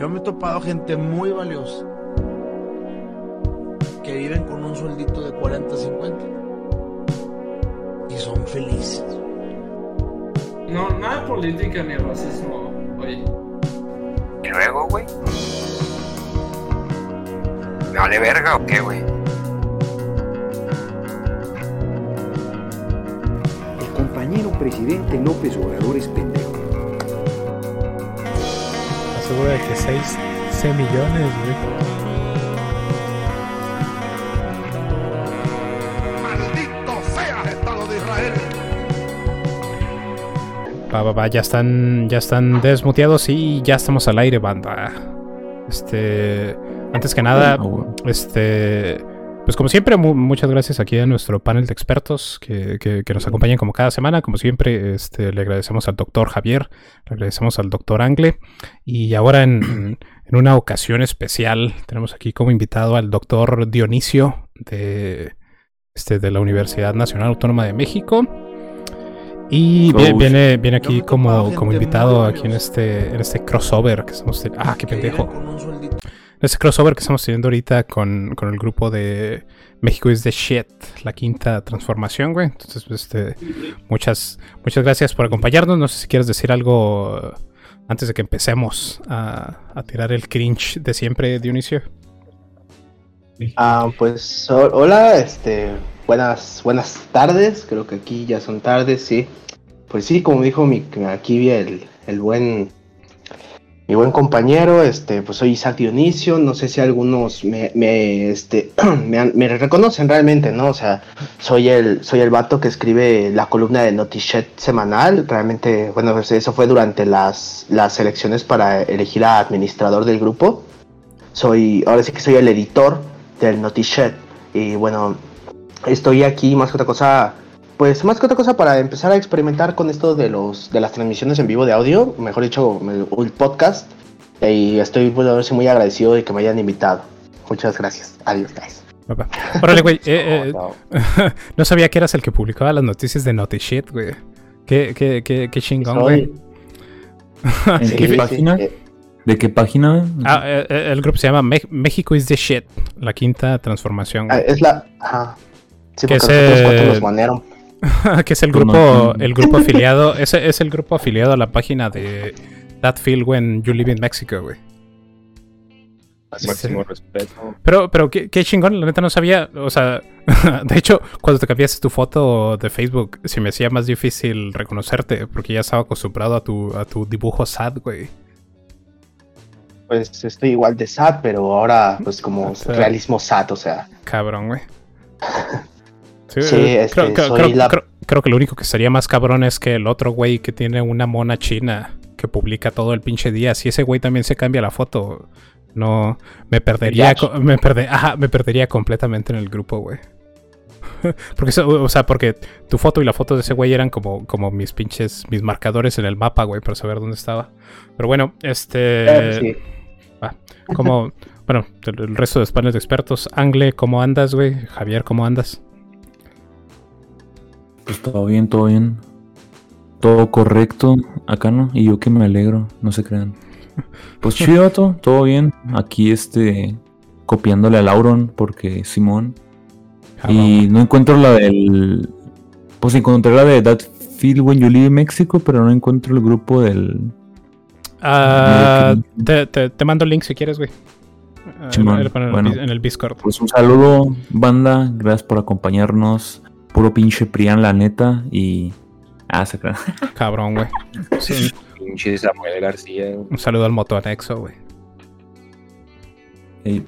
Yo me he topado gente muy valiosa que viven con un sueldito de 40, 50 y son felices. No, nada de política ni racismo, oye. ¿Y luego, güey? ¿Me vale verga o qué, güey? El compañero presidente López Obrador es pendejo. Asegura de que 6, 6 millones, güey. Va, va, va, ya están, ya están desmuteados y ya estamos al aire, banda. Este, antes que nada, este, pues como siempre, mu- muchas gracias aquí a nuestro panel de expertos que, que- que nos acompañan como cada semana. Como siempre, este, le agradecemos al doctor Javier, le agradecemos al doctor Angle y ahora en, en una ocasión especial tenemos aquí como invitado al doctor Dionisio de, este, de la Universidad Nacional Autónoma de México. Y vie- Oh, viene, viene aquí como, como invitado aquí en este, en este crossover que estamos teniendo. Ah, qué pendejo. Este crossover que estamos teniendo ahorita con, con el grupo de México is the shit, la quinta transformación, güey. Entonces, pues, este, muchas, muchas gracias por acompañarnos. No sé si quieres decir algo eh, antes de que empecemos a, a tirar el cringe de siempre, Dionisio. Ah, pues ho- hola, este, buenas, buenas tardes, creo que aquí ya son tardes, sí. Pues sí, como dijo mi, aquí el, el buen, mi buen compañero, este, pues soy Isaac Dionisio, no sé si algunos me, este, me reconocen realmente, ¿no? O sea, soy el, soy el vato que escribe la columna de Notichet semanal, realmente, bueno, pues eso fue durante las, las elecciones para elegir a administrador del grupo. Soy, ahora sí que soy el editor del Notichet. Y bueno, estoy aquí más que otra cosa, pues más que otra cosa para empezar a experimentar con esto de los de las transmisiones en vivo de audio, mejor dicho, el, podcast. Y estoy pues, muy agradecido de que me hayan invitado. Muchas gracias. Adiós, guys. Papá. Órale, güey. eh, eh, no sabía que eras el que publicaba las noticias de Naughty Shit, güey. Qué, qué, qué, qué chingón, güey. ¿En sí, qué sí, página? eh, ¿De qué página? Ah, eh, eh, el grupo se llama Me- México is the shit, la quinta transformación, ah, es la. Ajá. Sí, Que porque nosotros cuatro eh, nos banearon. que es el grupo, el grupo afiliado, ese es el grupo afiliado a la página de That Feel When You Live in Mexico, güey. Máximo respeto. Pero, pero qué, qué chingón, la neta no sabía, o sea, de hecho, cuando te cambiaste tu foto de Facebook, se me hacía más difícil reconocerte, porque ya estaba acostumbrado a tu, a tu dibujo sad, güey. Pues estoy igual de sad, pero ahora, pues como O sea, realismo sad, o sea. Cabrón, güey. Sí, Sí, eh, este, creo, creo- soy creo- la- creo- que lo único que estaría más cabrón es que el otro güey que tiene una mona china que publica todo el pinche día, si ese güey también se cambia la foto, no me perdería, me perder, ajá, me perdería completamente en el grupo, güey. Porque, o sea, porque tu foto y la foto de ese güey eran como, como mis pinches, mis marcadores en el mapa, güey, para saber dónde estaba. Pero bueno, este... eh, sí. Como, bueno, el resto de paneles de expertos. Angle, ¿cómo andas, güey? Javier, ¿cómo andas? Pues todo bien, todo bien. Todo correcto. Acá no. Y yo que me alegro, no se crean. Pues chido, todo bien. Aquí este. Copiándole al Auron porque Simón. Y no encuentro la del. Pues encontré la de That Feel When You Live in Mexico, pero no encuentro el grupo del. Ah, te, te- te mando el link si quieres, güey. Ah, bueno. en el Discord. Pues un saludo, banda. Gracias por acompañarnos. Puro pinche Prian, la neta. Y. Ah, se crean. Cabrón, güey. Sí, Pinche Samuel García. un saludo al moto anexo, güey. Ey,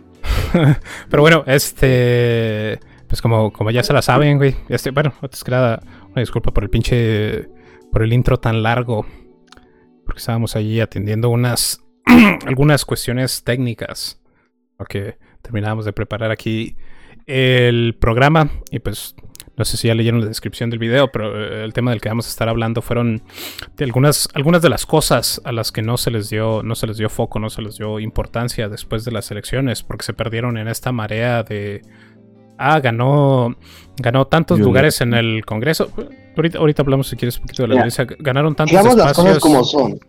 Pero bueno, este. Pues como, como ya se la saben, güey. Este, bueno, antes que nada, una disculpa por el pinche. Por el intro tan largo. Porque estábamos allí atendiendo unas. algunas cuestiones técnicas. Porque terminábamos de preparar aquí el programa. Y pues. No sé si ya leyeron la descripción del video, pero eh, el tema del que vamos a estar hablando fueron de algunas, algunas de las cosas a las que no se les dio, no se les dio foco, no se les dio importancia después de las elecciones, porque se perdieron en esta marea de ah, ganó, ganó tantos lugares en el Congreso. Ahorita, ahorita hablamos si quieres un poquito de la Mira, violencia. Ganaron tantos Digamos las espacios. cosas como son.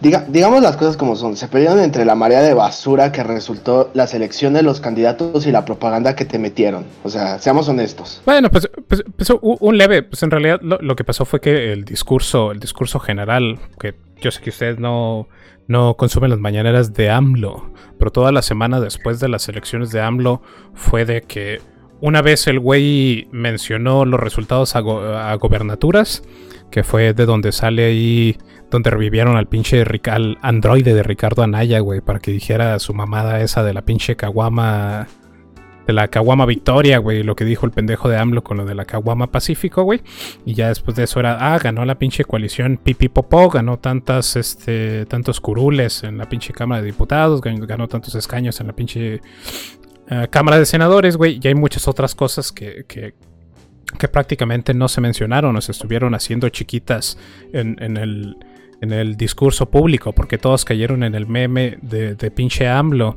Diga- digamos las cosas como son. Se pelearon entre la marea de basura que resultó la selección de los candidatos y la propaganda que te metieron. O sea, seamos honestos. Bueno, pues, pues, pues, un leve, pues en realidad lo, lo que pasó fue que el discurso, el discurso general, que yo sé que ustedes no, no consumen las mañaneras de AMLO, pero toda la semana después de las elecciones de AMLO fue de que una vez el güey mencionó los resultados a, go- a gobernaturas, que fue de donde sale ahí, donde revivieron al pinche al androide de Ricardo Anaya, güey, para que dijera su mamada esa de la pinche caguama de la Caguama Victoria, güey, lo que dijo el pendejo de AMLO con lo de la Caguama Pacífico, güey. Y ya después de eso era, ah, ganó la pinche coalición Pipi Popó, ganó tantas, este, tantos curules en la pinche Cámara de Diputados, ganó, ganó tantos escaños en la pinche eh, Cámara de Senadores, güey. Y hay muchas otras cosas que, que, que prácticamente no se mencionaron o se estuvieron haciendo chiquitas en, en el, en el discurso público, porque todos cayeron en el meme de, de pinche AMLO,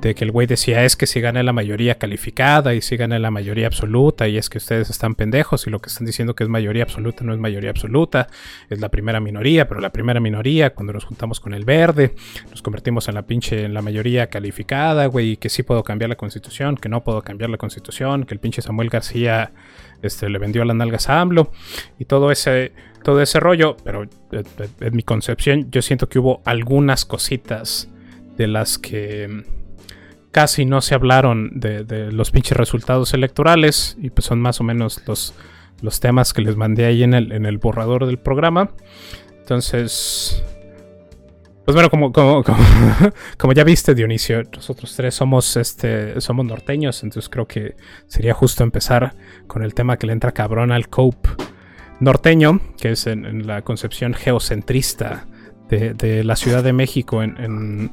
de que el güey decía es que si gana la mayoría calificada y si gana la mayoría absoluta y es que ustedes están pendejos y lo que están diciendo que es mayoría absoluta no es mayoría absoluta, es la primera minoría, pero la primera minoría cuando nos juntamos con el verde nos convertimos en la pinche en la mayoría calificada, güey, y que sí puedo cambiar la constitución, que no puedo cambiar la constitución, que el pinche Samuel García este, le vendió las nalgas a AMLO y todo ese, todo ese rollo, pero eh, eh, en mi concepción yo siento que hubo algunas cositas de las que casi no se hablaron de, los pinches resultados electorales y pues son más o menos los, los temas que les mandé ahí en el, en el borrador del programa. Entonces, pues bueno, como, como, como, ya viste, Dionisio, nosotros tres somos, este, somos norteños, entonces creo que sería justo empezar con el tema que le entra cabrón al Cope norteño, que es en, la concepción geocentrista de, la Ciudad de México en,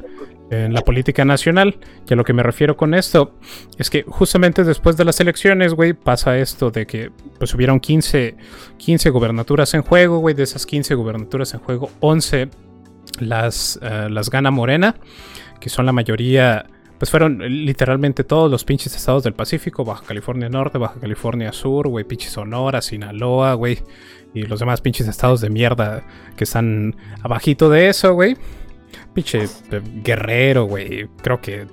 en, la política nacional. Y a lo que me refiero con esto es que justamente después de las elecciones, güey, pasa esto de que pues hubieron 15, 15 gubernaturas en juego, güey, de esas 15 gubernaturas en juego, 11 las, uh, las gana Morena, que son la mayoría, pues fueron literalmente todos los pinches estados del Pacífico, Baja California Norte, Baja California Sur, güey, pinche Sonora, Sinaloa, güey, y los demás pinches estados de mierda que están abajito de eso, güey. Pinche eh, Guerrero, güey, creo que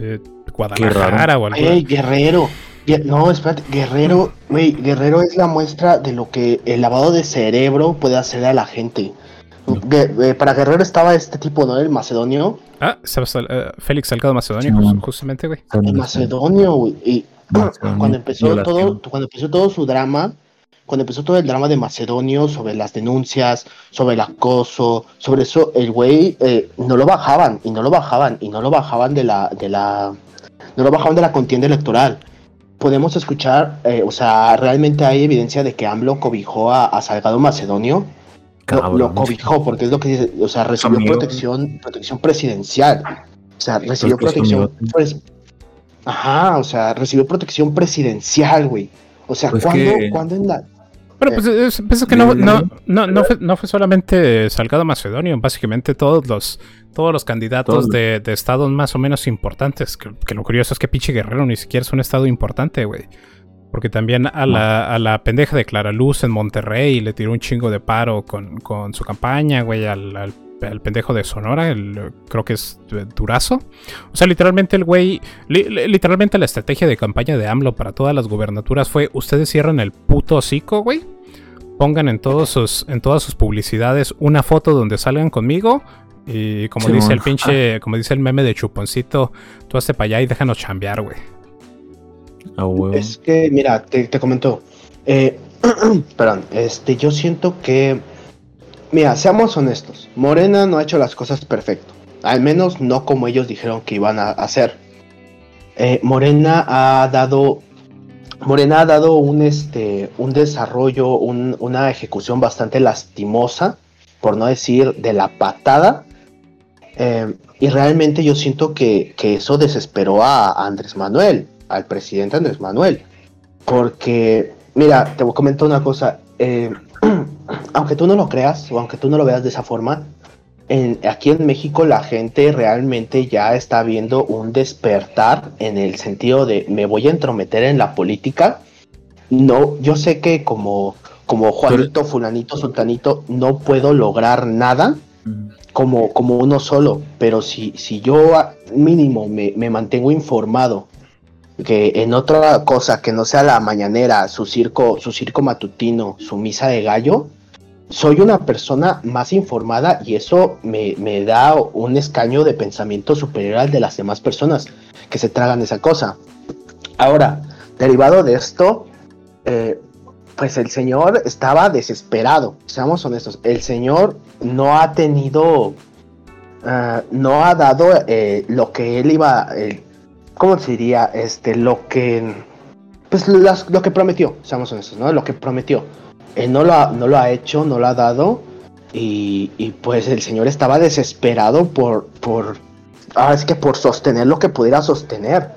eh, Guadalajara o algo. Ey, Guerrero. No, espérate, Guerrero, güey, Guerrero es la muestra de lo que el lavado de cerebro puede hacer a la gente. Eh, para Guerrero estaba este tipo, ¿no? El macedonio. Ah, uh, Félix Salgado Macedonio, sí, justamente, güey. El macedonio, güey. Y macedonio. cuando empezó todo, cuando empezó todo su drama, cuando empezó todo el drama de Macedonio sobre las denuncias, sobre el acoso, sobre eso, el güey eh, no lo bajaban, y no lo bajaban, y no lo bajaban de la, de la, no lo bajaban de la contienda electoral. Podemos escuchar, eh, o sea, realmente hay evidencia de que AMLO cobijó a, a Salgado Macedonio lo, lo, cobijó, porque es lo que dice, o sea, recibió amigo. protección, protección presidencial. O sea, recibió Pues, protección. Pues, ajá, o sea, recibió protección presidencial, güey. O sea, Pues ¿cuándo, que- ¿cuándo en la. Bueno, pues es, pues es que no, no, no, no, fue, no fue solamente Salgado Macedonio, básicamente todos los todos los candidatos Todos. de, de estados más o menos importantes. Que, que lo curioso es que pinche Guerrero ni siquiera es un estado importante, güey. Porque también a la, a la pendeja de Clara Luz en Monterrey le tiró un chingo de paro con, con su campaña, güey, al, al, al pendejo de Sonora, el, creo que es eh, Durazo. O sea, literalmente el güey, li- li- literalmente la estrategia de campaña de AMLO para todas las gubernaturas fue, ustedes cierran el puto hocico, güey. Pongan en, todos sus, en todas sus publicidades una foto donde salgan conmigo. Y como dice el pinche, como dice el meme de Chuponcito, tú hazte para allá y déjanos chambear, güey. Es que, mira, te, te comento. Eh, perdón, este, yo siento que. Mira, seamos honestos. Morena no ha hecho las cosas perfecto. Al menos no como ellos dijeron que iban a hacer. Eh, Morena ha dado. Morena ha dado un, este, un desarrollo, un- una ejecución bastante lastimosa, por no decir de la patada. Eh, y realmente yo siento que, que eso desesperó a Andrés Manuel, al presidente Andrés Manuel. Porque, mira, te comento una cosa. eh, aunque tú no lo creas, o aunque tú no lo veas de esa forma, en- aquí en México la gente realmente ya está viendo un despertar en el sentido de me voy a entrometer en la política. No, yo sé que como, como Juanito, Fulanito, Sultanito, no puedo lograr nada, como, como uno solo, pero si, si yo mínimo me, me mantengo informado que en otra cosa que no sea la mañanera, su circo, su circo matutino, su misa de gallo, soy una persona más informada y eso me, me da un escaño de pensamiento superior al de las demás personas que se tragan esa cosa. Ahora, derivado de esto, eh, pues el señor estaba desesperado, seamos honestos, el señor no ha tenido, ah, no ha dado eh, lo que él iba, ¿cómo se diría? Este, lo que, pues las- lo que prometió, seamos honestos, ¿no? Lo que prometió. Él no lo ha, no lo ha hecho, no lo ha dado y, y, pues el señor estaba desesperado por, por, ahora es que por sostener lo que pudiera sostener,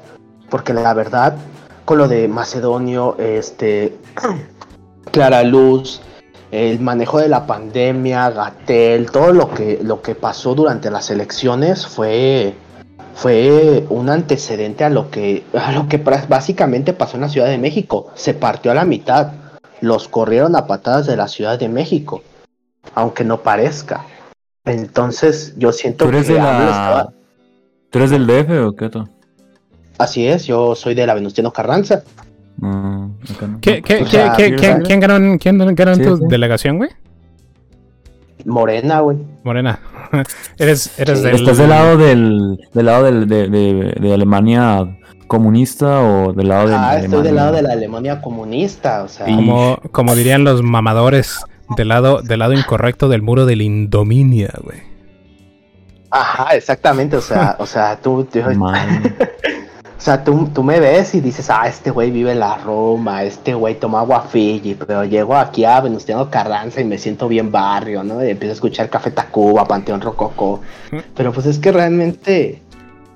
porque la verdad, con lo de Macedonio, este, Clara Luz, el manejo de la pandemia, Gatel, todo lo que, lo que pasó durante las elecciones fue, fue un antecedente a lo que, a lo que básicamente pasó en la Ciudad de México. Se partió a la mitad. Los corrieron a patadas de la Ciudad de México, aunque no parezca. Entonces yo siento ¿Tú eres que de la... estaba- ¿Tú eres del DF o qué tú? Así es, yo soy de la Venustiano Carranza. No, acá no. ¿Qué, qué, O qué- sea, qué- ¿sí quién, ganó, en- quién ganó en Sí, tu sí. delegación, güey? Morena, güey. Morena. eres eres Sí. del... ¿Estás del lado del, del lado del, de, de- de Alemania comunista o del lado de Ah, estoy del lado de la Alemania comunista, o sea. Y- Como, como dirían los mamadores, del lado, del lado incorrecto del muro de la indominia, güey. Ajá, exactamente, o sea, o sea, tú, tú- Man. o sea, tú, tú me ves y dices, ah, este güey vive en la Roma, este güey toma agua Fiji, pero llego aquí a Venustiano Carranza y me siento bien barrio, ¿no? Y empiezo a escuchar Café Tacuba, Panteón Rococó, pero pues es que realmente,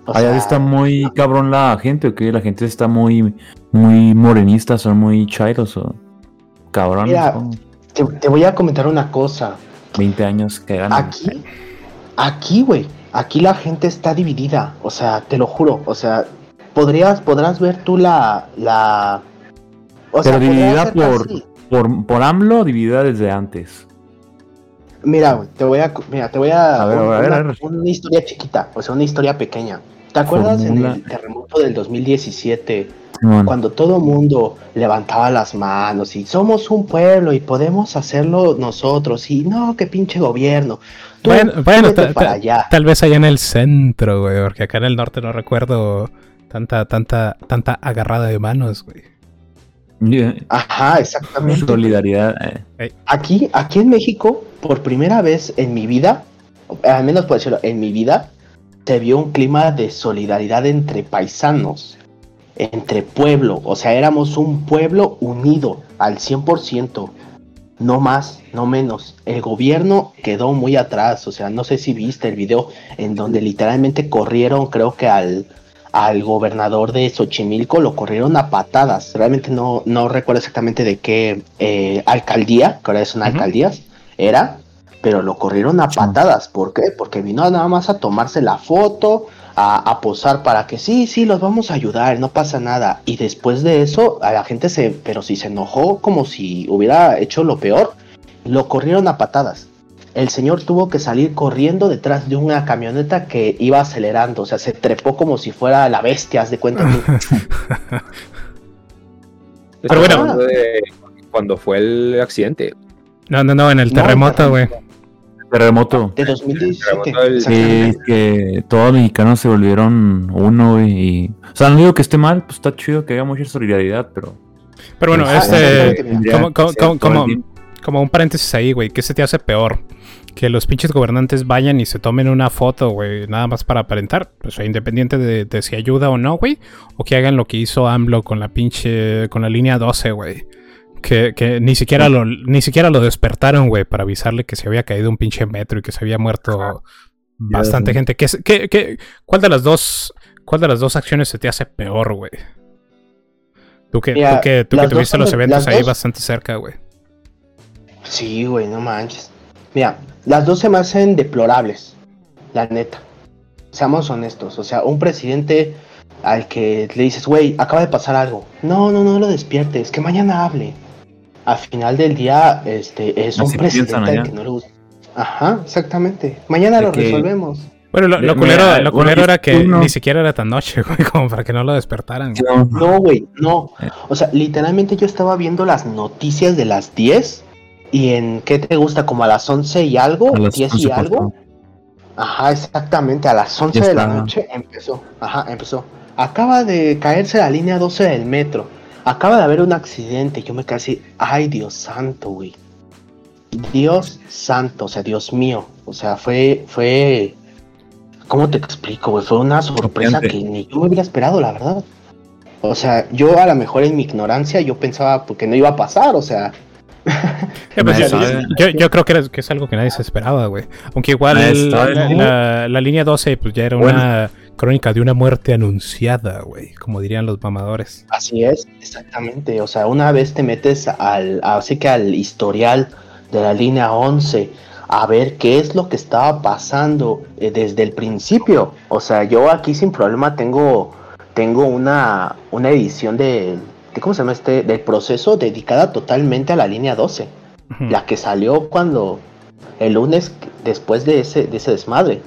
Allá sea, está muy cabrón la gente, ¿o qué? La gente está muy, muy morenista, son muy chairos o cabrones. Mira, te, te voy a comentar una cosa, 20 años que ganan. Aquí, aquí, güey, aquí la gente está dividida, o sea, te lo juro, o sea, podrías, podrás ver tú la, la, o Pero dividida por- Por, por AMLO dividida desde antes. Mira, te voy a, mira, te voy a, A ver, un- a ver, una, a ver. una historia chiquita, o sea, una historia pequeña. ¿Te acuerdas Formula. en el terremoto del 2017, Simón. cuando todo mundo levantaba las manos y somos un pueblo y podemos hacerlo nosotros y no, qué pinche gobierno. Tú, Bueno, bueno, para allá. tal vez allá en el centro, güey, porque acá en el norte no recuerdo tanta, tanta, tanta agarrada de manos, güey. Yeah. Ajá, exactamente. Solidaridad. eh. Aquí, aquí en México, por primera vez en mi vida, al menos por decirlo, en mi vida, se vio un clima de solidaridad entre paisanos, entre pueblo. O sea, éramos un pueblo unido al 100%. No más, no menos. El gobierno quedó muy atrás. O sea, no sé si viste el video en donde literalmente corrieron, creo que al, al gobernador de Xochimilco lo corrieron a patadas. Realmente no, no recuerdo exactamente de qué eh, alcaldía, que ahora son Ujú. alcaldías, era, pero lo corrieron a patadas. ¿Por qué? Porque vino nada más a tomarse la foto, a, a posar para que sí, sí, los vamos a ayudar, no pasa nada. Y después de eso, a la gente se, pero si se enojó como si hubiera hecho lo peor, lo corrieron a patadas. El señor tuvo que salir corriendo detrás de una camioneta que iba acelerando, o sea, se trepó como si fuera la bestia, haz de cuenta. Pero bueno. De cuando fue el accidente. No, no, no, en el terremoto, güey. Terremoto. De 2017. Terremoto del- Sí, exactamente. que todos los mexicanos se volvieron uno, güey. Y... O sea, no digo que esté mal, pues está chido que haya mucha solidaridad, pero. Pero bueno, este, como, como, como, como un paréntesis ahí, güey, ¿qué se te hace peor? Que los pinches gobernantes vayan y se tomen una foto, güey, nada más para aparentar, o sea, independiente de, de si ayuda o no, güey, o que hagan lo que hizo AMLO con la pinche, con la línea 12, güey. Que, que ni siquiera lo, ni siquiera lo despertaron, güey, para avisarle que se había caído un pinche metro y que se había muerto bastante gente. ¿Qué, qué- qué- cuál de las dos, cuál de las dos acciones se te hace peor, güey? Tú que, Mira, tú que, tú tuviste los eventos ahí dos- bastante cerca, güey. Sí, güey, no manches. Mira, las dos se me hacen deplorables, la neta. Seamos honestos, o sea, un presidente al que le dices, güey, acaba de pasar algo. No, no, no lo despiertes, que mañana hable. Al final del día, este, es un presidente al que no le gusta. Ajá, exactamente. Mañana De lo que- resolvemos. Bueno, lo, De- lo mira, culero, lo bueno, culero era que ni siquiera era tan noche, güey, como para que no lo despertaran. güey. No, güey, no. O sea, literalmente yo estaba viendo las noticias de las 10 y en qué te gusta, como a las 11 y algo, A las 10 11 y algo. Ajá, exactamente, a las 11 Ya de la noche empezó. Ajá, empezó. Acaba de caerse la línea 12 del metro. Acaba de haber un accidente. Yo me quedé así, ay Dios santo, güey. Dios santo, o sea, Dios mío. O sea, fue, fue, ¿cómo te explico, güey? Fue una sorpresa que ni yo me hubiera esperado, la verdad. O sea, yo a lo mejor en mi ignorancia yo pensaba porque no iba a pasar, o sea, Pues, yo, sabe. yo- yo creo que, era- que es algo que nadie se esperaba, güey. Aunque igual la, línea 12 pues ya era Bueno. una crónica de una muerte anunciada, güey, como dirían los mamadores. Así es, exactamente. O sea, una vez te metes al, así que al historial de la línea 11 a ver qué es lo que estaba pasando eh, desde el principio. O sea, yo aquí sin problema tengo, tengo una, una edición de, de, ¿cómo se llama este? Del proceso dedicada totalmente a la línea 12. Ujú. La que salió cuando el lunes después de ese, de ese desmadre.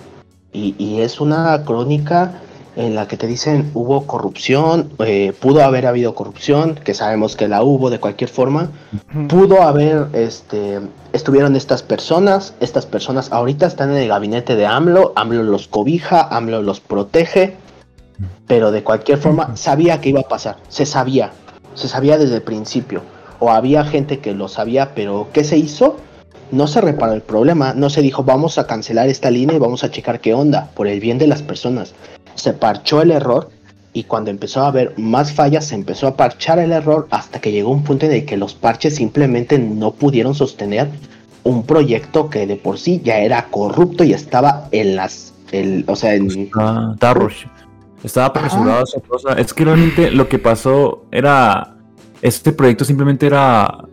Y, y es una crónica en la que te dicen hubo corrupción, eh, pudo haber habido corrupción, que sabemos que la hubo de cualquier forma, pudo haber, este, estuvieron estas personas, estas personas ahorita están en el gabinete de AMLO, AMLO los cobija, AMLO los protege, pero de cualquier forma sabía que iba a pasar, se sabía, se sabía desde el principio, o había gente que lo sabía, pero ¿qué se hizo? No se reparó el problema, no se dijo vamos a cancelar esta línea y vamos a checar qué onda, por el bien de las personas. Se parchó el error y cuando empezó a haber más fallas se empezó a parchar el error hasta que llegó un punto en el que los parches simplemente no pudieron sostener un proyecto que de por sí ya era corrupto y estaba en las, el, o sea, en, estaba rush. Estaba apresurado esa cosa. Es que realmente lo que pasó era. Este proyecto simplemente era.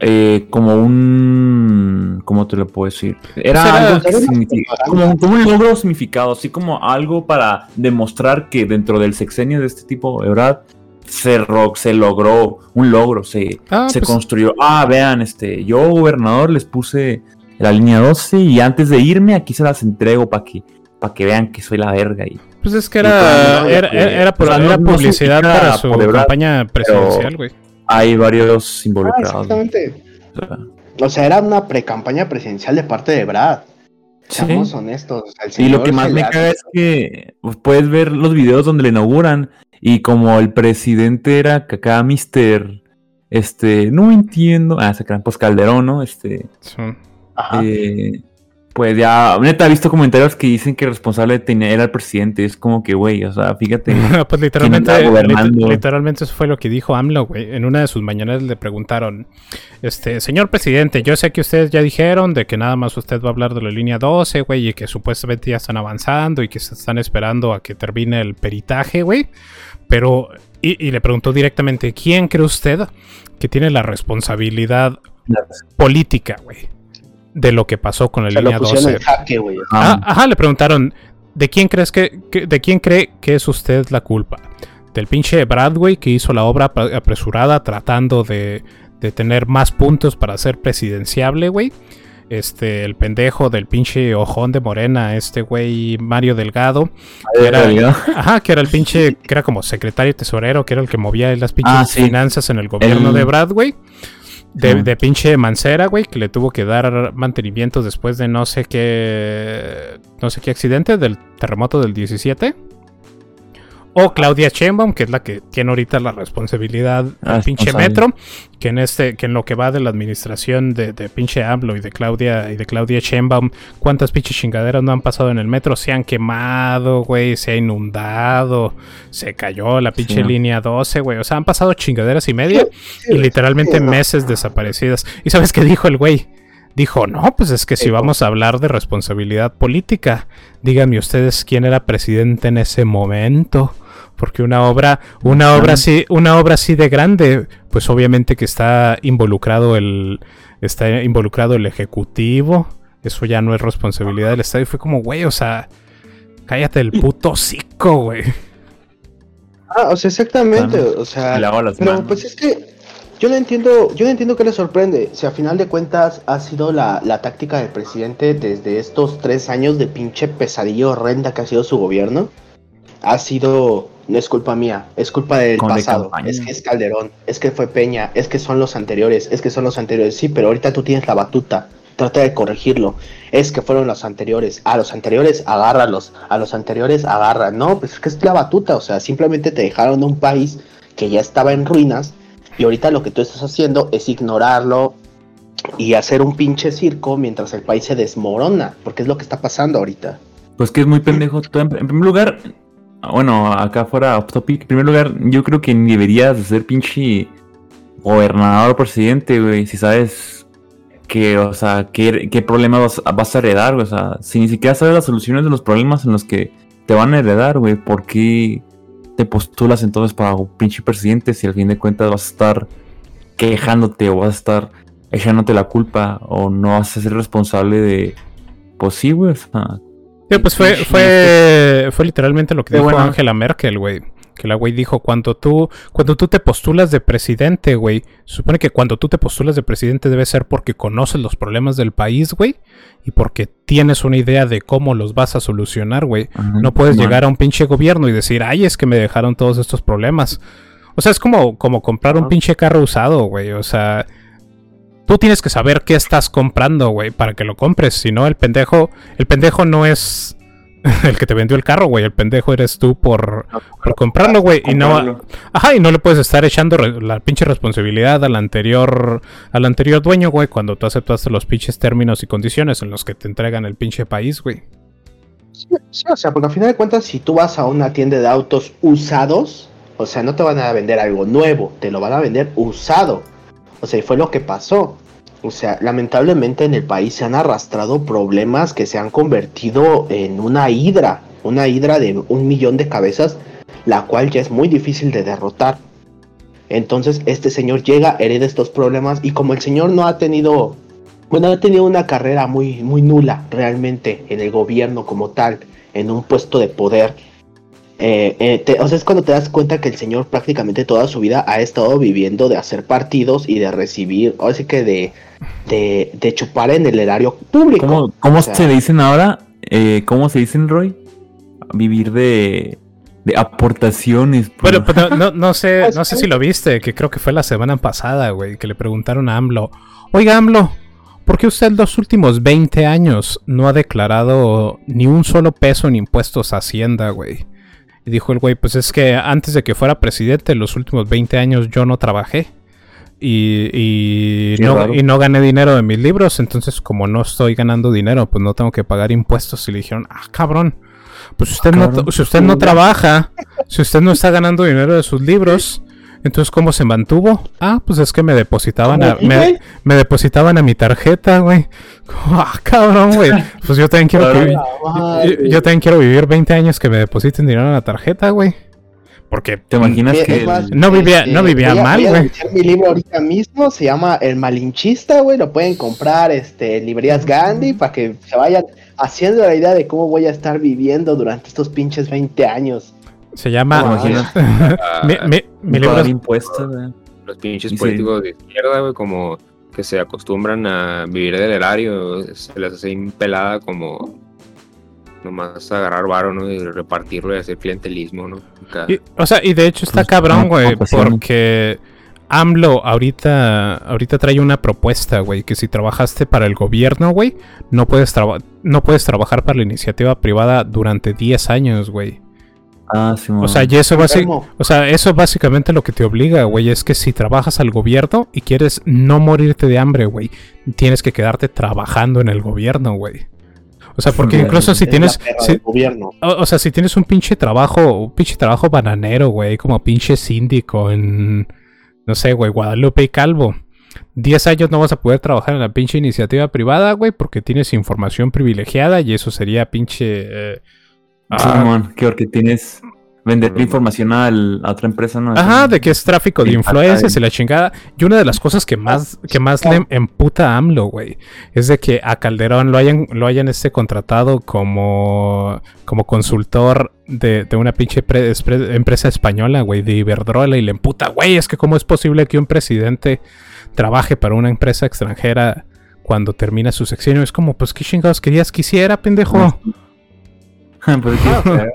eh, como un. ¿Cómo te lo puedo decir? Era era- algo que era propaganda. como, como un logro significado, así como algo para demostrar que dentro del sexenio de este tipo, verdad, se, se logró un logro, se, Ah, se pues, construyó. Ah, vean, este, yo gobernador les puse la línea 12 y antes de irme aquí se las entrego para que, para que vean que soy la verga. Y, pues es que era, era, era, era por- o sea, no- era no publicidad para su campaña presidencial, güey. hay varios Ah, involucrados. exactamente. o sea, O sea, era una pre-campaña presidencial de parte de Brad. sí. Seamos honestos. Y lo que más me caga es que puedes ver los videos donde le inauguran y como el presidente era acá Mister, este, no entiendo, ah, se crean, pues Calderón, ¿no? Este, Sí. Ajá. eh, pues ya, neta, he visto comentarios que dicen que el responsable tenía, era el presidente, es como que, güey, o sea, fíjate. pues literalmente, lit- literalmente eso fue lo que dijo AMLO, güey. En una de sus mañanas le preguntaron, este, señor presidente, yo sé que ustedes ya dijeron de que nada más usted va a hablar de la línea 12, güey, y que supuestamente ya están avanzando y que se están esperando a que termine el peritaje, güey. Pero, y, y le preguntó directamente, ¿quién cree usted que tiene la responsabilidad política, güey, de lo que pasó con la Se línea lo pusieron 12? en jaque, güey. Ah, ajá, le preguntaron, ¿de quién crees que, que- de quién cree que es usted la culpa? Del pinche Bradway que hizo la obra ap- apresurada tratando de, de tener más puntos para ser presidenciable, güey. Este, el pendejo del pinche ojón de Morena, este güey Mario Delgado, que era, ajá, que era el pinche, que era como secretario tesorero, que era el que movía las pinches Ah, sí. finanzas en el gobierno El- de Bradway. De, pinche Mancera, güey, que le tuvo que dar mantenimiento después de no sé qué. No sé qué accidente del terremoto del 17. O Claudia Sheinbaum, que es la que tiene ahorita la responsabilidad del Ah, pinche metro, que en este, que en lo que va de la administración de, de pinche AMLO y de Claudia y de Claudia Sheinbaum, cuántas pinches chingaderas no han pasado en el metro, se han quemado, güey, se ha inundado, se cayó la pinche Sí. línea 12, güey, o sea, han pasado chingaderas y media y literalmente meses desaparecidas. ¿Y sabes qué dijo el güey? Dijo, no, pues es que si vamos a hablar de responsabilidad política, díganme ustedes quién era presidente en ese momento. Porque una obra, una obra así, una obra así de grande, pues obviamente que está involucrado el, está involucrado el ejecutivo. Eso ya no es responsabilidad del Estado. Y fue como, güey, o sea, cállate el puto hocico, güey. Ah, o sea, exactamente. O sea, pero manos. pues es que yo no entiendo, yo no entiendo qué le sorprende. Si a final de cuentas ha sido la, la táctica del presidente desde estos tres años de pinche pesadilla horrenda que ha sido su gobierno, ha sido, no es culpa mía, es culpa del Con pasado. Es que es Calderón, es que fue Peña, es que son los anteriores, es que son los anteriores. Sí, pero ahorita tú tienes la batuta. Trata de corregirlo. Es que fueron los anteriores. A los anteriores, agárralos. A los anteriores, agarra. No, pues es que es la batuta. O sea, simplemente te dejaron un país que ya estaba en ruinas. Y ahorita lo que tú estás haciendo es ignorarlo y hacer un pinche circo mientras el país se desmorona. Porque es lo que está pasando ahorita. Pues que es muy pendejo. En primer lugar, bueno, acá fuera off topic. En primer lugar, yo creo que ni deberías de ser pinche gobernador o presidente, güey. Si sabes que, o sea, qué, qué problemas vas, a heredar. O sea, si ni siquiera sabes las soluciones de los problemas en los que te van a heredar, güey. ¿Por qué te postulas entonces para pinche presidente si al fin de cuentas vas a estar quejándote o vas a estar echándote la culpa o no vas a ser responsable de... Pues sí, güey. O sea, Sí, pues fue, fue, fue literalmente lo que dijo bueno. Angela Merkel, güey. Que la güey dijo, cuando tú, cuando tú te postulas de presidente, güey, se supone que cuando tú te postulas de presidente debe ser porque conoces los problemas del país, güey, y porque tienes una idea de cómo los vas a solucionar, güey. No puedes llegar a un pinche gobierno y decir, ay, es que me dejaron todos estos problemas. O sea, es como, como comprar un pinche carro usado, güey. O sea, tú tienes que saber qué estás comprando, güey, para que lo compres. Si no, el pendejo, el pendejo no es el que te vendió el carro, güey. El pendejo eres tú por, por comprarlo, güey. Y no, ajá, y no le puedes estar echando la pinche responsabilidad al anterior, al anterior dueño, güey, cuando tú aceptaste los pinches términos y condiciones en los que te entregan el pinche país, güey. Sí, sí, o sea, porque al final de cuentas, si tú vas a una tienda de autos usados, o sea, no te van a vender algo nuevo, te lo van a vender usado. O sea, fue lo que pasó. O sea, lamentablemente en el país se han arrastrado problemas que se han convertido en una hidra, una hidra de un millón de cabezas, la cual ya es muy difícil de derrotar. Entonces este señor llega, hereda estos problemas y como el señor no ha tenido, bueno, ha tenido una carrera muy, muy nula realmente en el gobierno como tal, en un puesto de poder. Eh, eh, te- o sea, es cuando te das cuenta que el señor prácticamente toda su vida ha estado viviendo de hacer partidos y de recibir, o sea que de, de, de chupar en el erario público. ¿Cómo, cómo O sea, se le dicen ahora? Eh, ¿Cómo se dicen, Roy? Vivir de, de aportaciones. bro. Bueno, pero no, no sé, Pues, no sé si lo viste, que creo que fue la semana pasada, güey, que le preguntaron a AMLO, oiga AMLO, ¿por qué usted los últimos 20 años no ha declarado ni un solo peso en impuestos a Hacienda, güey? Y dijo el güey, pues es que antes de que fuera presidente, los últimos 20 años yo no trabajé. Y, y, no, y no gané dinero de mis libros, entonces como no estoy ganando dinero, pues no tengo que pagar impuestos. Y le dijeron, ah, cabrón, pues usted, no, cabrón. si usted no trabaja, si usted no está ganando dinero de sus libros, entonces ¿cómo se mantuvo? Ah, pues es que me depositaban a, ¿Cómo, me, depositaban a mi tarjeta, güey. Ah, cabrón, güey. Pues yo también quiero que, yo, yo también quiero vivir 20 años que me depositen dinero en la tarjeta, güey. Porque ¿Te imaginas que más, No vivía- no vivía voy a- mal, voy a güey. mi libro ahorita mismo se llama El Malinchista, güey. Lo pueden comprar este, librerías Gandhi para que se vayan haciendo la idea de cómo voy a estar viviendo durante estos pinches 20 años. Se llama... ¿Te imaginas? mi, mi- mi libro impuestos? Los pinches Sí. políticos de izquierda, güey, como que se acostumbran a vivir del erario, se les hace impelada como nomás agarrar varo, ¿no? Y repartirlo y hacer clientelismo, ¿no? Y- o sea, y de hecho está Pues, cabrón, no, güey, no, pues, porque AMLO ahorita, ahorita trae una propuesta, güey, que si trabajaste para el gobierno, güey, no puedes traba- no puedes trabajar para la iniciativa privada durante 10 años, güey. Ah, sí, O sea, y eso o sea, eso básicamente lo que te obliga, güey, es que si trabajas al gobierno y quieres no morirte de hambre, güey, tienes que quedarte trabajando en el gobierno, güey. O sea, porque incluso si Es tienes si- gobierno. o, o sea, si tienes un pinche trabajo, un pinche trabajo bananero, güey, como pinche síndico en, no sé, güey, Guadalupe y Calvo. 10 años no vas a poder trabajar en la pinche iniciativa privada, güey, porque tienes información privilegiada y eso sería pinche... eh, ah, Simón, que porque tienes Vender información al- a otra empresa, ¿no? Ajá, de que es tráfico de influencias y la chingada. Y una de las cosas que más, que más le emputa a AMLO, güey, es de que a Calderón lo hayan, lo hayan este contratado como, como consultor de, de una pinche pre- empresa española, güey, de Iberdrola, y le emputa, güey, es que cómo es posible que un presidente trabaje para una empresa extranjera cuando termina su sexenio. Es como, pues, ¿qué chingados querías que hiciera, pendejo? Pues, ¿qué?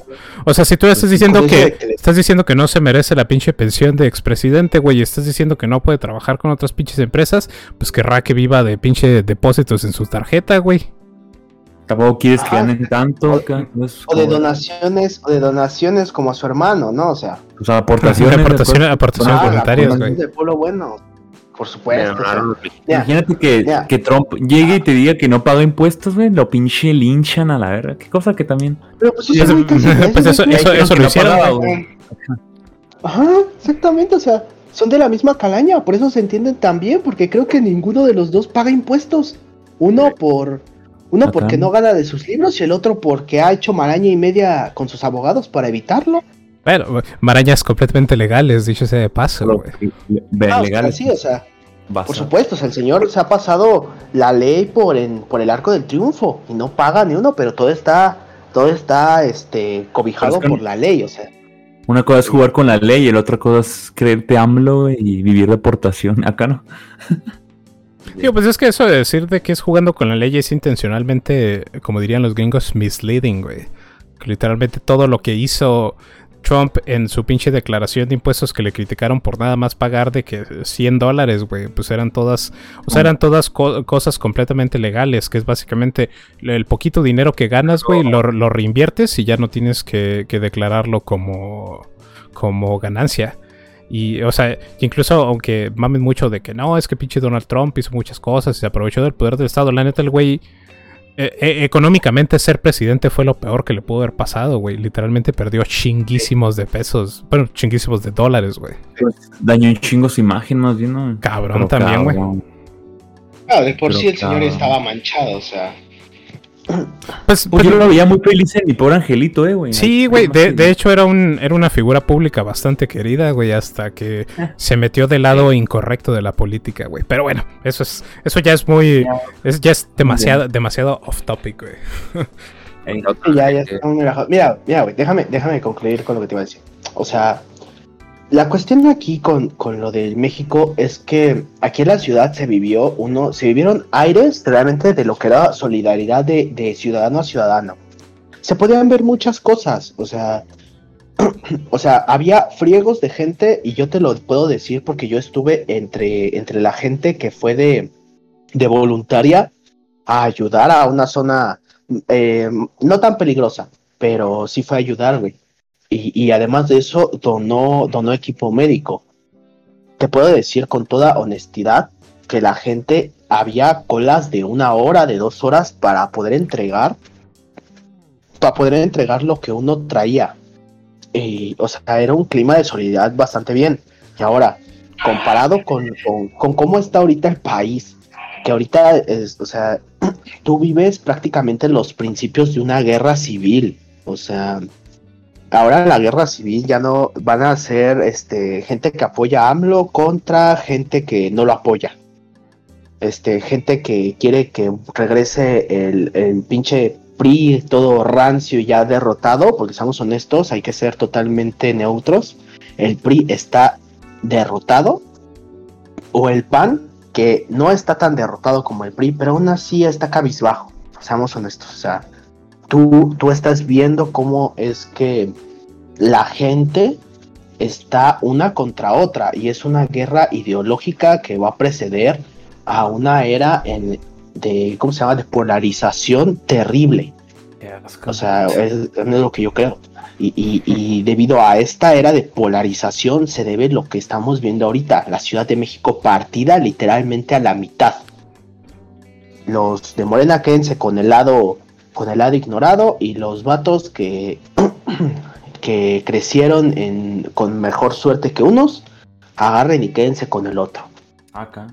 O sea, si tú estás diciendo Con eso de que estás diciendo que no se merece la pinche pensión de expresidente, güey, y estás diciendo que no puede trabajar con otras pinches empresas, pues querrá que viva de pinche depósitos en su tarjeta, güey. Tampoco quieres que Ajá. ganen tanto. pues, O de donaciones, o de donaciones como a su hermano, ¿no? O sea, aportaciones. aportaciones, después. aportaciones ah, voluntarias, güey. del pueblo bueno. Por supuesto. o sea, Imagínate que, Trump llegue y te diga que no paga impuestos, güey. Lo pinche linchan a la verga. Qué cosa que también. pero pues eso pues eso- eso- lo hicieron. Ajá, exactamente, o sea, son de la misma calaña, por eso se entienden tan bien, porque creo que ninguno de los dos paga impuestos. Uno por uno Acá. porque no gana de sus libros y el otro porque ha hecho maraña y media con sus abogados para evitarlo. Bueno, marañas completamente legales, dicho sea de paso, le- ve- Ah, legales. sí, o sea, Basta. por supuesto, o sea, el señor se ha pasado la ley por en, por el arco del triunfo y no paga ni uno, pero todo está todo está este cobijado Pero es que- por la ley, o sea. Una cosa es jugar con la ley y la otra cosa es creerte AMLO y vivir de aportación. Acá no. Digo, pues es que eso de decir de que es jugando con la ley es intencionalmente, como dirían los gringos, misleading, güey. Que literalmente todo lo que hizo Trump en su pinche declaración de impuestos que le criticaron por nada más pagar de que 100 dólares, güey, pues eran todas, o sea, eran todas co- cosas completamente legales, que es básicamente el poquito dinero que ganas, güey, lo, lo reinviertes y ya no tienes que, que declararlo como, como ganancia. Y, o sea, incluso aunque mamen mucho de que no, es que pinche Donald Trump hizo muchas cosas y se aprovechó del poder del Estado, la neta, el güey, eh, eh, económicamente ser presidente fue lo peor que le pudo haber pasado, güey. Literalmente perdió chinguísimos de pesos, bueno, chinguísimos de dólares, güey. Dañó un chingo su imagen, más bien, ¿no? Cabrón Pero también, güey. cabrón. Ah, de por Pero sí el señor estaba manchado, o sea. Pues, Pues yo lo veía muy feliz en mi pobre angelito, eh, güey. Sí, güey, de, de hecho era un era una figura pública bastante querida, güey, hasta que se metió del lado incorrecto de la política, güey. Pero bueno, eso es eso ya es muy es ya es demasiado demasiado off topic, güey. Ya, ya está muy relajado. Mira, mira, güey, déjame, déjame concluir con lo que te iba a decir. O sea, la cuestión aquí con, con lo de México es que aquí en la ciudad se vivió uno, se vivieron aires realmente de lo que era solidaridad de, de ciudadano a ciudadano. Se podían ver muchas cosas, o sea, o sea, había friegos de gente y yo te lo puedo decir porque yo estuve entre, entre la gente que fue de, de voluntaria a ayudar a una zona eh, no tan peligrosa, pero sí fue a ayudar, güey. Y, y además de eso, donó, donó equipo médico. Te puedo decir con toda honestidad que la gente había colas de una hora, de dos horas para poder entregar, para poder entregar lo que uno traía. Y, o sea, era un clima de solidaridad bastante bien. Y ahora, comparado con, con, con cómo está ahorita el país, que ahorita es, o sea, tú vives prácticamente en los principios de una guerra civil. O sea, ahora la guerra civil ya no van a ser este gente que apoya a AMLO contra gente que no lo apoya. Este, gente que quiere que regrese el, el pinche PRI todo rancio y ya derrotado, porque seamos honestos, hay que ser totalmente neutros. El PRI está derrotado. O el PAN, que no está tan derrotado como el PRI, pero aún así está cabizbajo. Seamos honestos. O sea, tú, tú estás viendo cómo es que la gente está una contra otra y es una guerra ideológica que va a preceder a una era en, de, ¿cómo se llama?, de polarización terrible. O sea, es, es lo que yo creo. Y, y- y debido a esta era de polarización se debe lo que estamos viendo ahorita, la Ciudad de México partida literalmente a la mitad. Los de Morena quédense con el lado, con el lado ignorado y los vatos que, que crecieron en, con mejor suerte que unos, agarren y quédense con el otro. Acá.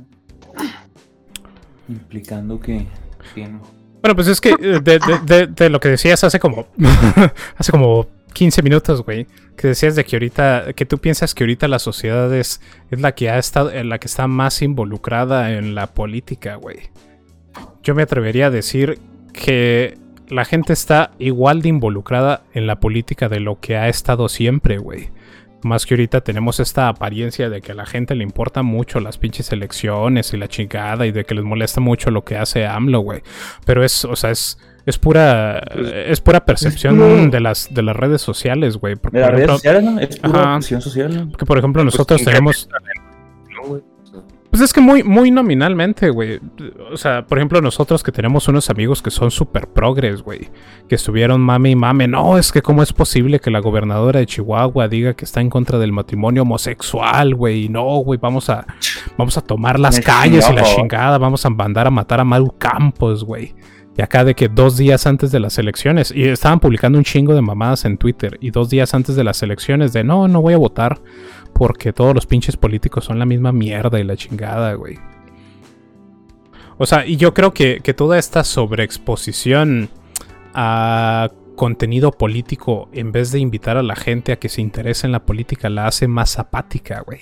Implicando que. que no. Bueno, pues es que eh, de, de- de- de lo que decías hace como hace como 15 minutos, güey, que decías de que ahorita, que tú piensas que ahorita la sociedad es, es la que ha estado, en la que está más involucrada en la política, güey. Yo me atrevería a decir que la gente está igual de involucrada en la política de lo que ha estado siempre, güey. Más que ahorita tenemos esta apariencia de que a la gente le importa mucho las pinches elecciones y la chingada y de que les molesta mucho lo que hace AMLO, güey. Pero es, o sea, es, es pura es pura percepción puro- de las de las redes sociales, güey. Porque, De las redes ejemplo, sociales, ¿no? Es pura Ajá. social, ¿no? porque, por ejemplo, nosotros Pues, tenemos ¿no, güey? O sea, pues es que muy, muy nominalmente, güey. O sea, por ejemplo, nosotros que tenemos unos amigos que son súper progres, güey. Que estuvieron mame y mame. No, es que cómo es posible que la gobernadora de Chihuahua diga que está en contra del matrimonio homosexual, güey. No, güey, vamos a, vamos a tomar las calles y la chingada. Vamos a mandar a matar a Maru Campos, güey. Y acá de que dos días antes de las elecciones, y estaban publicando un chingo de mamadas en Twitter, y dos días antes de las elecciones de no, no voy a votar porque todos los pinches políticos son la misma mierda y la chingada, güey. O sea, y yo creo que, que toda esta sobreexposición a contenido político, en vez de invitar a la gente a que se interese en la política, la hace más apática, güey.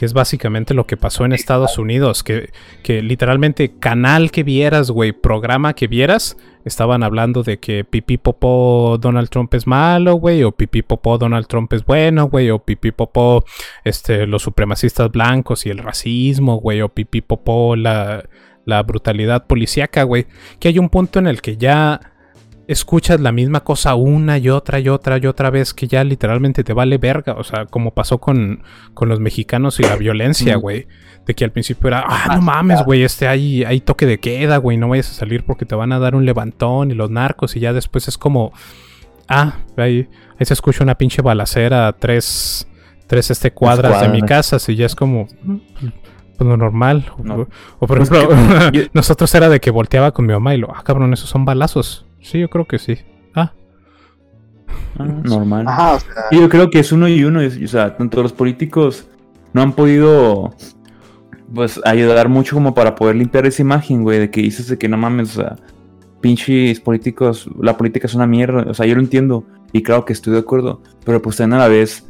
Que es básicamente lo que pasó en Estados Unidos, que, que literalmente canal que vieras, güey, programa que vieras, estaban hablando de que pipí popó Donald Trump es malo, güey, o pipí popó Donald Trump es bueno, güey, o pipí popó este, los supremacistas blancos y el racismo, güey, o pipí popó la, la brutalidad policíaca, güey. Que hay un punto en el que ya escuchas la misma cosa una y otra y otra y otra vez que ya literalmente te vale verga. O sea, como pasó con, con los mexicanos y la violencia, güey. De que al principio era, ah, no mames, güey, este hay, hay toque de queda, güey, no vayas a salir porque te van a dar un levantón y los narcos y ya después es como, ah, ahí, ahí se escucha una pinche balacera a tres, tres este, cuadras de mi casa, así ya es como, pues lo normal. O- No. O, por Pues ejemplo, nosotros era de que volteaba con mi mamá y lo, ah, cabrón, esos son balazos. Sí, yo creo que sí. Ah, Ah, normal. Ajá, o sea, Y yo creo que es uno y uno. o sea, tanto los políticos no han podido pues ayudar mucho como para poder limpiar esa imagen, güey, de que dices de que no mames, o sea, pinches políticos, la política es una mierda, o sea, yo lo entiendo y claro que estoy de acuerdo, pero pues también a la vez,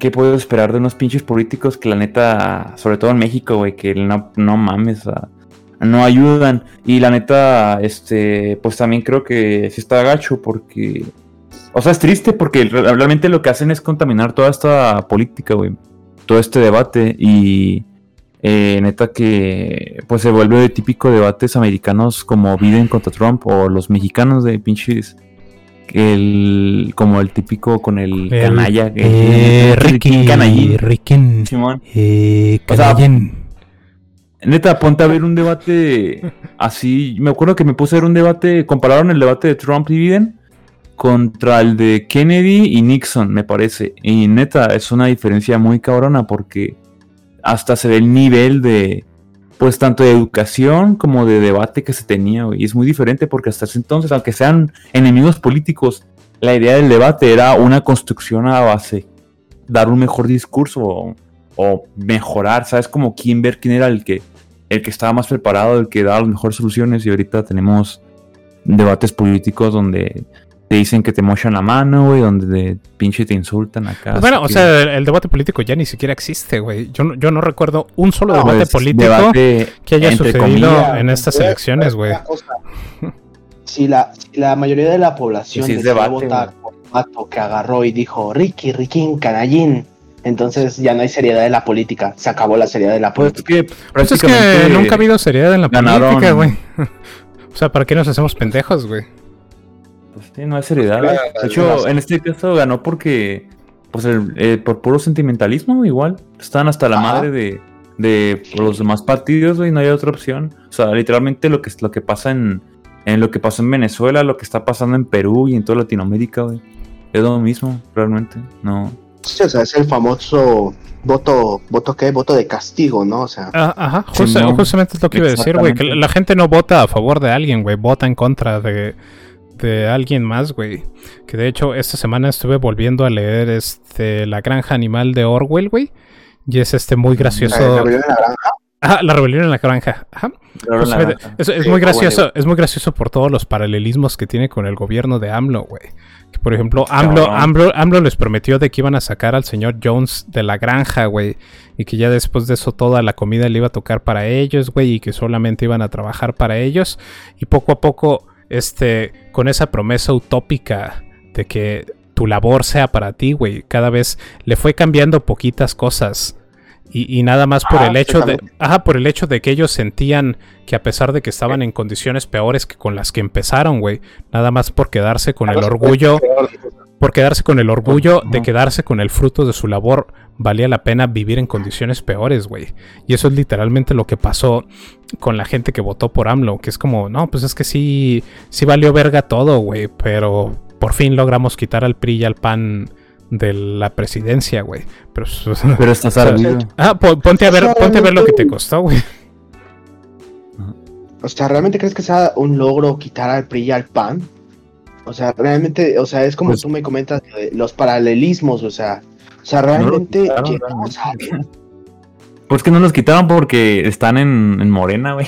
¿qué puedo esperar de unos pinches políticos que la neta, sobre todo en México, güey, que no, no mames, o sea, no ayudan y la neta, este, pues también creo que sí está gacho porque... O sea, es triste porque re- realmente lo que hacen es contaminar toda esta política, güey. Todo este debate y eh, neta que pues se vuelve de típico debates americanos como Biden contra Trump o los mexicanos de pinches el como el típico con el, El- canalla eh, el Ricky, canallín, Ricky, Simón. eh, O sea, canallín. Neta, ponte a ver un debate así. Me acuerdo que me puse a ver un debate. Compararon el debate de Trump y Biden contra el de Kennedy y Nixon, me parece. Y neta, es una diferencia muy cabrona porque hasta se ve el nivel de, pues, tanto de educación como de debate que se tenía. Y es muy diferente porque hasta ese entonces, aunque sean enemigos políticos, la idea del debate era una construcción a base, dar un mejor discurso o, mejorar, ¿sabes? Como quién ver quién era el que, el que estaba más preparado, el que daba las mejores soluciones. Y ahorita tenemos debates políticos donde te dicen que te mochan la mano, güey, donde de pinche te insultan acá. Pues bueno, o que- sea, el, el debate político ya ni siquiera existe, güey. Yo, no- yo no recuerdo un solo No, debate pues, político debate que haya sucedido comillas, en estas a- elecciones, voy güey. Si la, si la mayoría de la población es decidió debate, votar por un vato que agarró y dijo Ricky, Riquín, canallín, entonces ya no hay seriedad de la política. Se acabó la seriedad de la Pues política. es que Pues es que nunca ha habido seriedad en la ganaron- política, güey. O sea, ¿para qué nos hacemos pendejos, güey? Pues sí, no hay seriedad. Claro, De hecho, en este caso ganó porque, pues, el- eh, por puro sentimentalismo, igual. Están hasta la Ajá. madre de, de los demás partidos, güey, no hay otra opción. O sea, literalmente lo que, lo que pasa en, en lo que pasó en Venezuela, lo que está pasando en Perú y en toda Latinoamérica, güey. Es lo mismo, realmente. No. Sí, o sea, es el famoso voto, voto qué, voto de castigo, ¿no? O sea, Ah, ajá, Sí, justa- no. justamente es lo que iba a decir, güey. Que la gente no vota a favor de alguien, güey. Vota en contra de, de alguien más, güey. Que de hecho, esta semana estuve volviendo a leer este La Granja Animal de Orwell, güey. Y es este muy la gracioso. la granja. La rebelión en la granja. Ajá. La Pues, granja. es, es Sí, muy gracioso, bueno. es muy gracioso por todos los paralelismos que tiene con el gobierno de AMLO, güey. Que, por ejemplo, AMLO. AMLO, AMLO les prometió de que iban a sacar al señor Jones de la granja, güey. Y que ya después de eso toda la comida le iba a tocar para ellos, güey. Y que solamente iban a trabajar para ellos. Y poco a poco, este, con esa promesa utópica de que tu labor sea para ti, güey. Cada vez le fue cambiando poquitas cosas. Y, y nada más por Ah, el hecho de. Ajá, por el hecho de que ellos sentían que a pesar de que estaban en condiciones peores que con las que empezaron, güey. Nada más por quedarse con el orgullo. Por quedarse con el orgullo de quedarse con el fruto de su labor. Valía la pena vivir en condiciones peores, güey. Y eso es literalmente lo que pasó con la gente que votó por AMLO. Que es como, no, pues es que sí, sí valió verga todo, güey. Pero por fin logramos quitar al PRI y al PAN de la presidencia, güey. Pero, Pero estás ardido. ah, po- ponte a ver, ponte a ver lo que te realmente- costó, güey. O sea, ¿realmente crees que sea un logro quitar al PRI y al PAN? O sea, realmente, o sea, es como Pues- tú me comentas de los paralelismos, o sea, o sea, realmente quitaron, llegamos a- Pues que no los quitaron porque están en, en Morena, güey.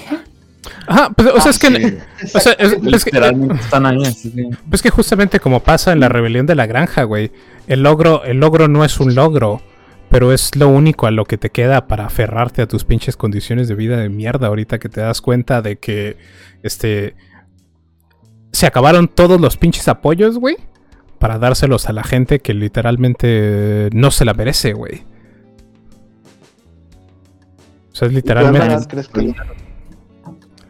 Ajá, pues, o sea, Ah, es que, sí. o sea, es- es que- están ahí, así que... Pues que justamente como pasa en la rebelión de la granja, güey. El logro, el logro no es un logro, pero es lo único a lo que te queda para aferrarte a tus pinches condiciones de vida de mierda. Ahorita que te das cuenta de que este se acabaron todos los pinches apoyos, güey, para dárselos a la gente que literalmente no se la merece, güey. O sea, es ¿Y tú, literalmente.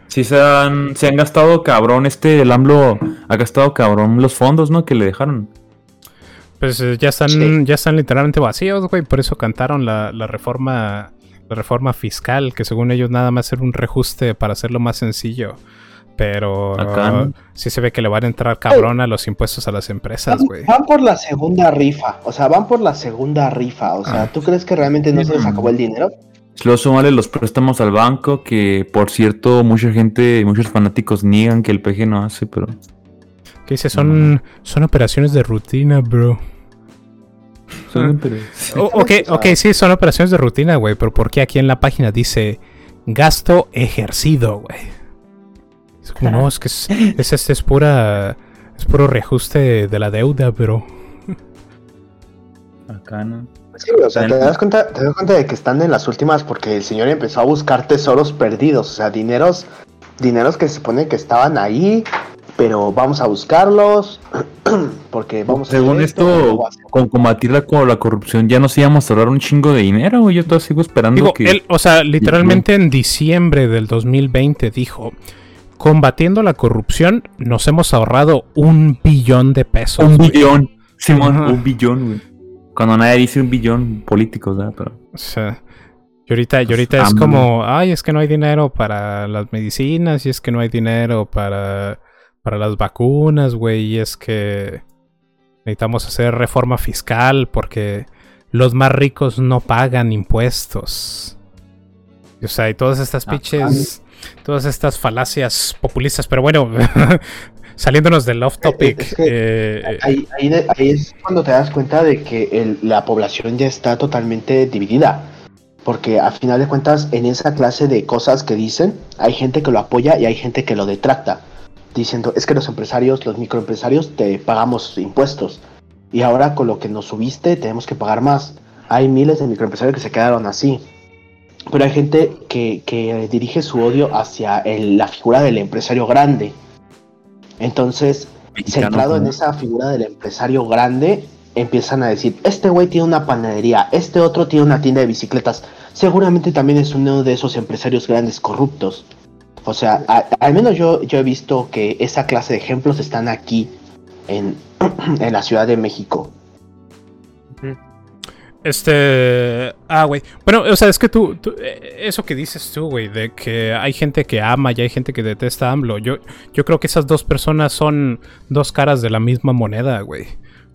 Sí se han, se han gastado cabrón, este, el AMLO ha gastado cabrón los fondos, ¿no? Que le dejaron. Pues eh, ya están, Sí. ya están literalmente vacíos, güey. Por eso cantaron la, la reforma, la reforma fiscal, que según ellos nada más era un reajuste para hacerlo más sencillo. Pero Acá, ¿no? sí se ve que le van a entrar cabrón a los impuestos a las empresas, güey. Van por la segunda rifa, o sea, van por la segunda rifa, o sea, Ah. ¿tú crees que realmente no se les acabó el dinero? Luego sumarle los préstamos al banco, que por cierto, mucha gente, muchos fanáticos niegan que el PG no hace, pero... Que dice, son, son operaciones de rutina, bro. O- ok, ok, sí, son operaciones de rutina, güey. Pero ¿por qué aquí en la página dice gasto ejercido, güey? Es como, no, es que es, es, este, es pura. Es puro reajuste de la deuda, bro. Acá, ¿no? Sí, o sea, te das, cuenta, te das cuenta de que están en las últimas porque el señor empezó a buscar tesoros perdidos, o sea, dineros, dineros que se supone que estaban ahí, pero vamos a buscarlos porque vamos a Según esto, esto, hacer- con combatir la, con la corrupción ya nos íbamos a ahorrar un chingo de dinero. Yo todavía sigo esperando Digo, que... él, o sea, literalmente en diciembre del 2020 dijo: Combatiendo la corrupción, nos hemos ahorrado un billón de pesos. un güey". billón. Simón, Ajá. un billón, güey. Cuando nadie dice un billón políticos, ¿verdad? Pero... O sea, y ahorita, y ahorita Pues, es como, ay, es que no hay dinero para las medicinas, y es que no hay dinero para, para las vacunas, güey, y es que necesitamos hacer reforma fiscal porque los más ricos no pagan impuestos. Y, o sea, y todas estas Ah, pinches, todas estas falacias populistas, pero bueno, saliéndonos del off topic. Es que- eh, Ahí, ahí, de- ahí es cuando te das cuenta de que el- la población ya está totalmente dividida. Porque a final de cuentas, en esa clase de cosas que dicen, hay gente que lo apoya y hay gente que lo detracta. Diciendo, es que los empresarios, los microempresarios, te pagamos impuestos. Y ahora con lo que nos subiste, tenemos que pagar más. Hay miles de microempresarios que se quedaron así. Pero hay gente que, que dirige su odio hacia el- la figura del empresario grande. Entonces, centrado en esa figura del empresario grande, empiezan a decir, este güey tiene una panadería, este otro tiene una tienda de bicicletas, seguramente también es uno de esos empresarios grandes corruptos. O sea, al menos yo, yo he visto que esa clase de ejemplos están aquí en, en la Ciudad de México. Este. Ah, güey. Bueno, o sea, es que tú. tú- eh, eso que dices tú, güey, de que hay gente que ama y hay gente que detesta a AMLO. Yo, yo creo que esas dos personas son dos caras de la misma moneda, güey.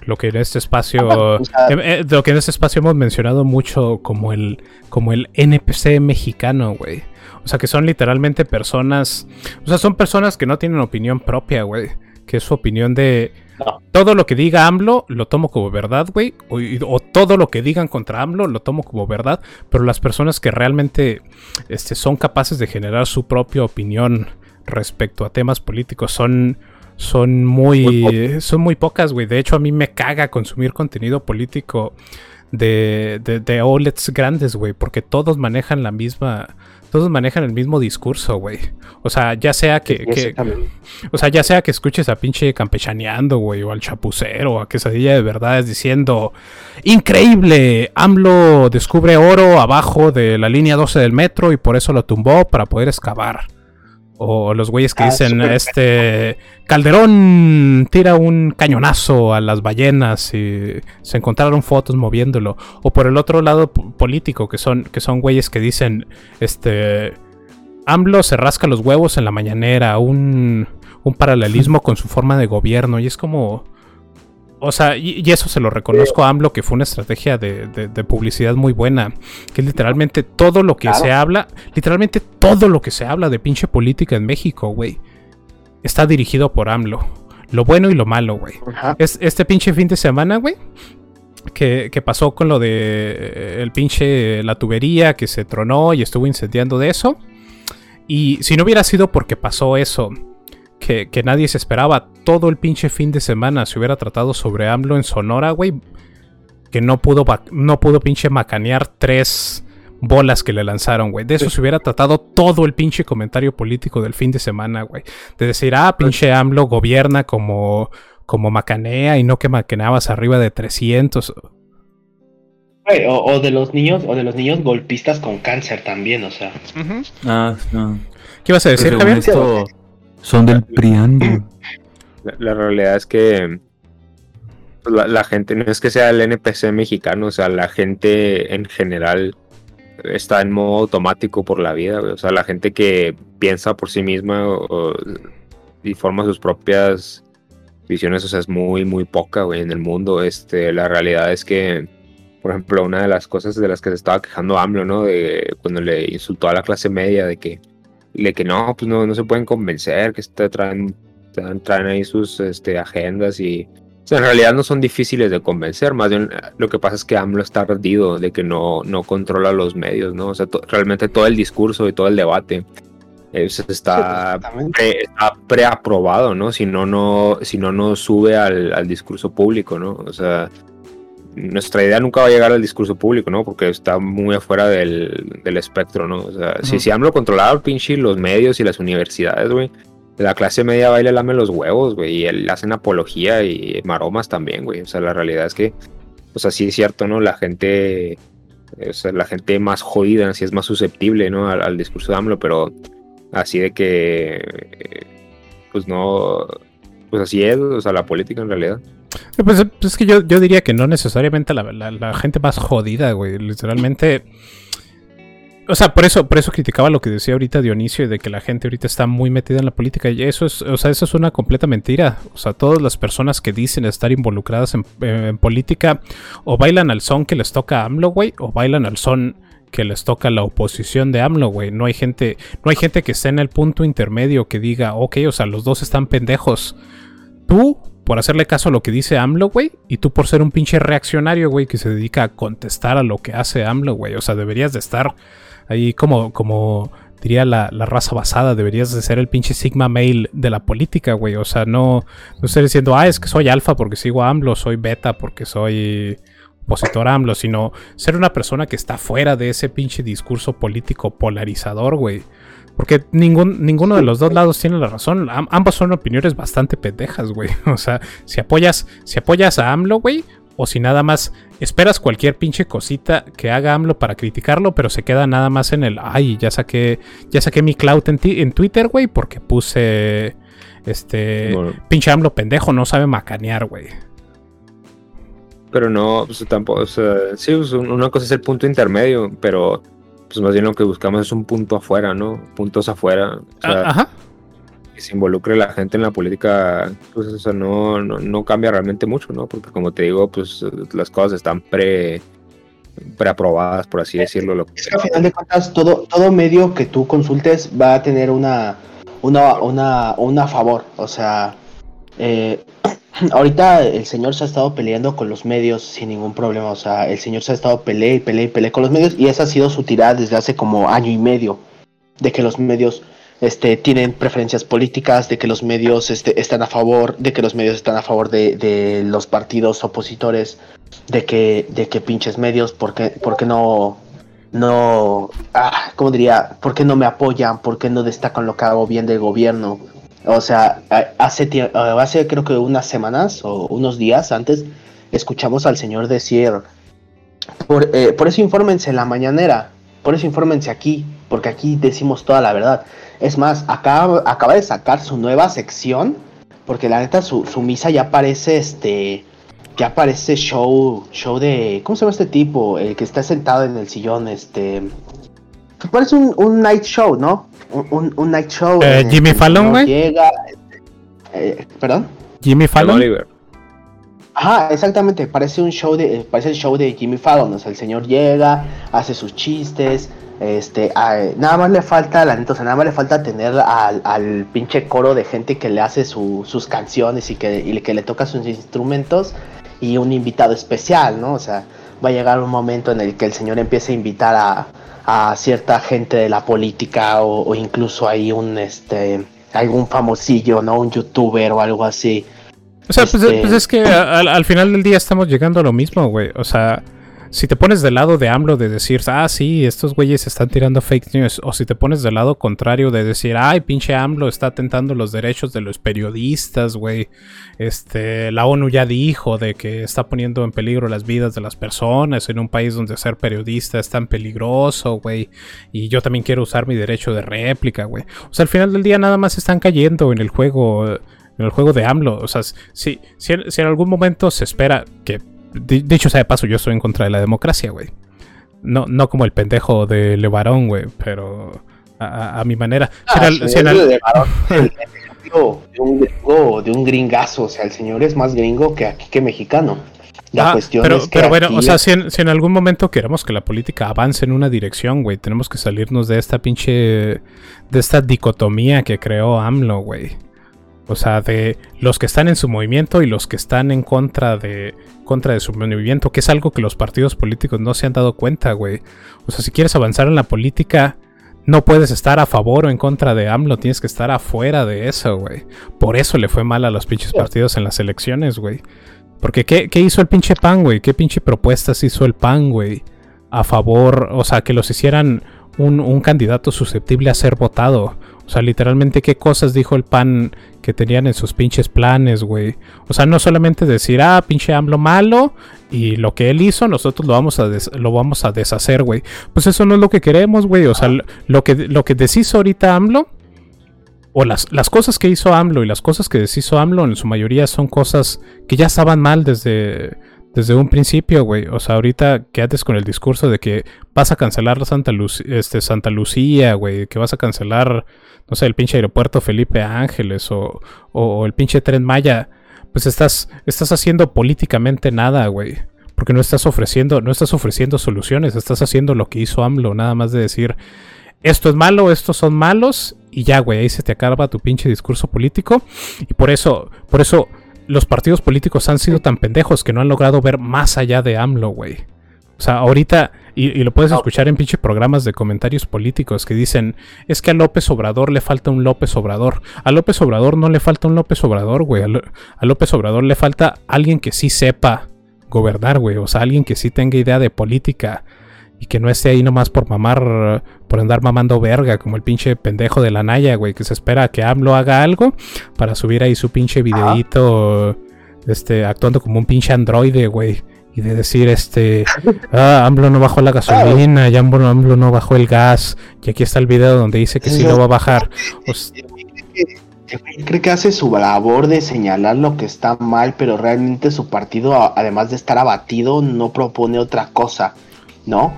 Lo que en este espacio. O sea, eh, eh, lo que en este espacio hemos mencionado mucho como el. como el NPC mexicano, güey. O sea, que son literalmente personas. O sea, son personas que no tienen opinión propia, güey. Que es su opinión de. No. todo lo que diga AMLO lo tomo como verdad, güey. O, o todo lo que digan contra AMLO lo tomo como verdad. Pero las personas que realmente este, son capaces de generar su propia opinión respecto a temas políticos son, son muy, Muy son muy pocas, güey. De hecho, a mí me caga consumir contenido político de, de, de outlets grandes, güey. Porque todos manejan la misma... Todos manejan el mismo discurso, güey. O sea, ya sea que, o sea, ya sea que escuches a pinche campechaneando, güey, o al chapucero, o a quesadilla de verdades diciendo, increíble, AMLO descubre oro abajo de la línea 12 del metro y por eso lo tumbó para poder excavar. O los güeyes que Ah, dicen, este, Calderón tira un cañonazo a las ballenas y se encontraron fotos moviéndolo. O por el otro lado po- político, que son, que son güeyes que dicen, este, AMLO se rasca los huevos en la mañanera, un, un paralelismo con su forma de gobierno. Y es como. O sea, y, y eso se lo reconozco a AMLO, que fue una estrategia de, de- de publicidad muy buena. Que literalmente todo lo que Claro. se habla, literalmente todo lo que se habla de pinche política en México, güey, está dirigido por AMLO. Lo bueno y lo malo, güey. Es, este pinche fin de semana, güey. Que, que pasó con lo de eh, el pinche la tubería que se tronó y estuvo incendiando de eso. Y si no hubiera sido porque pasó eso, que, que nadie se esperaba, todo el pinche fin de semana se hubiera tratado sobre AMLO en Sonora, güey. Que no pudo, no pudo pinche macanear tres bolas que le lanzaron, güey. De eso se hubiera tratado todo el pinche comentario político del fin de semana, güey. De decir, ah, pinche AMLO gobierna como, como macanea y no que macaneabas arriba de 300. Güey, O, o de los niños, o de los niños golpistas con cáncer también, o sea. Ah, no. ¿Qué ibas a decir, Según Javier? esto, son del Priando. La, realidad es que pues, la, gente, no es que sea el NPC mexicano, o sea, la gente en general está en modo automático por la vida. O sea, la gente que piensa por sí misma y forma sus propias visiones, o sea, es muy, muy poca, güey, en el mundo. Este, la realidad es que, por ejemplo, una de las cosas de las que se estaba quejando AMLO, ¿no? De cuando le insultó a la clase media de que, de que no, pues no, no se pueden convencer, que está traen traen, ahí sus este, agendas y o sea, en realidad no son difíciles de convencer, más bien eh, lo que pasa es que AMLO está ardido de que no, no controla los medios, ¿no? O sea, to- realmente todo el discurso y todo el debate está, pre, está preaprobado, ¿no? Si no, no, si no, no sube al, al discurso público, ¿no? O sea, nuestra idea nunca va a llegar al discurso público, ¿no? Porque está muy afuera del, del espectro, ¿no? O sea, si, si AMLO controlaba pinche los medios y las universidades, güey, la clase media le lame los huevos, güey, y él hacen apología y maromas también, güey. O sea, la realidad es que, o sea, sí es cierto, ¿no? La gente, o sea, la gente más jodida, así es más susceptible, ¿no? Al, al discurso de AMLO, pero así de que, eh, pues no, pues así es, o sea, la política en realidad. Eh, Pues, pues es que yo, yo diría que no necesariamente la, la- gente más jodida, güey. Literalmente. O sea, por eso, por eso criticaba lo que decía ahorita Dionisio de que la gente ahorita está muy metida en la política. Y eso es, o sea, eso es una completa mentira. O sea, todas las personas que dicen estar involucradas en, en política o bailan al son que les toca a AMLO, güey, o bailan al son que les toca la oposición de AMLO, güey. No hay gente, no hay gente que esté en el punto intermedio que diga, ok, o sea, los dos están pendejos. Tú, por hacerle caso a lo que dice AMLO, güey, y tú por ser un pinche reaccionario, güey, que se dedica a contestar a lo que hace AMLO, güey. O sea, deberías de estar ahí como, como diría la, la raza basada, deberías de ser el pinche Sigma Male de la política, güey. O sea, no, no estar diciendo, ah, es que soy alfa porque sigo a AMLO, soy beta porque soy opositor a AMLO, sino ser una persona que está fuera de ese pinche discurso político polarizador, güey. Porque ningún, ninguno de los dos lados tiene la razón. Am- ambas son opiniones bastante pendejas, güey. O sea, si apoyas, si apoyas a AMLO, güey, o si nada más esperas cualquier pinche cosita que haga AMLO para criticarlo, pero se queda nada más en el, ay, ya saqué, ya saqué mi clout en, ti- en Twitter, güey, porque puse, este, Bueno, pinche AMLO pendejo, no sabe macanear, güey. pero no, pues tampoco, o sea, sí, pues, un- una cosa es el punto intermedio, pero pues más bien lo que buscamos es un punto afuera, ¿no? Puntos afuera. O sea, Ah, Ajá. que se involucre la gente en la política, pues o sea, no, no, no cambia realmente mucho, ¿no? Porque como te digo, pues las cosas están pre preaprobadas, por así decirlo. Lo que Es que al final de cuentas, todo, todo medio que tú consultes va a tener una, una, una, una favor. O sea, eh, ahorita el señor se ha estado peleando con los medios sin ningún problema. O sea, el señor se ha estado peleando y peleando y con los medios. Y esa ha sido su tirada desde hace como año y medio. De que los medios este, tienen preferencias políticas, de que los medios este, están a favor, de que los medios están a favor de, los partidos opositores, de que, de que pinches medios, ¿por qué, no, no, ah, ¿cómo diría? ¿Por qué no me apoyan? ¿Por qué no destacan lo que hago bien del gobierno? O sea, hace, hace creo que unas semanas o unos días antes escuchamos al señor decir, por, eh, por eso infórmense en la mañanera, por eso infórmense aquí, porque aquí decimos toda la verdad. Es más, acaba, acaba de sacar su nueva sección, porque la neta su, su misa ya parece este, ya parece show, show de, ¿cómo se llama este tipo? El que está sentado en el sillón, este, parece un, un night show, ¿no? Un, un- un night show. Eh, Jimmy Fallon, güey. Llega, eh, perdón. Jimmy Fallon. Oliver. Ajá, exactamente, parece un show de, eh, parece el show de Jimmy Fallon, o sea, el señor llega, hace sus chistes, este, a- nada más le falta, la neta, o sea, nada más le falta tener al, al pinche coro de gente que le hace su- sus canciones y que, y que le toca sus instrumentos y un invitado especial, ¿no? O sea, va a llegar un momento en el que el señor empiece a invitar a, a cierta gente de la política o, o incluso ahí un, este, algún famosillo, ¿no? Un youtuber o algo así. O sea, pues, Este- pues es que al, al final del día estamos llegando a lo mismo, güey. O sea, si te pones del lado de AMLO de decir, ah, sí, estos güeyes están tirando fake news, o si te pones del lado contrario de decir, ay, pinche AMLO está atentando los derechos de los periodistas, güey. Este, la ONU ya dijo de que está poniendo en peligro las vidas de las personas en un país donde ser periodista es tan peligroso, güey. Y yo también quiero usar mi derecho de réplica, güey. O sea, al final del día nada más están cayendo en el juego. en el juego de AMLO. O sea, si, si en algún momento se espera que. Di- dicho sea de paso, yo estoy en contra de la democracia, güey. No, no como el pendejo de Levarón, güey, pero a, mi manera. Ah, señor si en al- de de un gringo, de un gringazo, o sea, el señor es más gringo que aquí que mexicano. La Ah, cuestión pero, es que pero bueno, o sea, si en, si en algún momento queremos que la política avance en una dirección, güey, tenemos que salirnos de esta pinche. de esta dicotomía que creó AMLO, güey. O sea, de los que están en su movimiento y los que están en contra de contra de su movimiento, que es algo que los partidos políticos no se han dado cuenta, güey. O sea, si quieres avanzar en la política, no puedes estar a favor o en contra de AMLO, tienes que estar afuera de eso, güey. Por eso le fue mal a los pinches partidos en las elecciones, güey. Porque ¿qué, qué hizo el pinche PAN, güey? ¿Qué pinche propuestas hizo el PAN, güey? A favor, o sea, que los hicieran un, un candidato susceptible a ser votado. O sea, literalmente, ¿qué cosas dijo el PAN que tenían en sus pinches planes, güey? O sea, no solamente decir, ah, pinche AMLO malo, y lo que él hizo, nosotros lo vamos a, des- lo vamos a deshacer, güey. Pues eso no es lo que queremos, güey. O sea, lo- lo que, lo que deshizo ahorita AMLO, o las, las cosas que hizo AMLO y las cosas que deshizo AMLO en su mayoría son cosas que ya estaban mal desde, desde un principio, güey. O sea, ahorita que antes con el discurso de que vas a cancelar Santa, Luc- este, Santa Lucía, güey, que vas a cancelar, no sé, el pinche aeropuerto Felipe Ángeles o, o- o el pinche tren Maya, pues estás, estás haciendo políticamente nada, güey. Porque no estás ofreciendo, no estás ofreciendo soluciones, estás haciendo lo que hizo AMLO, nada más de decir, esto es malo, estos son malos, y ya, güey, ahí se te acaba tu pinche discurso político. Y por eso, por eso los partidos políticos han sido tan pendejos que no han logrado ver más allá de AMLO, güey. O sea, ahorita, y, y lo puedes escuchar en pinche programas de comentarios políticos que dicen, es que a López Obrador le falta un López Obrador. A López Obrador no le falta un López Obrador, güey. A, a López Obrador le falta alguien que sí sepa gobernar, güey. O sea, alguien que sí tenga idea de política y que no esté ahí nomás por mamar, por andar mamando verga, como el pinche pendejo de la Naya, güey, que se espera a que AMLO haga algo para subir ahí su pinche videíto, este, actuando como un pinche androide, güey. Y de decir, este, ah, AMLO no bajó la gasolina, ya AMLO, AMLO no bajó el gas. Y aquí está el video donde dice que sí lo va a bajar. O s- El güey cree que hace su labor de señalar lo que está mal, pero realmente su partido, además de estar abatido, no propone otra cosa, ¿no?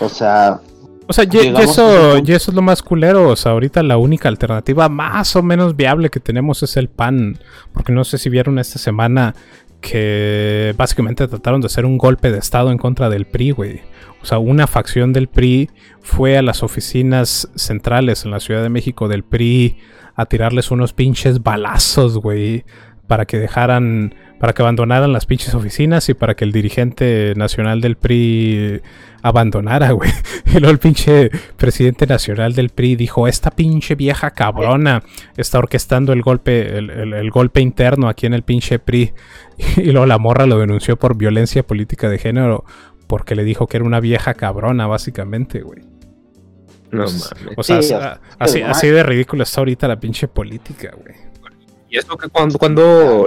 O sea, O sea, y, eso, y eso es lo más culero. O sea, ahorita la única alternativa más o menos viable que tenemos es el PAN. Porque no sé si vieron esta semana que básicamente trataron de hacer un golpe de estado en contra del PRI, güey. O sea, una facción del PRI fue a las oficinas centrales en la Ciudad de México del PRI a tirarles unos pinches balazos, güey. Para que dejaran, para que abandonaran las pinches oficinas y para que el dirigente nacional del PRI abandonara, güey. Y luego el pinche presidente nacional del PRI dijo, esta pinche vieja cabrona está orquestando el golpe, el, el- el golpe interno aquí en el pinche PRI. Y luego la morra lo denunció por violencia política de género porque le dijo que era una vieja cabrona, básicamente, güey. No Pues, mames. O sea, Sí, así, así de ridículo está ahorita la pinche política, güey. ¿Y eso que cuando, cuando,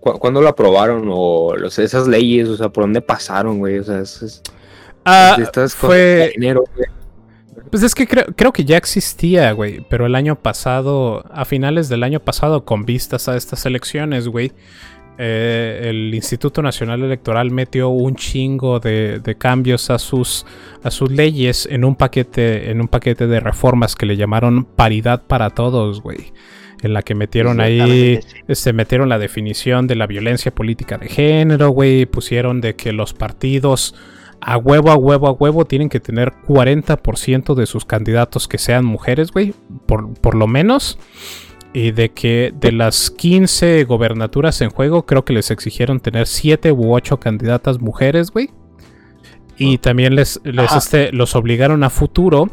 cu- cuando lo aprobaron? O los, esas leyes, o sea, ¿por dónde pasaron, güey? O sea, es, es- Ah, estas cosas fue, de dinero, güey. Pues es que creo, creo que ya existía, güey. Pero el año pasado, a finales del año pasado, con vistas a estas elecciones, güey, eh, el Instituto Nacional Electoral metió un chingo de, de cambios a sus, a sus leyes en un paquete, en un paquete de reformas que le llamaron paridad para todos, güey. En la que metieron ahí, sí. se metieron la definición de la violencia política de género, güey. Pusieron de que los partidos a huevo, a huevo, a huevo tienen que tener 40% de sus candidatos que sean mujeres, güey. Por, por lo menos. Y de que de las 15 gobernaturas en juego, creo que les exigieron tener 7 u 8 candidatas mujeres, güey. Y también les, les, este, los obligaron a futuro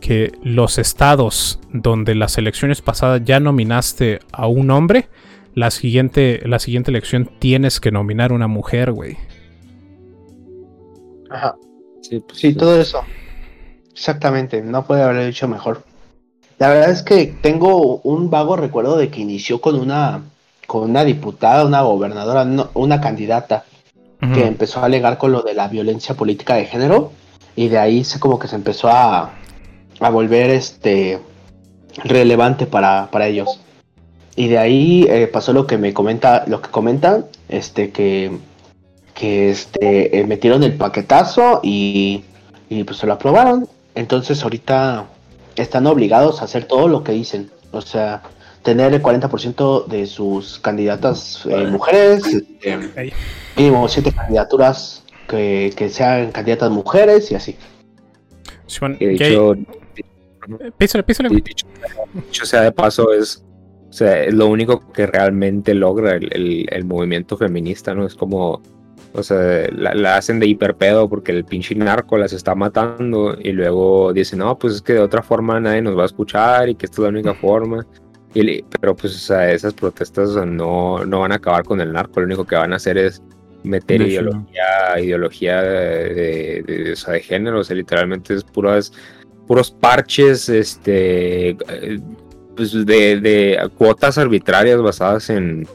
que los estados donde las elecciones pasadas ya nominaste a un hombre, la siguiente, la siguiente elección tienes que nominar una mujer, güey. Ajá. Sí, pues, Sí, todo eso. Exactamente, no puede haberlo dicho mejor. La verdad es que tengo un vago recuerdo de que inició con una con una diputada, una gobernadora, no, una candidata que empezó a alegar con lo de la violencia política de género y de ahí se como que se empezó a, a volver este relevante para, para ellos. Y de ahí eh, pasó lo que me comenta, lo que comentan, este que que este eh, metieron el paquetazo y, y pues se lo aprobaron. Entonces ahorita están obligados a hacer todo lo que dicen. O sea, tener el 40% de sus candidatas eh, mujeres, este, Ey. mínimo siete candidaturas que, que sean candidatas mujeres y así. Simón, y de ya- hecho, eh, písale, písale, güey. dicho, dicho sea de paso, es, o sea, es lo único que realmente logra el, el- el movimiento feminista, ¿no? Es como, o sea, la, la hacen de hiperpedo porque el pinche narco las está matando y luego dicen, no, pues es que de otra forma nadie nos va a escuchar y que esta es la única forma. Y pero pues, o sea, esas protestas o sea, no, no van a acabar con el narco, lo único que van a hacer es meter ideología, ideología de, de, de- o sea, de género, o sea, literalmente es puras puros parches este eh, pues de, de cuotas arbitrarias basadas en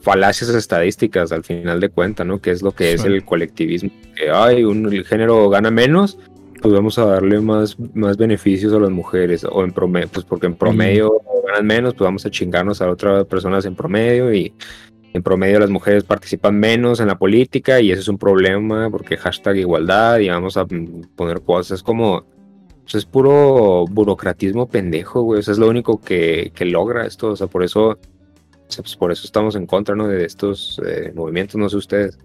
falacias estadísticas al final de cuentas, ¿no? Que es lo que es Sí. el colectivismo. Que ay, un, el género gana menos, pues vamos a darle más, más beneficios a las mujeres. O en promedio, pues porque en promedio ganan menos, pues vamos a chingarnos a otras personas en promedio y en promedio las mujeres participan menos en la política y eso es un problema porque hashtag igualdad y vamos a poner cosas como pues es puro burocratismo pendejo, güey. O sea, es lo único que, que logra esto. O sea, por eso, pues por eso estamos en contra, ¿no? De estos eh, movimientos, no sé ustedes.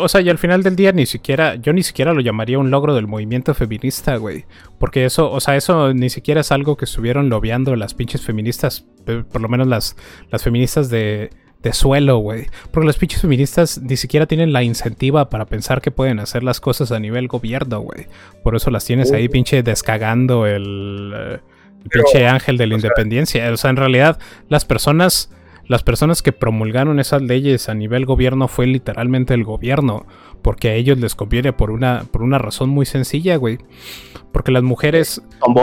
O sea, y al final del día ni siquiera, yo ni siquiera lo llamaría un logro del movimiento feminista, güey. Porque eso, o sea, eso ni siquiera es algo que estuvieron lobeando las pinches feministas, por lo menos las, las feministas de, de suelo, güey. Porque los pinches feministas ni siquiera tienen la incentiva para pensar que pueden hacer las cosas a nivel gobierno, güey. Por eso las tienes ahí pinche descagando el, el pinche ángel de la independencia. O sea, en realidad, las personas... Las personas que promulgaron esas leyes a nivel gobierno fue literalmente el gobierno, porque a ellos les conviene por una, por una razón muy sencilla, güey. Porque las mujeres... Con.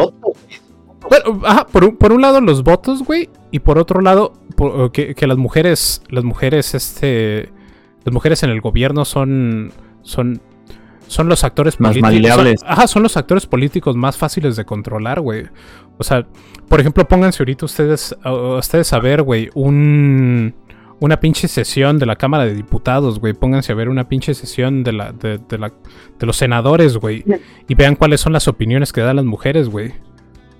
Bueno, ajá, por, un- por un lado los votos, güey, y por otro lado por- que, que las mujeres, las mujeres, este, las mujeres en el gobierno son, son, son los actores Más políticos. maleables. son- ajá, son los actores políticos más fáciles de controlar, güey. O sea, por ejemplo, pónganse ahorita ustedes, ustedes a ver, güey, un, una pinche sesión de la Cámara de Diputados, güey. Pónganse a ver una pinche sesión de la, de, de la, de los senadores, güey, y vean cuáles son las opiniones que dan las mujeres, güey.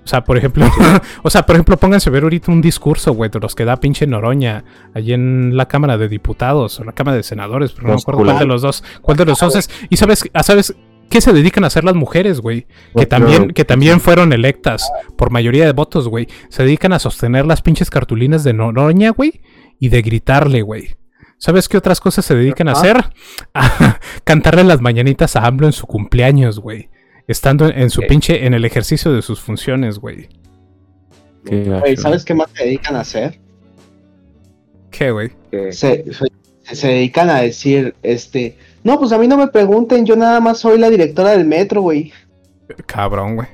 O sea, por ejemplo, o sea, por ejemplo, pónganse a ver ahorita un discurso, güey, de los que da pinche Noroña allí en la Cámara de Diputados o la Cámara de Senadores, pero no me acuerdo cuál de los dos, cuál de los dos es. Y sabes, a sabes qué se dedican a hacer las mujeres, güey, que también, que también fueron electas por mayoría de votos, güey. Se dedican a sostener las pinches cartulinas de Noroña, güey, y de gritarle, güey. ¿Sabes qué otras cosas se dedican a hacer? A cantarle las mañanitas a AMLO en su cumpleaños, güey. Estando en, en su pinche, en el ejercicio de sus funciones, güey. Güey, ¿Sabes qué más se dedican a hacer? ¿Qué, güey? Se, se- se dedican a decir, este, no, pues a mí no me pregunten, yo nada más soy la directora del metro, güey. Cabrón, güey.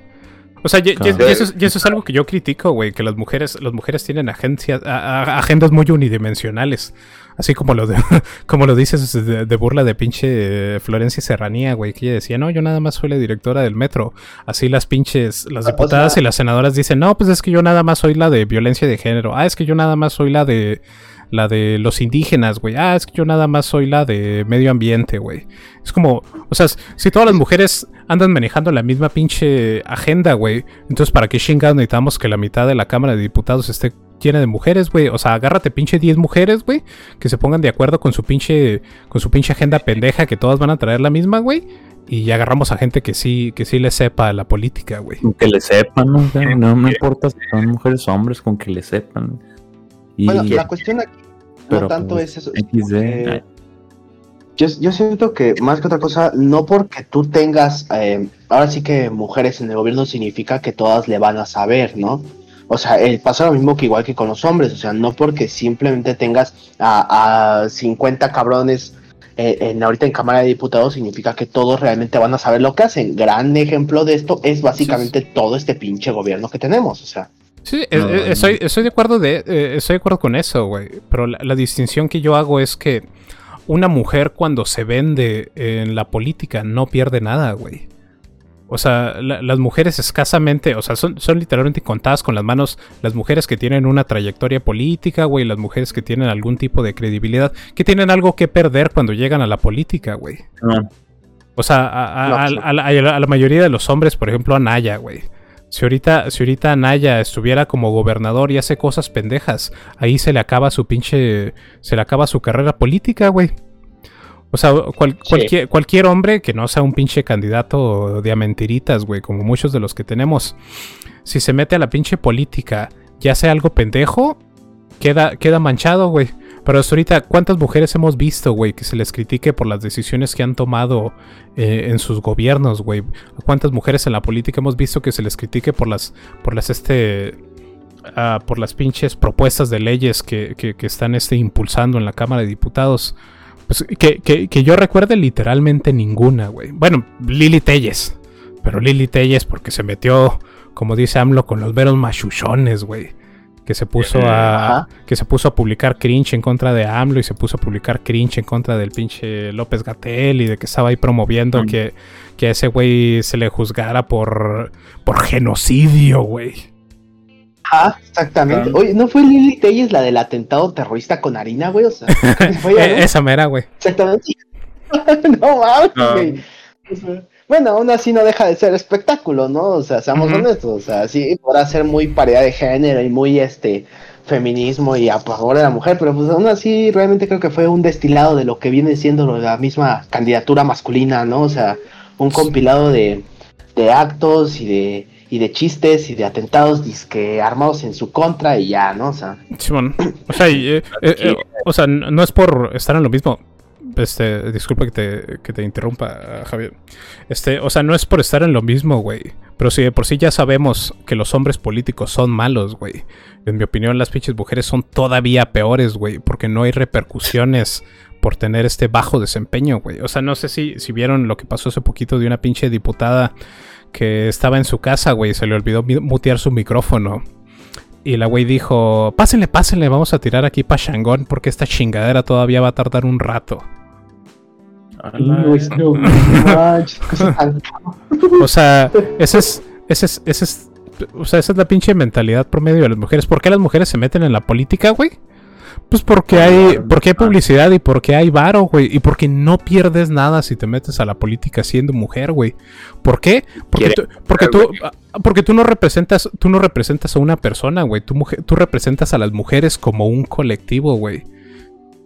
O sea, y, y- Cabrón. y eso, es, y eso es algo que yo critico, güey, que las mujeres, las mujeres tienen agencias, a- a- agendas muy unidimensionales. Así como lo de, como lo dices de, de burla de pinche Florencia Serranía, güey, que ella decía, no, yo nada más soy la directora del metro. Así las pinches, las O diputadas sea- y las senadoras dicen, no, pues es que yo nada más soy la de violencia de género. Ah, es que yo nada más soy la de la de los indígenas, güey. Ah, es que yo nada más soy la de medio ambiente, güey. Es como, o sea, si todas las mujeres andan manejando la misma pinche agenda, güey, entonces ¿para qué chingados necesitamos que la mitad de la Cámara de Diputados esté llena de mujeres, güey? O sea, agárrate pinche 10 mujeres, güey, que se pongan de acuerdo con su pinche con su pinche agenda pendeja que todas van a traer la misma, güey. Y agarramos a gente que sí, que sí le sepa la política, güey. Con que le sepan, ¿no? No me importa si son mujeres o hombres, con que le sepan. Y Bueno, la cuestión aquí no pero, tanto pues, es eso. XD, eh, yo, yo siento que más que otra cosa, no porque tú tengas, eh, ahora sí que mujeres en el gobierno significa que todas le van a saber, ¿no? O sea, el pasa lo mismo que igual que con los hombres, o sea, no porque simplemente tengas a, a 50 cabrones eh, en, ahorita en Cámara de Diputados significa que todos realmente van a saber lo que hacen. Gran ejemplo de esto es básicamente todo este pinche gobierno que tenemos, o sea. Sí, eh, No, eh, no. estoy, estoy de acuerdo de, eh, estoy de acuerdo con eso, güey. Pero la, la distinción que yo hago es que una mujer cuando se vende en la política no pierde nada, güey. O sea, la- las mujeres escasamente, o sea, son, son literalmente contadas con las manos las mujeres que tienen una trayectoria política, güey, las mujeres que tienen algún tipo de credibilidad, que tienen algo que perder cuando llegan a la política, güey. no, O sea, a, a- No, a- sí. a la, a mayoría de los hombres, por ejemplo, a Naya, güey. Si ahorita, si ahorita Naya estuviera como gobernador y hace cosas pendejas, ahí se le acaba su pinche. Se le acaba su carrera política, güey. O sea, cual- Sí. cualquier, hombre que no sea un pinche candidato de a mentiritas, güey, como muchos de los que tenemos, si se mete a la pinche política y hace algo pendejo, queda, queda manchado, güey. Pero hasta ahorita, ¿cuántas mujeres hemos visto, güey, que se les critique por las decisiones que han tomado eh, en sus gobiernos, güey? ¿Cuántas mujeres en la política hemos visto que se les critique por las, por las, este, ah, por las pinches propuestas de leyes que, que- que están, este, impulsando en la Cámara de Diputados? Pues que, que- que yo recuerde literalmente ninguna, güey. Bueno, Lili Telles. Pero Lili Telles porque se metió, como dice AMLO, con los veros machuchones, güey. Que se puso a. Ajá. Que se puso a publicar cringe en contra de AMLO y se puso a publicar cringe en contra del pinche López Gatel y de que estaba ahí promoviendo Mm. que, que a ese güey se le juzgara por. por genocidio, güey. Ah, exactamente. Oye, ¿no fue Lili Telles la del atentado terrorista con harina, güey? O sea, fue ella, ¿no? esa mera, güey. Exactamente. no mames, güey. O sea, bueno, aún así no deja de ser espectáculo, ¿no? O sea, seamos honestos. O sea, sí podrá ser muy paridad de género y muy este feminismo y a favor de la mujer, pero pues aún así realmente creo que fue un destilado de lo que viene siendo la misma candidatura masculina, ¿no? O sea, un compilado de, de actos y de y de chistes y de atentados disque armados en su contra y ya, ¿no? O sea. O sea, y, eh, eh, eh, o sea, n- no es por estar en lo mismo. Este, disculpa que te, que te interrumpa, Javier. Este, o sea, no es por estar en lo mismo, güey. Pero si de por sí ya sabemos que los hombres políticos son malos, güey. En mi opinión, las pinches mujeres son todavía peores, güey. Porque no hay repercusiones por tener este bajo desempeño, güey. O sea, no sé si, si vieron lo que pasó hace poquito de una pinche diputada que estaba en su casa, güey. y Se le olvidó mutear su micrófono. Y la güey dijo, pásenle, pásenle, vamos a tirar aquí pa' Shangón porque esta chingadera todavía va a tardar un rato. O sea, ese es, ese es, ese es, o sea, esa es la pinche mentalidad promedio de las mujeres. ¿Por qué las mujeres se meten en la política, güey? Pues porque hay, porque hay publicidad y porque hay varo, güey. Y porque no pierdes nada si te metes a la política siendo mujer, güey. ¿Por qué? Porque tú, porque tú, ah, porque tú no representas, tú no representas a una persona, güey. Tú, mujer- tú representas a las mujeres como un colectivo, güey.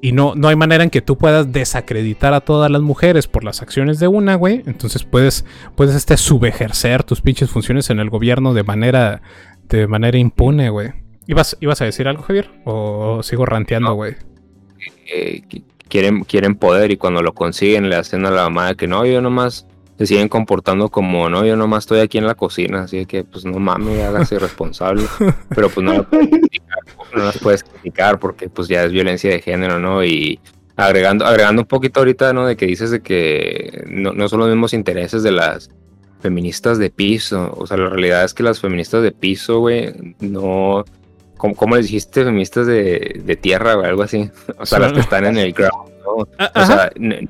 Y no, no hay manera en que tú puedas desacreditar a todas las mujeres por las acciones de una, güey. Entonces puedes, puedes este, subejercer tus pinches funciones en el gobierno de manera, de manera impune, güey. ¿Ibas, ¿Ibas a decir algo, Javier? ¿O sigo ranteando, güey? eh, qui- quieren, quieren poder y cuando lo consiguen le hacen a la mamá que no, yo nomás se siguen comportando como no, yo nomás estoy aquí en la cocina, así que pues no mames, hágase responsable, pero pues no lo puedes criticar, no las puedes criticar porque pues ya es violencia de género, ¿no? Y agregando, agregando un poquito ahorita, ¿no? De que dices de que no, no son los mismos intereses de las feministas de piso, o sea, la realidad es que las feministas de piso, güey, no... ¿Cómo, cómo les dijiste feministas de, de tierra o algo así? O sea, las que están en el ground, ¿no? Ah, O sea, n-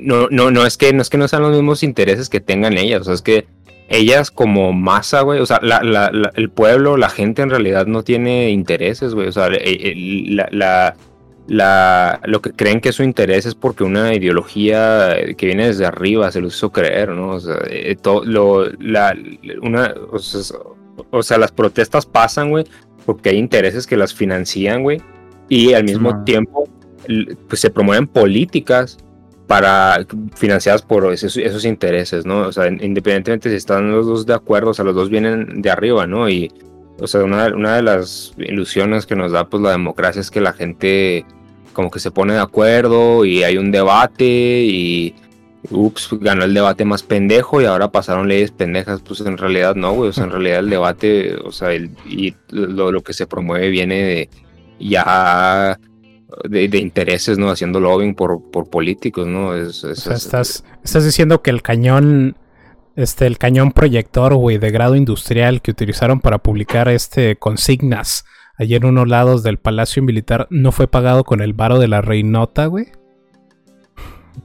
no, no, no es que no es que no sean los mismos intereses que tengan ellas, o sea, es que ellas como masa, güey, o sea, la, la- la- el pueblo, la gente en realidad no tiene intereses, güey, o sea, el- el- la, la- la- lo que creen que su interés es porque una ideología que viene desde arriba se los hizo creer, ¿no? O sea, eh, to- lo- la, una, o sea, o sea, las protestas pasan, güey, porque hay intereses que las financian, güey, y al mismo tiempo pues se promueven políticas para financiadas por esos, esos intereses, ¿no? O sea, in- independientemente si están los dos de acuerdo, o sea, los dos vienen de arriba, ¿no? Y, o sea, una, una de las ilusiones que nos da pues la democracia es que la gente como que se pone de acuerdo y hay un debate y ups, ganó el debate más pendejo y ahora pasaron leyes pendejas, pues en realidad no, güey, o sea, en realidad el debate, o sea, el, y lo, lo que se promueve viene de ya de, de intereses, ¿no? Haciendo lobbying por, por políticos, ¿no? Es, O es- sea, es- estás, estás diciendo que el cañón, este, el cañón proyector, güey, de grado industrial que utilizaron para publicar este consignas allí en unos lados del Palacio Militar no fue pagado con el varo de la reinota, güey.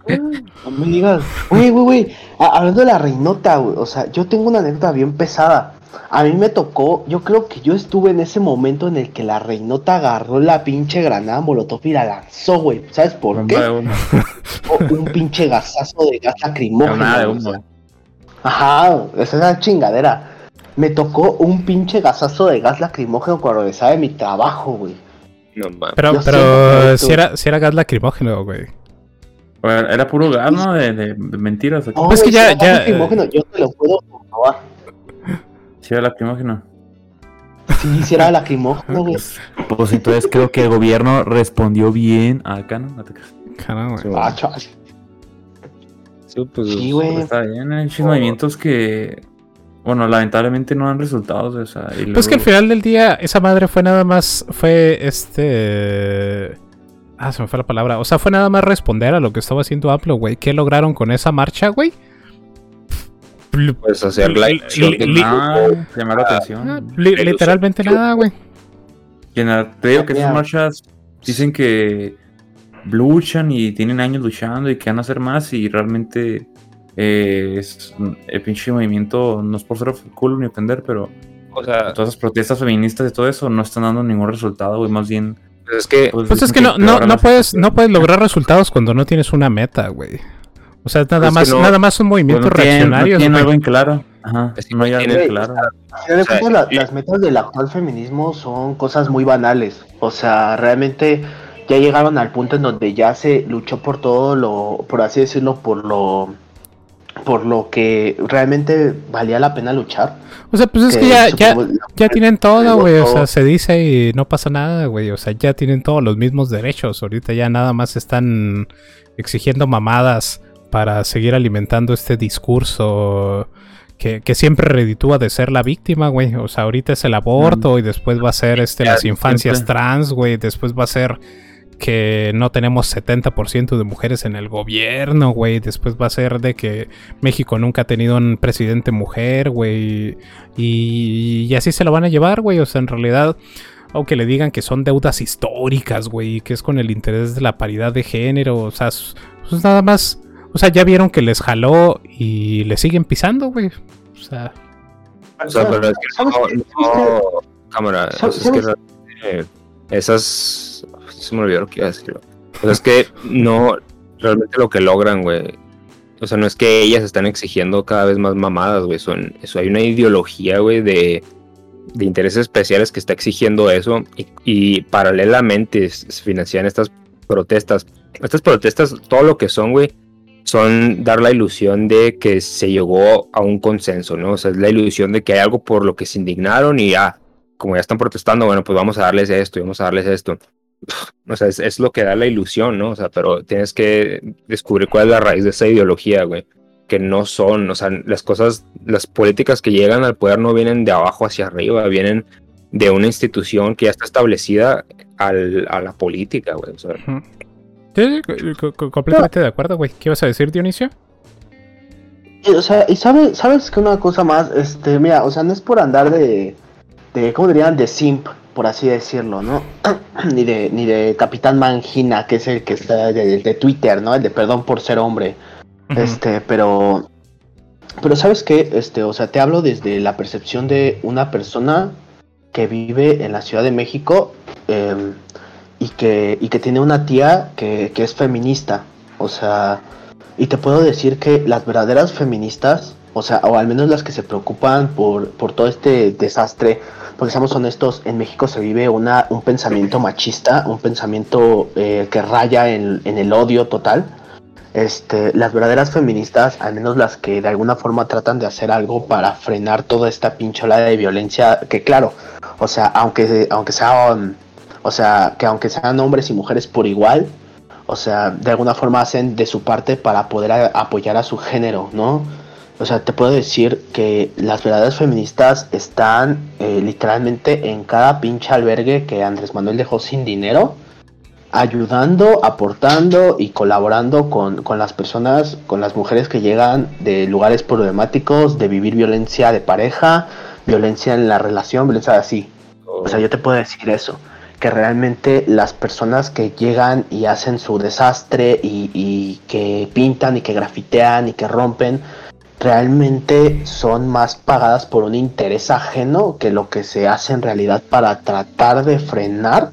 No me digas. Güey, güey, güey. Hablando de la reinota, güey. O sea, yo tengo una anécdota bien pesada. A mí me tocó, yo creo que yo estuve en ese momento en el que la reinota agarró la pinche granada molotov y la lanzó, güey. ¿Sabes por Bomba qué? un pinche gasazo de gas lacrimógeno. O humo. sea. Ajá, esa es una chingadera. Me tocó un pinche gasazo de gas lacrimógeno cuando regresaba de mi trabajo, güey. no. Pero, Yo pero si era, si era gas lacrimógeno, güey. Era era puro gas, ¿no? De, de- de mentiras. ¿o qué? No, Pues que ya- si era ya, lacrimógeno, yo te lo puedo comprobar. Sí, era lacrimógeno. Si hiciera lacrimógeno, güey. Pues entonces creo que el gobierno respondió bien acá, ¿no? No te creas. Caramba, güey. Ah, chaval. Sí, pues, Sí, Pero güey. está bien, hay muchos movimientos que, bueno, lamentablemente no dan resultados. O sea, y Pues que al final del día esa madre fue nada más, fue este... Ah, se me fue la palabra. O sea, fue nada más responder a lo que estaba haciendo Apple, güey. ¿Qué lograron con esa marcha, güey? Pues hacer la Ah, llamar la ah, atención. li- literalmente nada, güey. Llenar- te digo que esas marchas dicen que luchan y tienen años luchando y que van a hacer más y realmente eh, es, el pinche movimiento no es por ser culo ni ofender, pero o sea, todas esas protestas feministas y todo eso no están dando ningún resultado, güey, más bien... pues es que Pues es dicen que no, no, no puedes, no puedes lograr resultados cuando no tienes una meta, güey. O sea, es nada Es más, no- nada más un Pues movimiento no no reaccionario. tienen güey. algo en claro. Ajá, Es que no hay no algo en tienen- claro. Al final de O sea, cuentas, la- las metas del actual feminismo son cosas muy banales. O sea, realmente ya llegaron al punto en donde ya se luchó por todo lo, por así decirlo, por lo, por lo que realmente valía la pena luchar. O sea, pues es que ya, ya, tienen todo, güey. O sea, se dice y no pasa nada, güey. O sea, ya tienen todos los mismos derechos. Ahorita ya nada más están exigiendo mamadas para seguir alimentando este discurso que, que siempre reditúa de ser la víctima, güey. O sea, ahorita es el aborto y después va a ser este Ya, las infancias siempre. trans, güey. Después va a ser que no tenemos 70% de mujeres en el gobierno, güey. Después va a ser de que México nunca ha tenido un presidente mujer, güey. Y, y así se lo van a llevar, güey. O sea, en realidad, aunque le digan que son deudas históricas, güey, y que es con el interés de la paridad de género, o sea, es- pues nada más. O sea, ya vieron que les jaló y le siguen pisando, güey. O sea, O sea, pero es que ¿Sabes no, no, cámara, o sea, ¿Sabes- es que realmente esas, se me olvidó lo que iba a decir. O sea, es que no, realmente lo que logran, güey, o sea, no es que ellas están exigiendo cada vez más mamadas, güey, son, eso, hay una ideología, güey, de, de intereses especiales que está exigiendo eso y, paralelamente se financian estas protestas. Estas protestas, todo lo que son, güey, son dar la ilusión de que se llegó a un consenso, ¿no? O sea, es la ilusión de que hay algo por lo que se indignaron y ya, como ya están protestando, bueno, pues vamos a darles esto y vamos a darles esto. O sea, es, es lo que da la ilusión, ¿no? O sea, pero tienes que descubrir cuál es la raíz de esa ideología, güey. Que no son, o sea, las cosas, las políticas que llegan al poder no vienen de abajo hacia arriba, vienen de una institución que ya está establecida al- a la política, güey. O sea. Sí, sí, co- co- completamente de acuerdo, güey. ¿Qué ibas a decir, Dionisio? Y, o sea, y sabes, sabes que una cosa más, este, mira, o sea, no es por andar de, de ¿cómo dirían? De simp, por así decirlo, ¿no? ni de, ni de Capitán Mangina, que es el que está de, de Twitter, ¿no? El de perdón por ser hombre. Este, pero, pero sabes qué, este, o sea, te hablo desde la percepción de una persona que vive en la Ciudad de México em, y que, y que tiene una tía que, que es feminista, o sea, y te puedo decir que las verdaderas feministas, o sea, o al menos las que se preocupan por, por todo este desastre, porque seamos honestos, en México se vive una, un pensamiento machista, un pensamiento eh, que raya en, en el odio total. Este, las verdaderas feministas, al menos las que de alguna forma tratan de hacer algo para frenar toda esta pinche ola de violencia, que claro, o sea, aunque, aunque sean, o sea, que aunque sean hombres y mujeres por igual, o sea, de alguna forma hacen de su parte para poder apoyar a su género, ¿no? O sea, te puedo decir que las verdaderas feministas están eh, literalmente en cada pinche albergue que Andrés Manuel dejó sin dinero, ayudando, aportando y colaborando con, con las personas, con las mujeres que llegan de lugares problemáticos, de vivir violencia de pareja, violencia en la relación, violencia así. O sea, yo te puedo decir eso, que realmente las personas que llegan y hacen su desastre y, y que pintan y que grafitean y que rompen, realmente son más pagadas por un interés ajeno que lo que se hace en realidad para tratar de frenar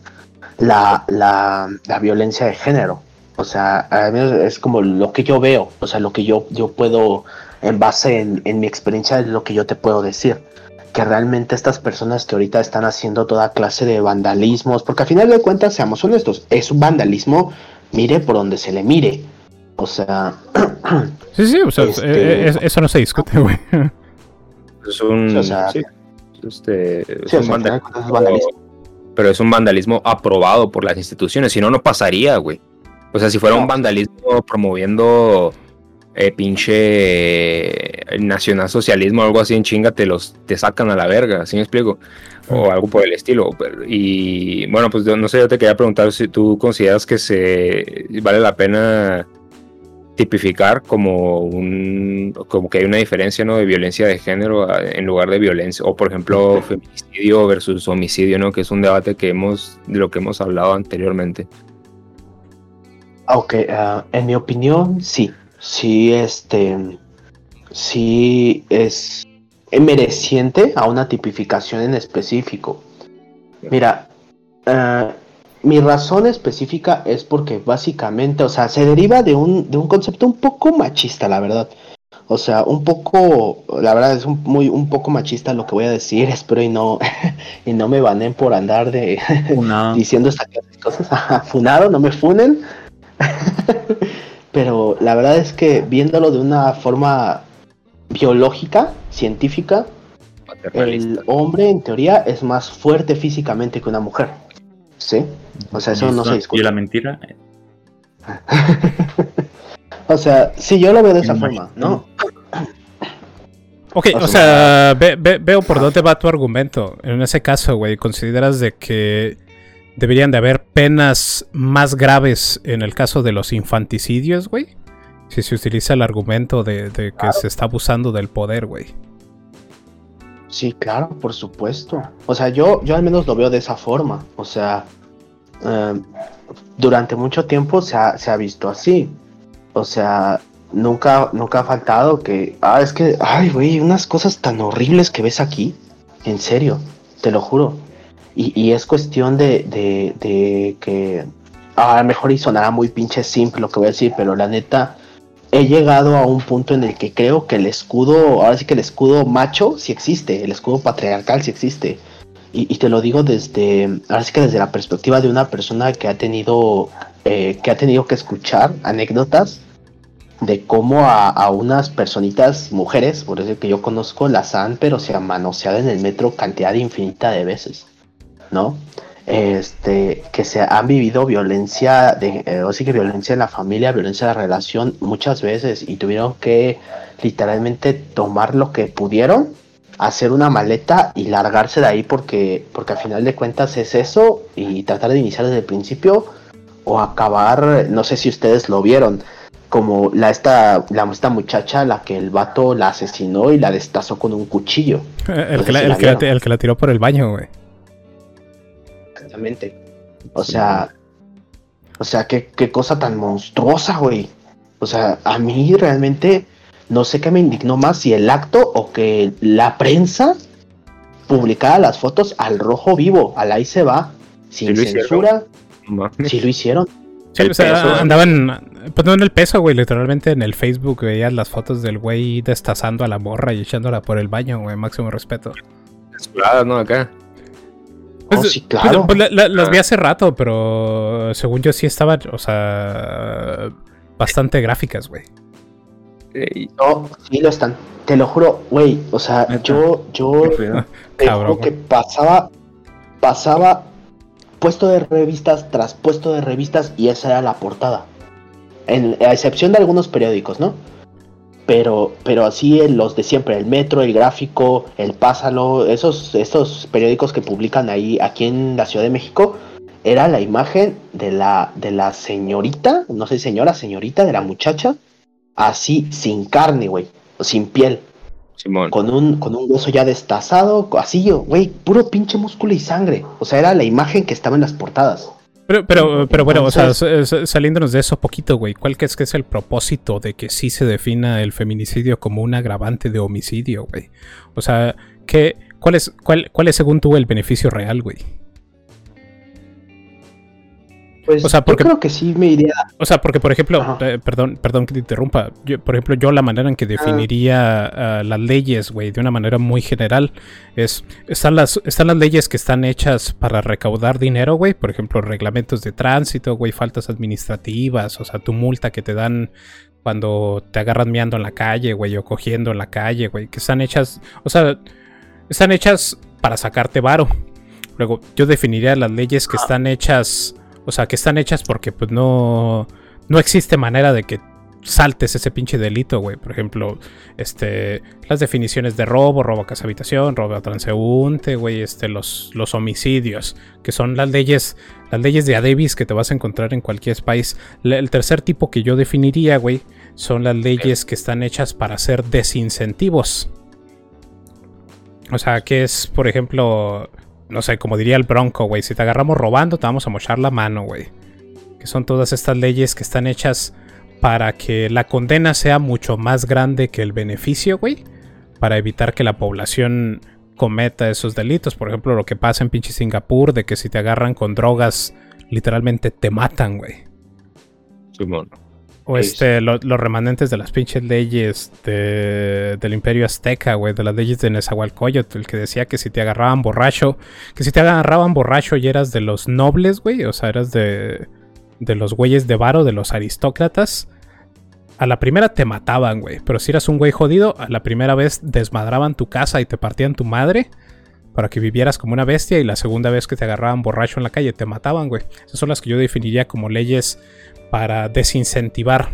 la, la, la violencia de género. O sea, al menos es como lo que yo veo, o sea, lo que yo, yo puedo, en base en, en mi experiencia, es lo que yo te puedo decir que realmente estas personas que ahorita están haciendo toda clase de vandalismos, porque al final de cuentas, seamos honestos, es un vandalismo, mire por donde se le mire. O sea, Sí, sí, o sea, Este- eh, eh, eso no se discute, güey. es un, o sea, sí, este, es sí, o un sea, vandalismo, es pero es un vandalismo aprobado por las instituciones, si no, no pasaría, güey. O sea, si fuera un vandalismo promoviendo eh, pinche eh, nacionalsocialismo o algo así en chinga, te los te sacan a la verga, ¿sí me explico? O algo por el estilo. Y bueno, pues no sé, yo te quería preguntar si tú consideras que se vale la pena tipificar como un como que hay una diferencia no de violencia de género en lugar de violencia o por ejemplo feminicidio versus homicidio no que es un debate que hemos de lo que hemos hablado anteriormente Ok, ah, en mi opinión, sí. Sí, este. Sí es mereciente a una tipificación en específico. Mira, ah, mi razón específica es porque básicamente, o sea, se deriva de un, de un concepto un poco machista, la verdad. O sea, un poco, la verdad es un, muy, un poco machista lo que voy a decir, espero y no, y no me banen por andar de, diciendo esta clase de cosas. Funado, no me funen. Pero la verdad es que viéndolo de una forma biológica, científica, el hombre en teoría es más fuerte físicamente que una mujer. ¿Sí? O sea, eso y no se Y discute. la mentira, O sea, si yo lo veo de esa forma, ¿no? Ok, O sea, ve- ve- veo por dónde va tu argumento. En ese caso, güey, ¿consideras de que deberían de haber penas más graves en el caso de los infanticidios, güey? Si se utiliza el argumento de, de que se está abusando del poder, güey. Sí, claro, por supuesto. O sea, yo, yo al menos lo veo de esa forma. O sea, eh, durante mucho tiempo se ha, se ha visto así. O sea, nunca, nunca ha faltado que. Ah, es que. Ay, güey, unas cosas tan horribles que ves aquí. En serio, te lo juro. Y, y es cuestión de, de, de que. A lo mejor y sonará muy pinche simple lo que voy a decir, pero la neta. He llegado a un punto en el que creo que el escudo, ahora sí que el escudo macho sí existe, el escudo patriarcal sí existe. Y, te lo digo desde, ahora sí que desde la perspectiva de una persona que ha tenido, eh, que ha tenido que escuchar anécdotas de cómo a, a unas personitas, mujeres, por decir que yo conozco, las han, pero se han manoseado en el metro cantidad infinita de veces, ¿no? Este, que se han vivido violencia, de, eh, o sí que violencia en la familia, violencia en la relación muchas veces y tuvieron que literalmente tomar lo que pudieron, hacer una maleta y largarse de ahí porque, porque al final de cuentas es eso y tratar de iniciar desde el principio o acabar, no sé si ustedes lo vieron, como la esta, la, esta muchacha la que el vato la asesinó y la destazó con un cuchillo. El, No sé que la, si el que la- el que la tiró por el baño, güey. Exactamente. O sea, o sea, qué, qué cosa tan monstruosa, güey. O sea, a mí realmente no sé qué me indignó más, si el acto o que la prensa publicara las fotos al rojo vivo, al ahí se va, sin Sí lo hicieron. censura, si lo hicieron. Sí, o sea, peso. andaban, pues no en el peso, güey, literalmente en el Facebook veías las fotos del güey destazando a la morra y echándola por el baño, güey, máximo respeto. ¿no? Acá. Oh, Pues, sí, pues, claro. pues, la- la- las vi Ah. hace rato, pero según yo sí estaban, o sea, bastante gráficas, güey. Ey, No, sí lo están. Te lo juro, güey. O sea, Neta. yo, yo te Cabrón, juro que pasaba, pasaba puesto de revistas tras puesto de revistas y esa era la portada. En, a excepción de algunos periódicos, ¿no? Pero, pero así en los de siempre, el Metro, el Gráfico, el Pásalo, esos, esos periódicos que publican ahí, aquí en la Ciudad de México, era la imagen de la, de la señorita, no sé, señora, señorita, de la muchacha, así, sin carne, güey, sin piel Simón. con un, con un hueso ya destazado, así yo, güey, puro pinche músculo y sangre. O sea, era la imagen que estaba en las portadas. Pero, pero, pero bueno, o sea, saliéndonos de eso poquito, güey, ¿cuál que es que es el propósito de que sí se defina el feminicidio como un agravante de homicidio, güey? O sea, ¿qué, cuál, es, cuál, ¿cuál es según tú el beneficio real, güey? Pues O sea, porque- yo creo que sí me iría. O sea, porque por ejemplo, eh, perdón, perdón que te interrumpa. Yo, por ejemplo, yo la manera en que definiría ah, las leyes, güey, de una manera muy general, es están las están las leyes que están hechas para recaudar dinero, güey. Por ejemplo, reglamentos de tránsito, güey, faltas administrativas, o sea, tu multa que te dan cuando te agarran meando en la calle, güey, o cogiendo en la calle, güey, que están hechas, o sea, están hechas para sacarte varo. Luego, yo definiría las leyes que están hechas, o sea, que están hechas porque pues no no existe manera de que saltes ese pinche delito, güey. Por ejemplo, este las definiciones de robo, robo a casa habitación, robo a transeúnte, güey, este los los homicidios, que son las leyes las leyes de Adebis que te vas a encontrar en cualquier país. Le- El tercer tipo que yo definiría, güey, son las leyes que están hechas para hacer desincentivos. O sea, que es, por ejemplo, no sé, como diría el Bronco, güey, si te agarramos robando, te vamos a mochar la mano, güey. Que son todas estas leyes que están hechas para que la condena sea mucho más grande que el beneficio, güey. Para evitar que la población cometa esos delitos. Por ejemplo, lo que pasa en pinche Singapur, de que si te agarran con drogas, literalmente te matan, güey. Simón. O este, lo- los remanentes de las pinches leyes de- del Imperio Azteca, güey, de las leyes de Nezahualcóyotl, el que decía que si te agarraban borracho, que si te agarraban borracho y eras de los nobles, güey, o sea, eras de, de los güeyes de varo, de los aristócratas, a la primera te mataban, güey, pero si eras un güey jodido, a la primera vez desmadraban tu casa y te partían tu madre para que vivieras como una bestia y la segunda vez que te agarraban borracho en la calle te mataban, güey. Esas son las que yo definiría como leyes para desincentivar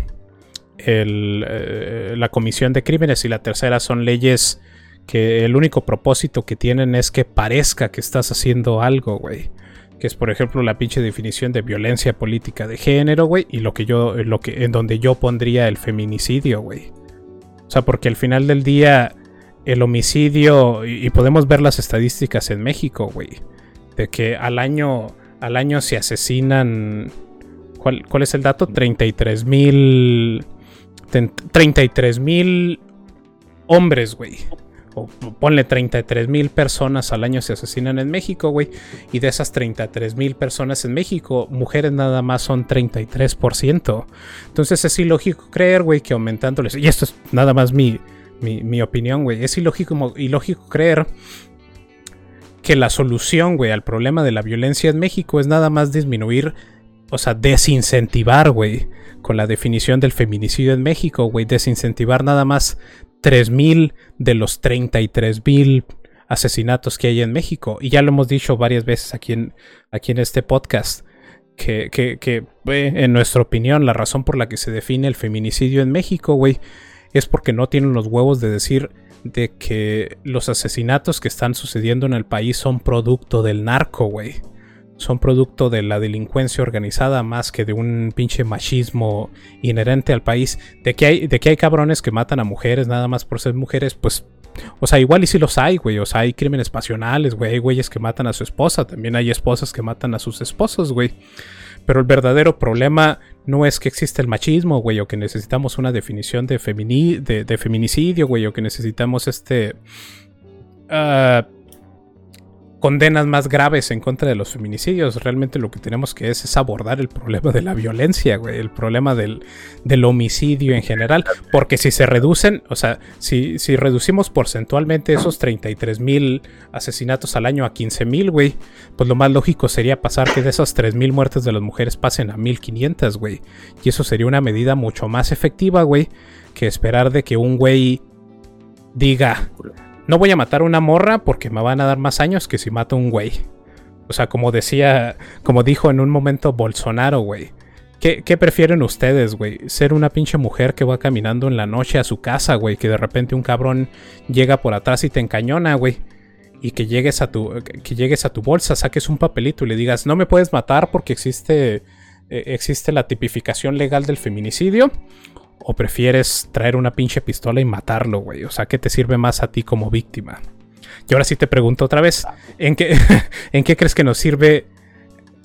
el, eh, la comisión de crímenes y la tercera son leyes que el único propósito que tienen es que parezca que estás haciendo algo, güey. Que es, por ejemplo, la pinche definición de violencia política de género, güey. Y lo que yo, lo que, en donde yo pondría el feminicidio, güey. O sea, porque al final del día, el homicidio, y, podemos ver las estadísticas en México, güey. De que al año, al año se asesinan. ¿Cuál, cuál es el dato? 33 mil. 33 mil hombres, güey. O ponle 33 mil personas al año se asesinan en México, güey. Y de esas 33 mil personas en México, mujeres nada más son 33%. Entonces es ilógico creer, güey, que aumentándoles. Y esto es nada más mi, mi, mi opinión, güey. Es ilógico, ilógico creer que la solución, güey, al problema de la violencia en México es nada más disminuir o sea, desincentivar, güey, con la definición del feminicidio en México, güey, desincentivar nada más 3.000 de los 33.000 asesinatos que hay en México. Y ya lo hemos dicho varias veces aquí en, aquí en este podcast. Que, que, que en nuestra opinión, la razón por la que se define el feminicidio en México, güey, es porque no tienen los huevos de decir de que los asesinatos que están sucediendo en el país son producto del narco, güey. Son producto de la delincuencia organizada más que de un pinche machismo inherente al país. De que hay, de que hay cabrones que matan a mujeres nada más por ser mujeres, pues o sea, igual y si los hay, güey. O sea, hay crímenes pasionales, güey. Hay güeyes que matan a su esposa. También hay esposas que matan a sus esposos, güey. Pero el verdadero problema no es que existe el machismo, güey, o que necesitamos una definición de, de, feminicidio, güey, o que necesitamos este... Ah, condenas más graves en contra de los feminicidios. Realmente lo que tenemos que es, es abordar el problema de la violencia, güey, el problema del, del, homicidio en general. Porque si se reducen, o sea, si, si reducimos porcentualmente esos 33 mil asesinatos al año a 15 mil, güey, pues lo más lógico sería pasar que de esas 3 mil muertes de las mujeres pasen a 1500, güey. Y eso sería una medida mucho más efectiva, güey, que esperar de que un güey diga no voy a matar a una morra porque me van a dar más años que si mato a un güey. O sea, como decía, como dijo en un momento Bolsonaro, güey. ¿Qué, prefieren ustedes, güey? ¿Ser una pinche mujer que va caminando en la noche a su casa, güey? Que de repente un cabrón llega por atrás y te encañona, güey. Y que llegues a tu, que llegues a tu bolsa, saques un papelito y le digas, no me puedes matar porque existe, eh, existe la tipificación legal del feminicidio. ¿O prefieres traer una pinche pistola y matarlo, güey? O sea, ¿qué te sirve más a ti como víctima? Y ahora sí te pregunto otra vez, ¿en qué, ¿en qué crees que nos sirve?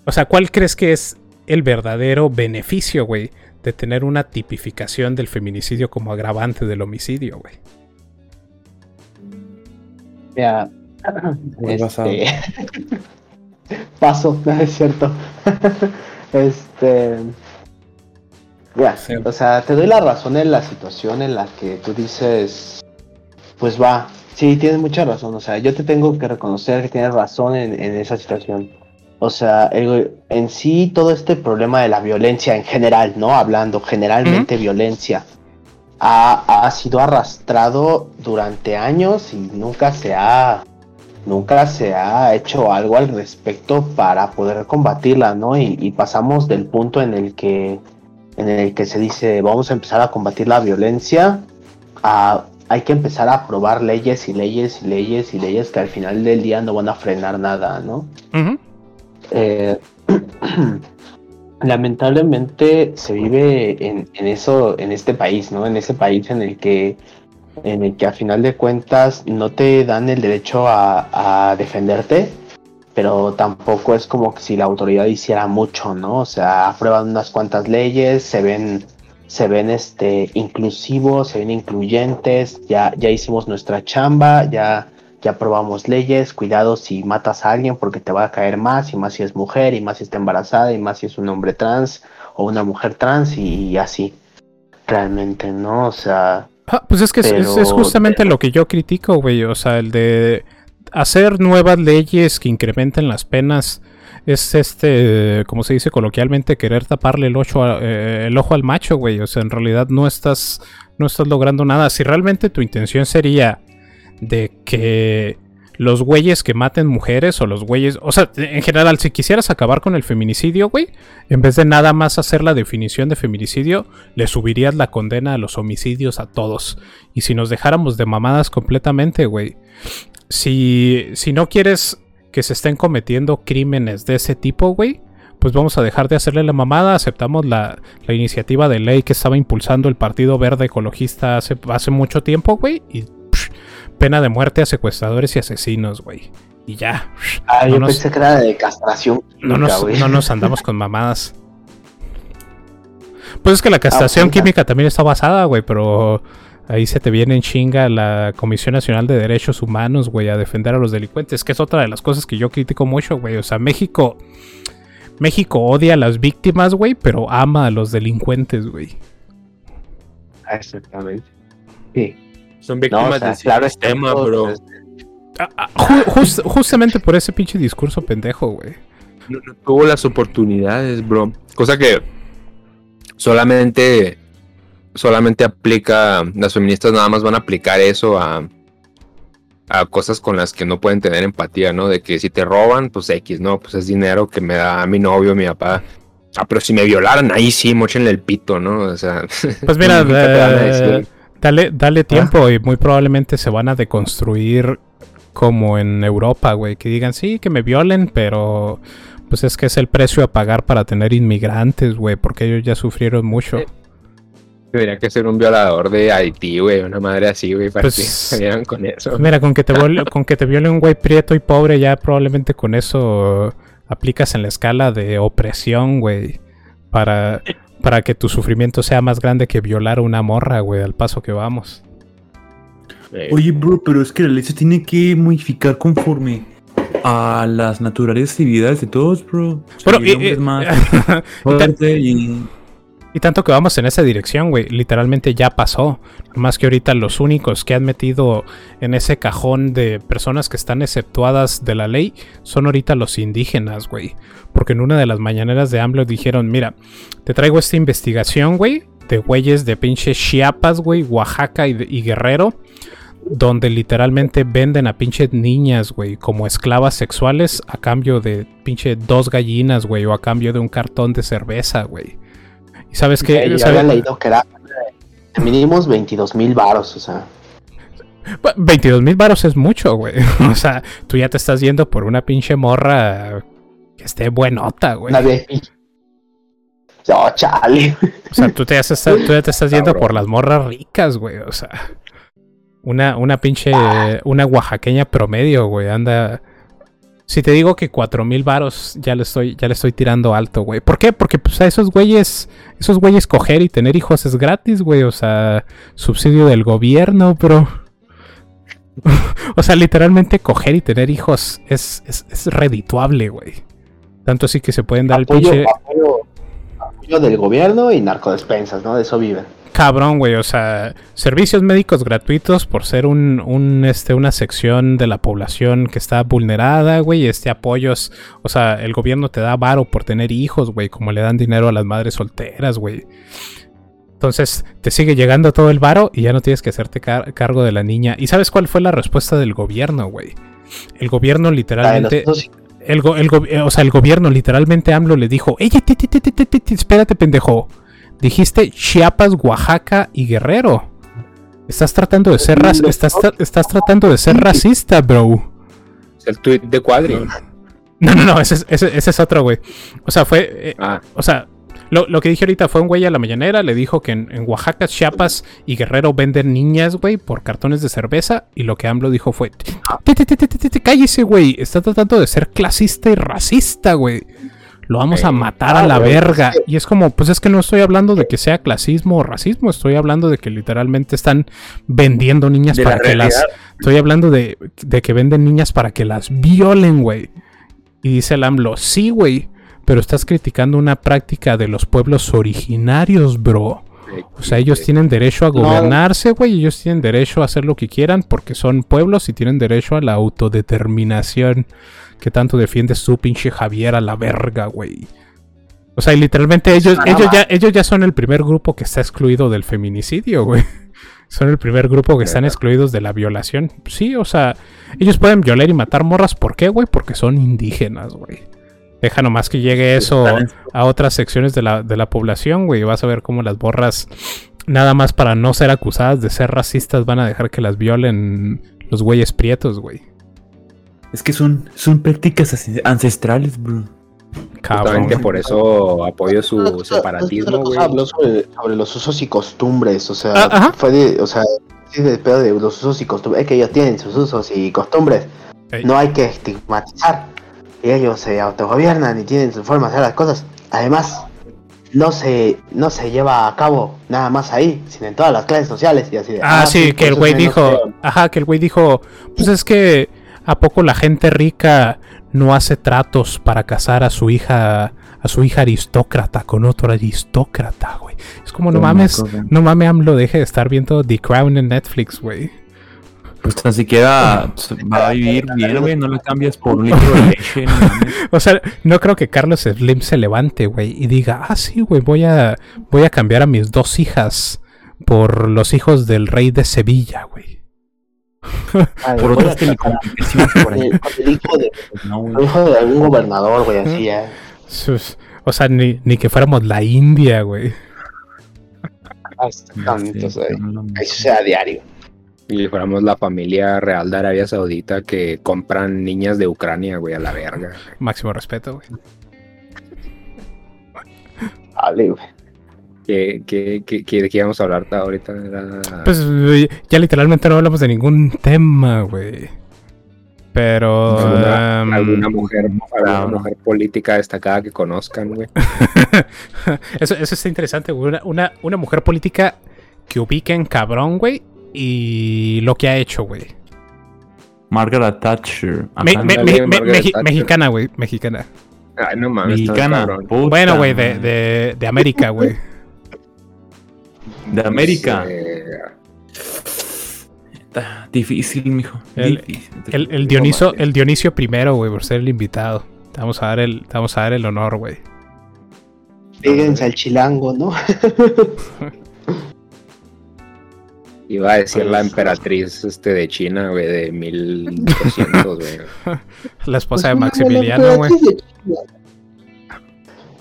O sea, ¿cuál crees que es el verdadero beneficio, güey, de tener una tipificación del feminicidio como agravante del homicidio, güey? Ya. Este... Paso, no es cierto. este. Ya, o sea, te doy la razón en la situación en la que tú dices, pues va, sí, tienes mucha razón, o sea, yo te tengo que reconocer que tienes razón en, esa situación. O sea, en sí todo este problema de la violencia en general, ¿no? Hablando generalmente violencia, ha, ha, sido arrastrado durante años y nunca se ha nunca se ha hecho algo al respecto para poder combatirla, ¿no? y pasamos del punto en el que en el que se dice vamos a empezar a combatir la violencia, hay que empezar a aprobar leyes y leyes y leyes y leyes que al final del día no van a frenar nada, ¿no? Eh, lamentablemente se vive en, eso, en este país, ¿no? En ese país en el que en el que a final de cuentas no te dan el derecho a, a defenderte, pero tampoco es como que si la autoridad hiciera mucho, ¿no? O sea, aprueban unas cuantas leyes, se ven, se ven este inclusivos, se ven incluyentes, ya, ya hicimos nuestra chamba, ya, ya aprobamos leyes, cuidado si matas a alguien porque te va a caer más, y más si es mujer, y más si está embarazada, y más si es un hombre trans o una mujer trans, y, así. Realmente, ¿no? O sea. Ah, pues es que es, justamente lo que yo critico, güey. O sea, el de hacer nuevas leyes que incrementen las penas es este, como se dice coloquialmente, querer taparle el, eh, el ojo al macho, güey. O sea, en realidad no estás, no estás logrando nada. Si realmente tu intención sería de que los güeyes que maten mujeres o los güeyes, o sea, en general, si quisieras acabar con el feminicidio, güey, en vez de nada más hacer la definición de feminicidio, le subirías la condena a los homicidios a todos. Y si nos dejáramos de mamadas completamente, güey, si, si no quieres que se estén cometiendo crímenes de ese tipo, güey, pues vamos a dejar de hacerle la mamada. Aceptamos la, iniciativa de ley que estaba impulsando el Partido Verde Ecologista hace, hace mucho tiempo, güey. Y pena de muerte a secuestradores y asesinos, güey. Y ya. Ah, yo pensé que era de castración. no, nos, no nos andamos con mamadas. Pues es que la castración ah, pues, química también está basada, güey, pero Ahí se te viene en chinga la Comisión Nacional de Derechos Humanos, güey, a defender a los delincuentes, que es otra de las cosas que yo critico mucho, güey. O sea, México. México odia a las víctimas, güey, pero ama a los delincuentes, güey. Exactamente. Sí. Son víctimas del sistema, bro. Ah, ah, justamente por ese pinche discurso pendejo, güey. no, no tuvo las oportunidades, bro. Cosa que solamente, solamente aplica, las feministas nada más van a aplicar eso a, a cosas con las que no pueden tener empatía, ¿no? De que si te roban, pues X, ¿no? Pues es dinero que me da mi novio, mi papá. Ah, pero si me violaran, ahí sí, mochenle el pito, ¿no? O sea. Pues mira, eh, dale, dale tiempo y muy probablemente se van a deconstruir como en Europa, güey. Que digan, sí, que me violen, pero pues es que es el precio a pagar para tener inmigrantes, güey, porque ellos ya sufrieron mucho. Debería que ser un violador de Haití, güey, una madre así, güey, para Pues- que salieran con eso. Mira, con que te viole, con que te viole un güey prieto y pobre, ya probablemente con eso aplicas en la escala de opresión, güey. Para, para que tu sufrimiento sea más grande que violar a una morra, güey, al paso que vamos. Eh, Oye, bro, pero es que la ley se tiene que modificar conforme a las naturales actividades de todos, bro. O sea, Bueno, el y- y- es más fuerte y... Y tanto que vamos en esa dirección, güey. Literalmente ya pasó. Más que ahorita los únicos que han metido en ese cajón de personas que están exceptuadas de la ley son ahorita los indígenas, güey. Porque en una de las mañaneras de AMLO dijeron, mira, te traigo esta investigación, güey, de güeyes de pinche Chiapas, güey, Oaxaca y, y Guerrero. Donde literalmente venden a pinches niñas, güey, como esclavas sexuales a cambio de pinche dos gallinas, güey, o a cambio de un cartón de cerveza, güey. Y sabes que... yo había leído que era mínimos 22 mil varos, o sea. 22 mil varos es mucho, güey. O sea, tú ya te estás yendo por una pinche morra que esté buenota, güey. Vez. Oh, chale. O sea, tú, te has estado- tú ya te estás yendo Cabrón. por las morras ricas, güey. O sea, una, una pinche, una oaxaqueña promedio, güey. Anda. Si te digo que 4 mil varos, ya le estoy, ya le estoy tirando alto, güey. ¿Por qué? Porque pues a esos güeyes, esos güeyes coger y tener hijos es gratis, güey. O sea, subsidio del gobierno, bro. o sea, literalmente coger y tener hijos es, es, es redituable, güey. Tanto así que se pueden dar el pinche. apoyo, apoyo del gobierno y narcodespensas, ¿no? De eso viven. Cabrón, güey, o sea, servicios médicos gratuitos por ser un, un, este, una sección de la población que está vulnerada, güey, este apoyos, o sea, el gobierno te da varo por tener hijos, güey, como le dan dinero a las madres solteras, güey. Entonces, te sigue llegando todo el varo y ya no tienes que hacerte car- cargo de la niña. ¿Y sabes cuál fue la respuesta del gobierno, güey? El gobierno literalmente... El, go- el go- eh, o sea, el gobierno literalmente AMLO le dijo, ¡Ey, espérate, pendejo! Dijiste Chiapas, Oaxaca y Guerrero. Estás tratando de ser rac- estás, tra- estás tratando de ser racista, bro. Es el tweet de Cuadri. No, no, no, ese es, ese- ese es otro, güey. O sea, fue. eh, Ah, o sea, lo, lo que dije ahorita fue un güey a la mañanera. Le dijo que en, en Oaxaca, Chiapas y Guerrero venden niñas, güey, por cartones de cerveza. Y lo que AMLO dijo fue: "Te, te, te, te, te, te, te, cállese, güey. Está tratando de ser clasista y racista, güey. Lo vamos a Ey. matar a Ah, la güey, verga. Y es como, pues es que no estoy hablando de que sea clasismo o racismo. Estoy hablando de que literalmente están vendiendo niñas para la que las. Estoy hablando de, de que venden niñas para que las violen, güey. Y dice el AMLO, sí, güey. Pero estás criticando una práctica de los pueblos originarios, bro. O sea, ellos tienen derecho a gobernarse, güey. Ellos tienen derecho a hacer lo que quieran porque son pueblos y tienen derecho a la autodeterminación que tanto defiende su pinche Javier a la verga, güey. O sea, y literalmente ellos, ellos, ya, ellos ya son el primer grupo que está excluido del feminicidio, güey. Son el primer grupo que están excluidos de la violación. Sí, o sea, ellos pueden violar y matar morras. ¿Por qué, güey? Porque son indígenas, güey. Deja nomás que llegue eso a otras secciones de la, de la población, güey. Vas a ver cómo las borras, nada más para no ser acusadas de ser racistas, van a dejar que las violen los güeyes prietos, güey. Es que son, son prácticas ance- ancestrales, bro. Cabrón. justamente por eso apoyo su separatismo, güey. Habló sobre, sobre los usos y costumbres, o sea, Ah, fue de, o sea, de pedo de los usos y costumbres, es que ellos tienen sus usos y costumbres, Ey. no hay que estigmatizar, y ellos se autogobiernan y tienen su forma de hacer las cosas, además, no se, no se lleva a cabo nada más ahí, sino en todas las clases sociales y así de, Ah, sí, que el eso güey dijo, ajá, que el güey dijo, pues es que a poco la gente rica no hace tratos para casar a su hija, a su hija aristócrata con otro aristócrata, güey. Es como no mames, cosa. no mames, AMLO, deje de estar viendo The Crown en Netflix, güey. Pues tan siquiera va a vivir bien, güey. No le cambias por un litro de leche. no. O sea, no creo que Carlos Slim se levante, güey, y diga, ah, sí, güey, voy a, voy a cambiar a mis dos hijas por los hijos del rey de Sevilla, güey. Ay, Por otras telecomunicaciones por ahí. el hijo de, No, güey. el hijo de algún gobernador, güey, así ya. Sus- O sea, ni, ni que fuéramos la India, güey. Ah, Exactamente, o sea, eso sea diario. Y fuéramos la familia real de Arabia Saudita que compran niñas de Ucrania, güey, a la verga. Máximo respeto, güey. Vale, güey. ¿Qué, qué, qué, qué- de qué íbamos a hablar ahorita? Era... Pues ya literalmente no hablamos de ningún tema, güey. Pero... ¿Alguna, em, alguna mujer, alguna cabrón. mujer política destacada que conozcan, güey. eso, eso está interesante, güey. Una, una, una mujer política que ubiquen cabrón, güey. Y lo que ha hecho, güey. Margaret Thatcher. Me- me- me- Margaret Thatcher. mexicana, güey. Mexicana. Ay, no mames, Mexicana. puta Bueno, güey, de, de, de América, güey. De América. Eh, Está difícil, mijo. El- Difícil. El, el Dioniso, el Dionisio primero, güey, por ser el invitado. Te vamos a dar el, te vamos a dar el honor, güey. Fíjense al chilango, ¿no? iba a decir la emperatriz este, de China, güey, de 1200, güey. La esposa de Pues, Maximiliano, una güey. emperatriz de China.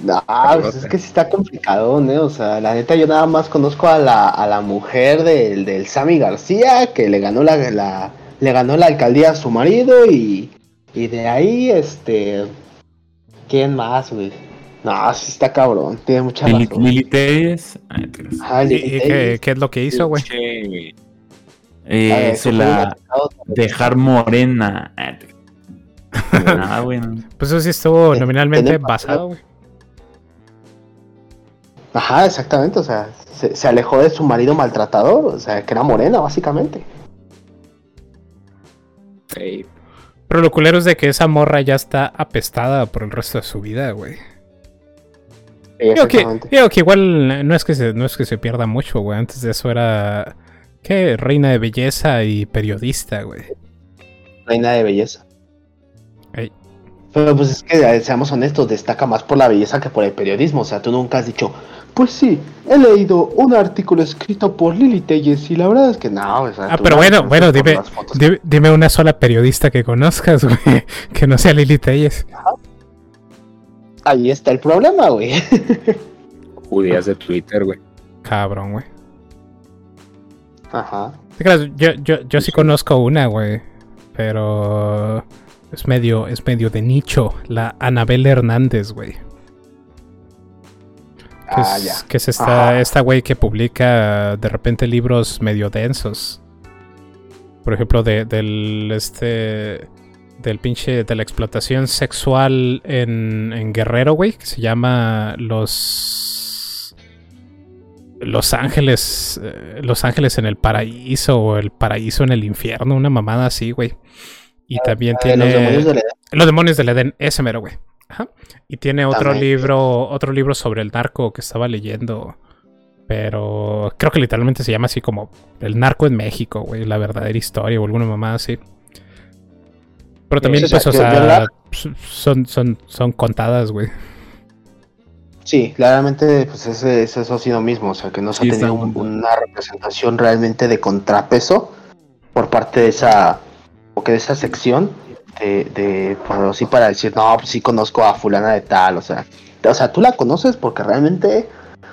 No, pues es que sí está complicado, ¿no? O sea, la neta, yo nada más conozco a la, a la mujer del, del Sammy García, que le ganó la, la- le ganó la alcaldía a su marido, y, y de ahí, este. ¿Quién más, güey? No, sí está cabrón, tiene mucha razón. Lili Telles. Ay, te creas. Ajá, ¿Y, Lili y qué, es lo que hizo, güey? Eh, se la dejar morena. Nada, güey. no. Pues eso sí estuvo Ten- nominalmente basado, güey. Ajá, exactamente, o sea, se, se alejó de su marido maltratador, o sea, que era morena, básicamente. Pero lo culero es de que esa morra ya está apestada por el resto de su vida, güey. Digo que, digo que igual no es que se, no es que se pierda mucho, güey. Antes de eso era. ¿Qué? Reina de belleza y periodista, güey. Reina de belleza. Ey. Pero pues es que, eh, seamos honestos, destaca más por la belleza que por el periodismo. O sea, tú nunca has dicho, pues sí, he leído un artículo escrito por Lili Telles y la verdad es que no. o sea, Ah, pero bueno, bueno, dime, dime, una sola periodista que conozcas, güey. Que no sea Lili Telles. Ahí está el problema, güey. judías de Twitter, güey. Cabrón, güey. Ajá. ¿Te creas? Yo, yo, yo sí conozco una, güey. Pero es medio, es medio de nicho. La Anabel Hernández, güey. Que Ah, es, ya. que es esta, esta güey que publica de repente libros medio densos. Por ejemplo, de, del este. Del pinche. De la explotación sexual en, en Guerrero, güey. Que se llama Los. Los Ángeles. eh, Los Ángeles en el paraíso. O el paraíso en el infierno. Una mamada así, güey. Y también Ah, tiene. los demonios. Los del Edén, ese mero, güey. Ajá. Y tiene otro También. libro, otro libro sobre el narco que estaba leyendo. Pero creo que literalmente se llama así como El narco en México, güey. La verdadera historia o alguna mamá así. Pero también, o sea, pues, o sea, la- son, son, son contadas, güey. Sí, claramente, pues ese, ese- eso ha sido mismo, o sea, que no se Sí, ha tenido un- una representación realmente de contrapeso por parte de esa, o que de esa sección de, de pues, sí para decir, no, pues sí conozco a fulana de tal, o sea, o sea, tú la conoces porque realmente,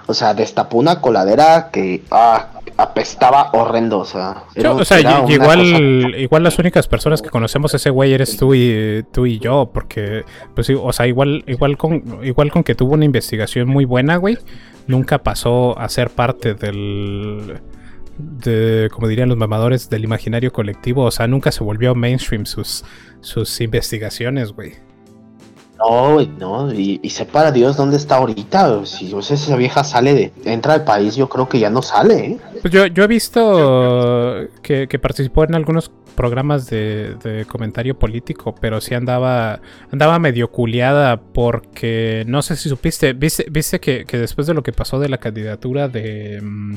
o sea, destapó una coladera que ah, apestaba horrendo, o sea, era- o sea, era igual, cosa- igual las únicas personas que conocemos a ese güey eres tú y tú y yo, porque, pues o sea, igual, igual con, igual con que tuvo una investigación muy buena, güey, nunca pasó a ser parte del, de, como dirían los mamadores, del imaginario colectivo, o sea, nunca se volvió mainstream sus, sus investigaciones, güey. No, no, y, y sepa Dios dónde está ahorita, si o sea, esa vieja sale de, entra al país, yo creo que ya no sale, ¿eh? Pues yo, yo he visto que, que participó en algunos programas de, de comentario político, pero sí andaba, andaba medio culiada porque no sé si supiste, viste, viste que, que después de lo que pasó de la candidatura de, mm,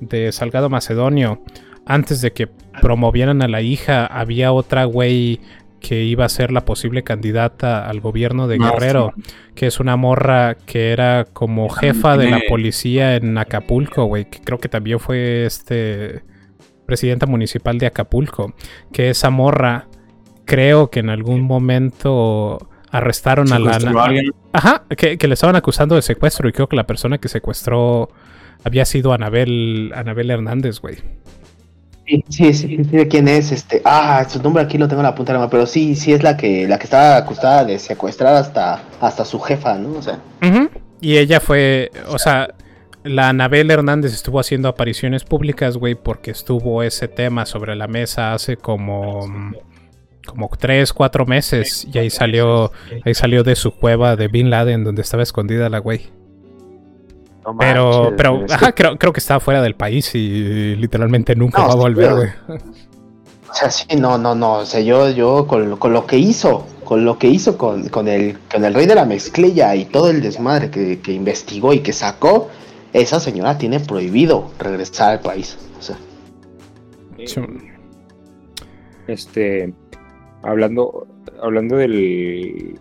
de Salgado Macedonio, antes de que promovieran a la hija, había otra güey que iba a ser la posible candidata al gobierno de Ah, Guerrero, que es una morra que era como jefa de la policía en Acapulco, güey, que creo que también fue este presidenta municipal de Acapulco, que esa morra creo que en algún momento arrestaron a la a. Ajá, que, que le estaban acusando de secuestro y creo que la persona que secuestró había sido Anabel, Anabel Hernández, güey. Sí, sí, sí, quién es, este, ah, su nombre aquí lo tengo en la punta de la mano, pero sí, sí es la que, la que estaba acusada de secuestrar hasta, hasta su jefa, ¿no? O sea. Y ella fue, o sea, la Anabel Hernández estuvo haciendo apariciones públicas, güey, porque estuvo ese tema sobre la mesa hace como, como tres, cuatro meses y ahí salió, ahí salió de su cueva de Bin Laden donde estaba escondida la güey. No Pero, manches, pero, es que- ajá, creo, creo que estaba fuera del país y literalmente nunca No, va a volver, güey. O sea, sí, no, no, no. O sea, yo, yo con, lo- con lo que hizo, con lo que hizo con, con el, con el rey de la mezclilla y todo el desmadre que, que investigó y que sacó, esa señora tiene prohibido regresar al país. O sea, Este, hablando, hablando del,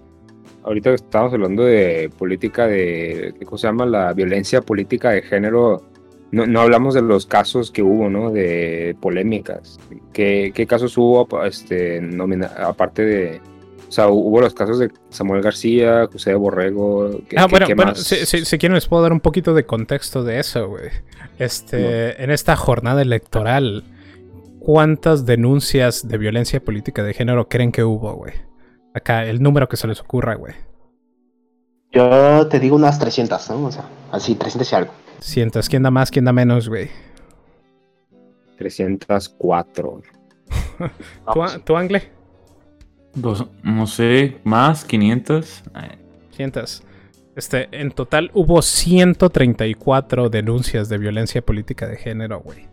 ahorita estamos hablando de política de, ¿cómo se llama? La violencia política de género. No, no hablamos de los casos que hubo, ¿no? De polémicas. ¿Qué, qué casos hubo, este, nomina- aparte de, o sea, hubo los casos de Samuel García, José Borrego. ¿qué- Ah, bueno, qué bueno si, si- si quieren les puedo dar un poquito de contexto de eso, güey. Este, en esta jornada electoral, ¿cuántas denuncias de violencia política de género creen que hubo, güey? Acá, el número que se les ocurra, güey. yo te digo unas 300, ¿no? O sea, así, 300 y algo. Sientas, ¿quién da más, quién da menos, güey? 304. ¿Tú, tú, Angle? Dos- no sé, más, 500. Ay, Sientas. Este, en total hubo 134 denuncias de violencia política de género, güey.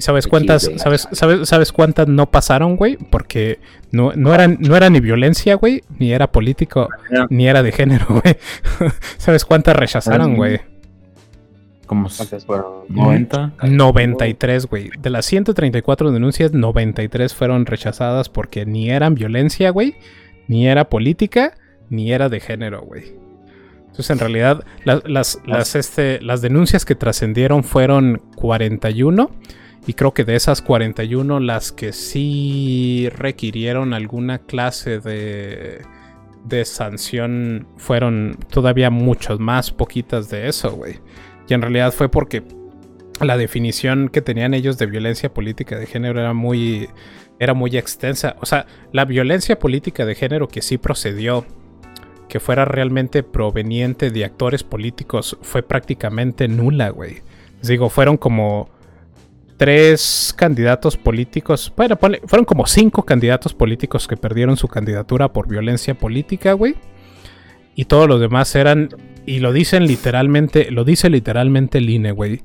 ¿Y sabes cuántas, sabes, sabes, sabes cuántas no pasaron, güey? Porque no, no, eran, no era ni violencia, güey, ni era político, ni era de género, güey. ¿Sabes cuántas rechazaron, güey? Como Entonces, bueno, 90. 93, güey. De las 134 denuncias, 93 fueron rechazadas porque ni eran violencia, güey, ni era política, ni era de género, güey. Entonces, en realidad, la- las, las, este, las denuncias que trascendieron fueron 41. Y creo que de esas 41, las que sí requirieron alguna clase de, de sanción fueron todavía muchos más poquitas de eso, güey. Y en realidad fue porque la definición que tenían ellos de violencia política de género era muy, era muy extensa. O sea, la violencia política de género que sí procedió, que fuera realmente proveniente de actores políticos, fue prácticamente nula, güey. Les digo, fueron como tres candidatos políticos, bueno, ponle- fueron como cinco candidatos políticos que perdieron su candidatura por violencia política, güey. Y todos los demás eran, y lo dicen literalmente, lo dice literalmente el INE, güey.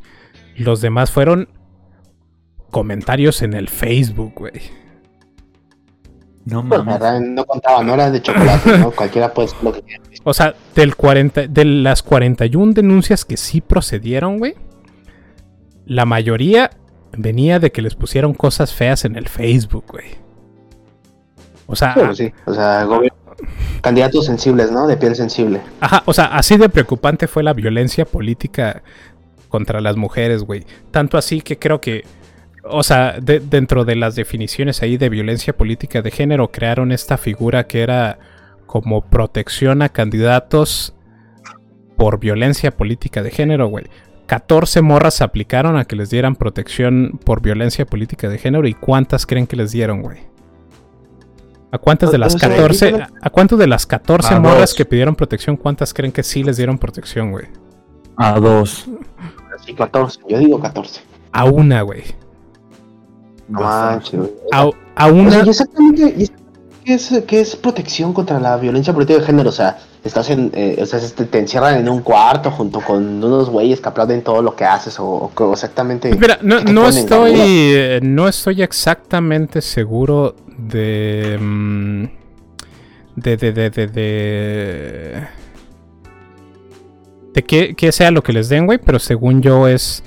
Los demás fueron comentarios en el Facebook, güey. No Pues, mames. no contaba, no era de chocolate, ¿no? Cualquiera puede ser lo que quiera. O sea, del 40, de las 41 denuncias que sí procedieron, güey, la mayoría venía de que les pusieron cosas feas en el Facebook, güey. O sea, Pero sí, o sea, candidatos sensibles, ¿no? De piel sensible. Ajá, o sea, así de preocupante fue la violencia política contra las mujeres, güey. Tanto así que creo que, o sea, de- dentro de las definiciones ahí de violencia política de género, crearon esta figura que era como protección a candidatos por violencia política de género, güey. 14 morras se aplicaron a que les dieran protección por violencia política de género. ¿Y cuántas creen que les dieron, güey? ¿A cuántas de las O sea, 14, ahorita a cuántas de las 14 A morras dos. que pidieron protección, cuántas creen que sí les dieron protección, güey? A dos. Sí, 14, yo digo 14. A una, güey. No manches, güey. A, a O sea, una. ¿y exactamente, y qué, es, qué es protección contra la violencia política de género? O sea, estás en, eh, o sea, te encierran en un cuarto junto con unos güeyes que aplauden todo lo que haces o, o que exactamente... Mira, no, no estoy. eh, No estoy exactamente seguro de. mm, De. De. De. De. De, de qué, qué sea lo que les den, güey. Pero según yo es.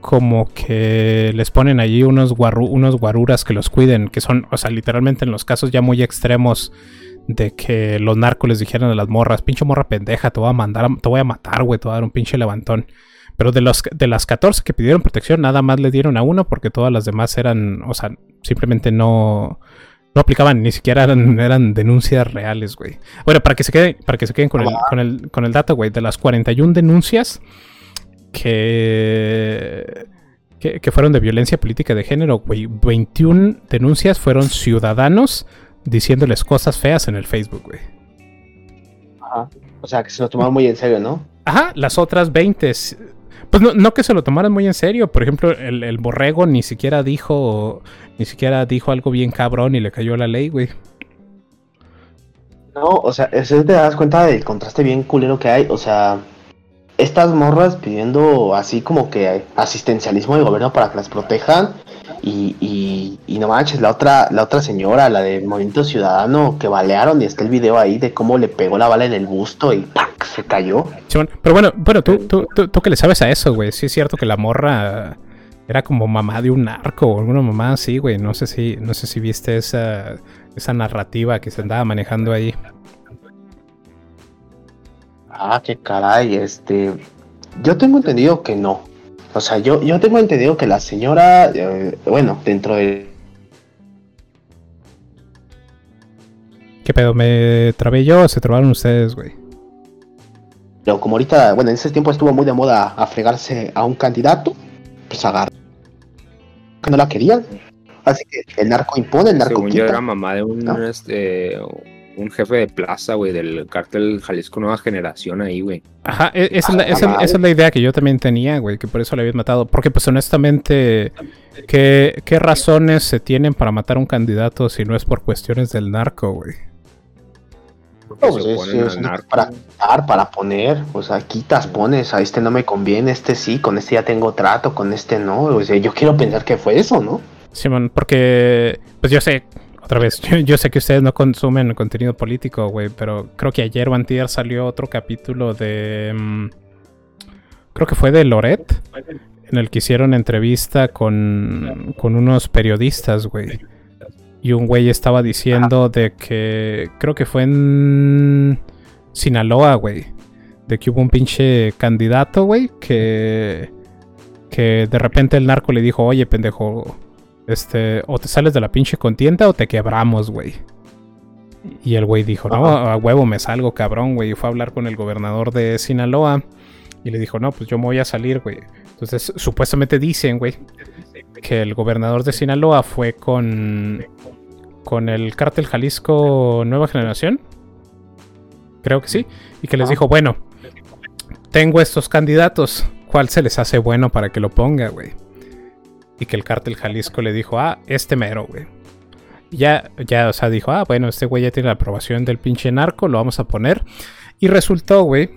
Como que les ponen allí unos, guarru- unos guaruras que los cuiden, que son, o sea, literalmente en los casos ya muy extremos de que los narcos les dijeran a las morras, pinche morra pendeja, te voy a mandar, a- te voy a matar, güey, te voy a dar un pinche levantón. Pero de, los, de las 14 que pidieron protección, nada más le dieron a uno porque todas las demás eran, o sea, simplemente no, no aplicaban, ni siquiera eran, eran denuncias reales, güey. Bueno, para que se queden, para que se queden con, el, con, el, con el dato, güey, de las 41 denuncias que, que, que fueron de violencia política de género, güey, 21 denuncias fueron ciudadanos diciéndoles cosas feas en el Facebook, güey. Ajá. O sea, que se lo tomaron muy en serio, ¿no? Ajá, las otras 20. s- Pues no, no que se lo tomaran muy en serio. Por ejemplo, el, el borrego ni siquiera dijo. Ni siquiera dijo algo bien cabrón y le cayó la ley, güey. No, o sea, te das cuenta del contraste bien culero que hay. O sea, estas morras pidiendo así como que asistencialismo del gobierno para que las protejan. Y, y, y no manches, la otra, la otra señora, la del Movimiento Ciudadano, que balearon y está el video ahí de cómo le pegó la bala en el busto y ¡pac! se cayó. Simón, Pero bueno, bueno, tú, tú, tú, tú que le sabes a eso, güey. Sí es cierto que la morra era como mamá de un narco o alguna mamá así, güey. No sé si, no sé si viste esa, esa narrativa que se andaba manejando ahí. Ah, qué caray, este. Yo tengo entendido que no. O sea, yo, yo tengo entendido que la señora, eh, bueno, dentro de ¿Qué pedo? ¿Me trabé yo o se trabaron ustedes, güey? Pero como ahorita, bueno, en ese tiempo estuvo muy de moda a fregarse a un candidato, pues agarró que no la querían. Así que el narco impone, el narco Según yo quita. era mamá de un, ¿No? este, un jefe de plaza, güey, del cártel Jalisco Nueva Generación ahí, güey. Ajá, e- esa, es la, esa- esa es la idea que yo también tenía, güey, que por eso le habían matado. Porque, pues, honestamente, ¿qué, ¿qué razones se tienen para matar a un candidato si no es por cuestiones del narco, güey? Pues es- es para quitar, para poner, o sea, quitas, pones, a este no me conviene, este sí, con este ya tengo trato, con este no, o sea, yo quiero pensar que fue eso, ¿no? Simón, porque, pues yo sé, otra vez, yo, yo sé que ustedes no consumen contenido político, güey, pero creo que ayer o antier salió otro capítulo de... mm, creo que fue de Loret, en el que hicieron entrevista con, con unos periodistas, güey. Y un güey estaba diciendo de que, creo que fue en Sinaloa, güey. De que hubo un pinche candidato, güey, que, que de repente el narco le dijo, oye, pendejo, este, o te sales de la pinche contienda o te quebramos, güey. Y el güey dijo, no, a huevo me salgo, cabrón, güey. Y fue a hablar con el gobernador de Sinaloa. Y le dijo, no, pues yo me voy a salir, güey. Entonces, supuestamente dicen, güey, que el gobernador de Sinaloa fue con, con el cártel Jalisco Nueva Generación. Creo que sí. Y que les dijo, bueno, tengo estos candidatos. ¿Cuál se les hace bueno para que lo ponga, güey? Y que el cártel Jalisco le dijo, ah, este mero, güey. Ya, ya, o sea, dijo, ah, bueno, este güey ya tiene la aprobación del pinche narco, lo vamos a poner. Y resultó, güey,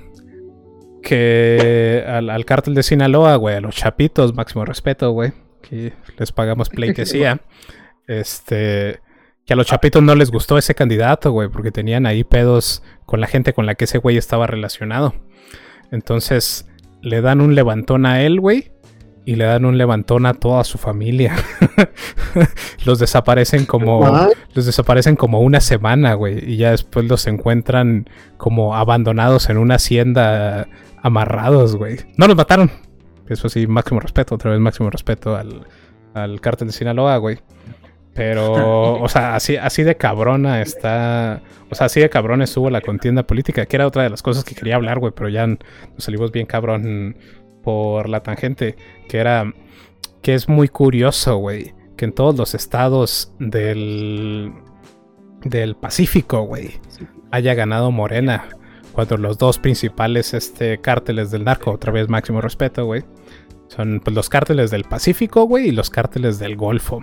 que al, al cártel de Sinaloa, güey, a los chapitos, máximo respeto, güey, que les pagamos pleitesía. este, que a los chapitos no les gustó ese candidato, güey, porque tenían ahí pedos con la gente con la que ese güey estaba relacionado. Entonces, le dan un levantón a él, güey, y le dan un levantón a toda su familia. los desaparecen como los desaparecen como una semana, güey, y ya después los encuentran como abandonados en una hacienda amarrados, güey. No los mataron. Eso sí, máximo respeto, otra vez máximo respeto al, al cártel de Sinaloa, güey. Pero, o sea, así, así de cabrona está. O sea, así de cabrón estuvo la contienda política, que era otra de las cosas que quería hablar, güey, pero ya nos salimos bien cabrón por la tangente. Que era. Que es muy curioso, güey. Que en todos los estados del. del Pacífico, güey. Haya ganado Morena. Cuando los dos principales este, cárteles del narco, otra vez máximo respeto, güey. Son pues, los cárteles del Pacífico, güey, y los cárteles del Golfo.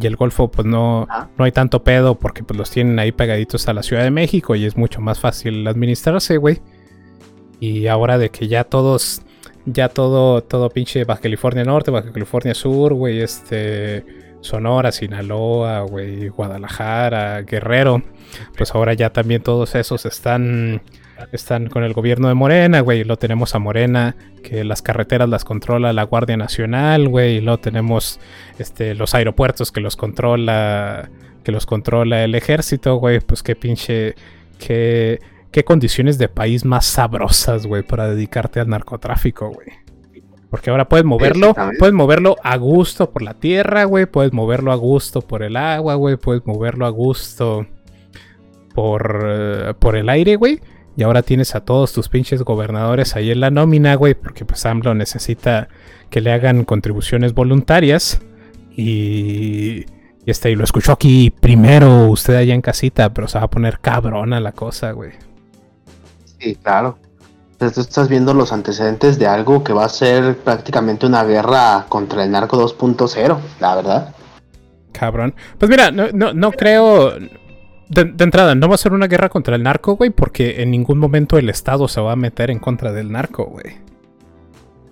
Y el Golfo, pues no, no hay tanto pedo porque pues los tienen ahí pegaditos a la Ciudad de México y es mucho más fácil administrarse, güey. Y ahora de que ya todos, ya todo, todo pinche Baja California Norte, Baja California Sur, güey, este, Sonora, Sinaloa, güey, Guadalajara, Guerrero, pues ahora ya también todos esos están están con el gobierno de Morena, güey. Lo tenemos a Morena, que las carreteras las controla la Guardia Nacional, güey. Y luego tenemos este, los aeropuertos que los controla, que los controla el ejército, güey. Pues qué pinche, qué, qué condiciones de país más sabrosas, güey, para dedicarte al narcotráfico, güey. Porque ahora puedes moverlo, puedes moverlo a gusto por la tierra, güey. Puedes moverlo a gusto por el agua, güey. Puedes moverlo a gusto por, eh, por el aire, güey. Y ahora tienes a todos tus pinches gobernadores ahí en la nómina, güey. Porque pues AMLO necesita que le hagan contribuciones voluntarias. Y, y este, y lo escuchó aquí primero usted allá en casita, pero se va a poner cabrona la cosa, güey. Sí, claro. Entonces tú estás viendo los antecedentes de algo que va a ser prácticamente una guerra contra el narco 2.0, la verdad. Cabrón. Pues mira, no, no, no creo. De, de entrada, no va a ser una guerra contra el narco, güey, porque en ningún momento el Estado se va a meter en contra del narco, güey.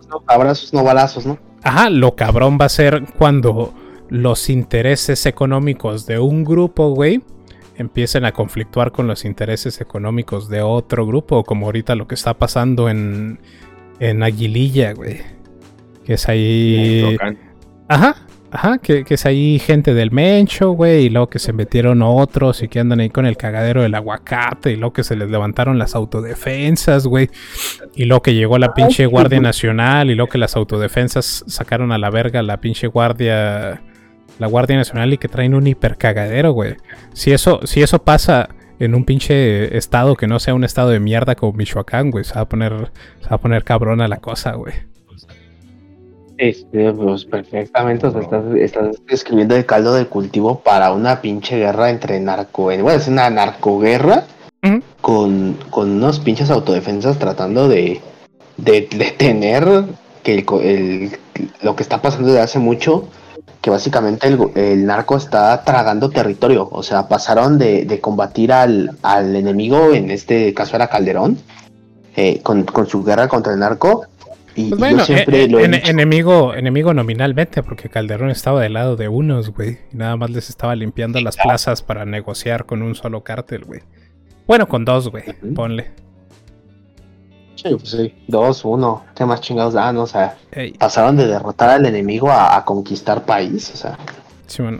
No, abrazos, no balazos, ¿no? Ajá, lo cabrón va a ser cuando los intereses económicos de un grupo, güey, empiecen a conflictuar con los intereses económicos de otro grupo, como ahorita lo que está pasando en, en Aguililla, güey. Que es ahí... Ajá, ajá, que, que es ahí gente del Mencho, güey, y luego que se metieron otros y que andan ahí con el cagadero del aguacate, y luego que se les levantaron las autodefensas, güey, y luego que llegó la pinche Guardia Nacional, y luego que las autodefensas sacaron a la verga la pinche Guardia, la Guardia Nacional y que traen un hipercagadero, güey. Si eso, si eso pasa en un pinche estado que no sea un estado de mierda como Michoacán, güey, se va a poner, se va a poner cabrona la cosa, güey. Este, pues perfectamente, o sea, estás, estás describiendo el caldo de cultivo para una pinche guerra entre narco, bueno, es una narcoguerra con, con unos pinches autodefensas tratando de, de detener que el- lo que está pasando desde hace mucho, que básicamente el, narco está tragando territorio, o sea, pasaron de, de combatir al, al enemigo, en este caso era Calderón, eh, con, con su guerra contra el narco. Y, Pues bueno, yo siempre eh, lo en- enemigo, enemigo nominalmente, porque Calderón estaba del lado de unos, güey. Y nada más les estaba limpiando las plazas para negociar con un solo cártel, güey. Bueno, con dos, güey. Ponle. Sí, pues sí. Dos, uno. ¿Qué más chingados dan? O sea, Ey, pasaron de derrotar al enemigo a, a conquistar país. O sea, sí, bueno.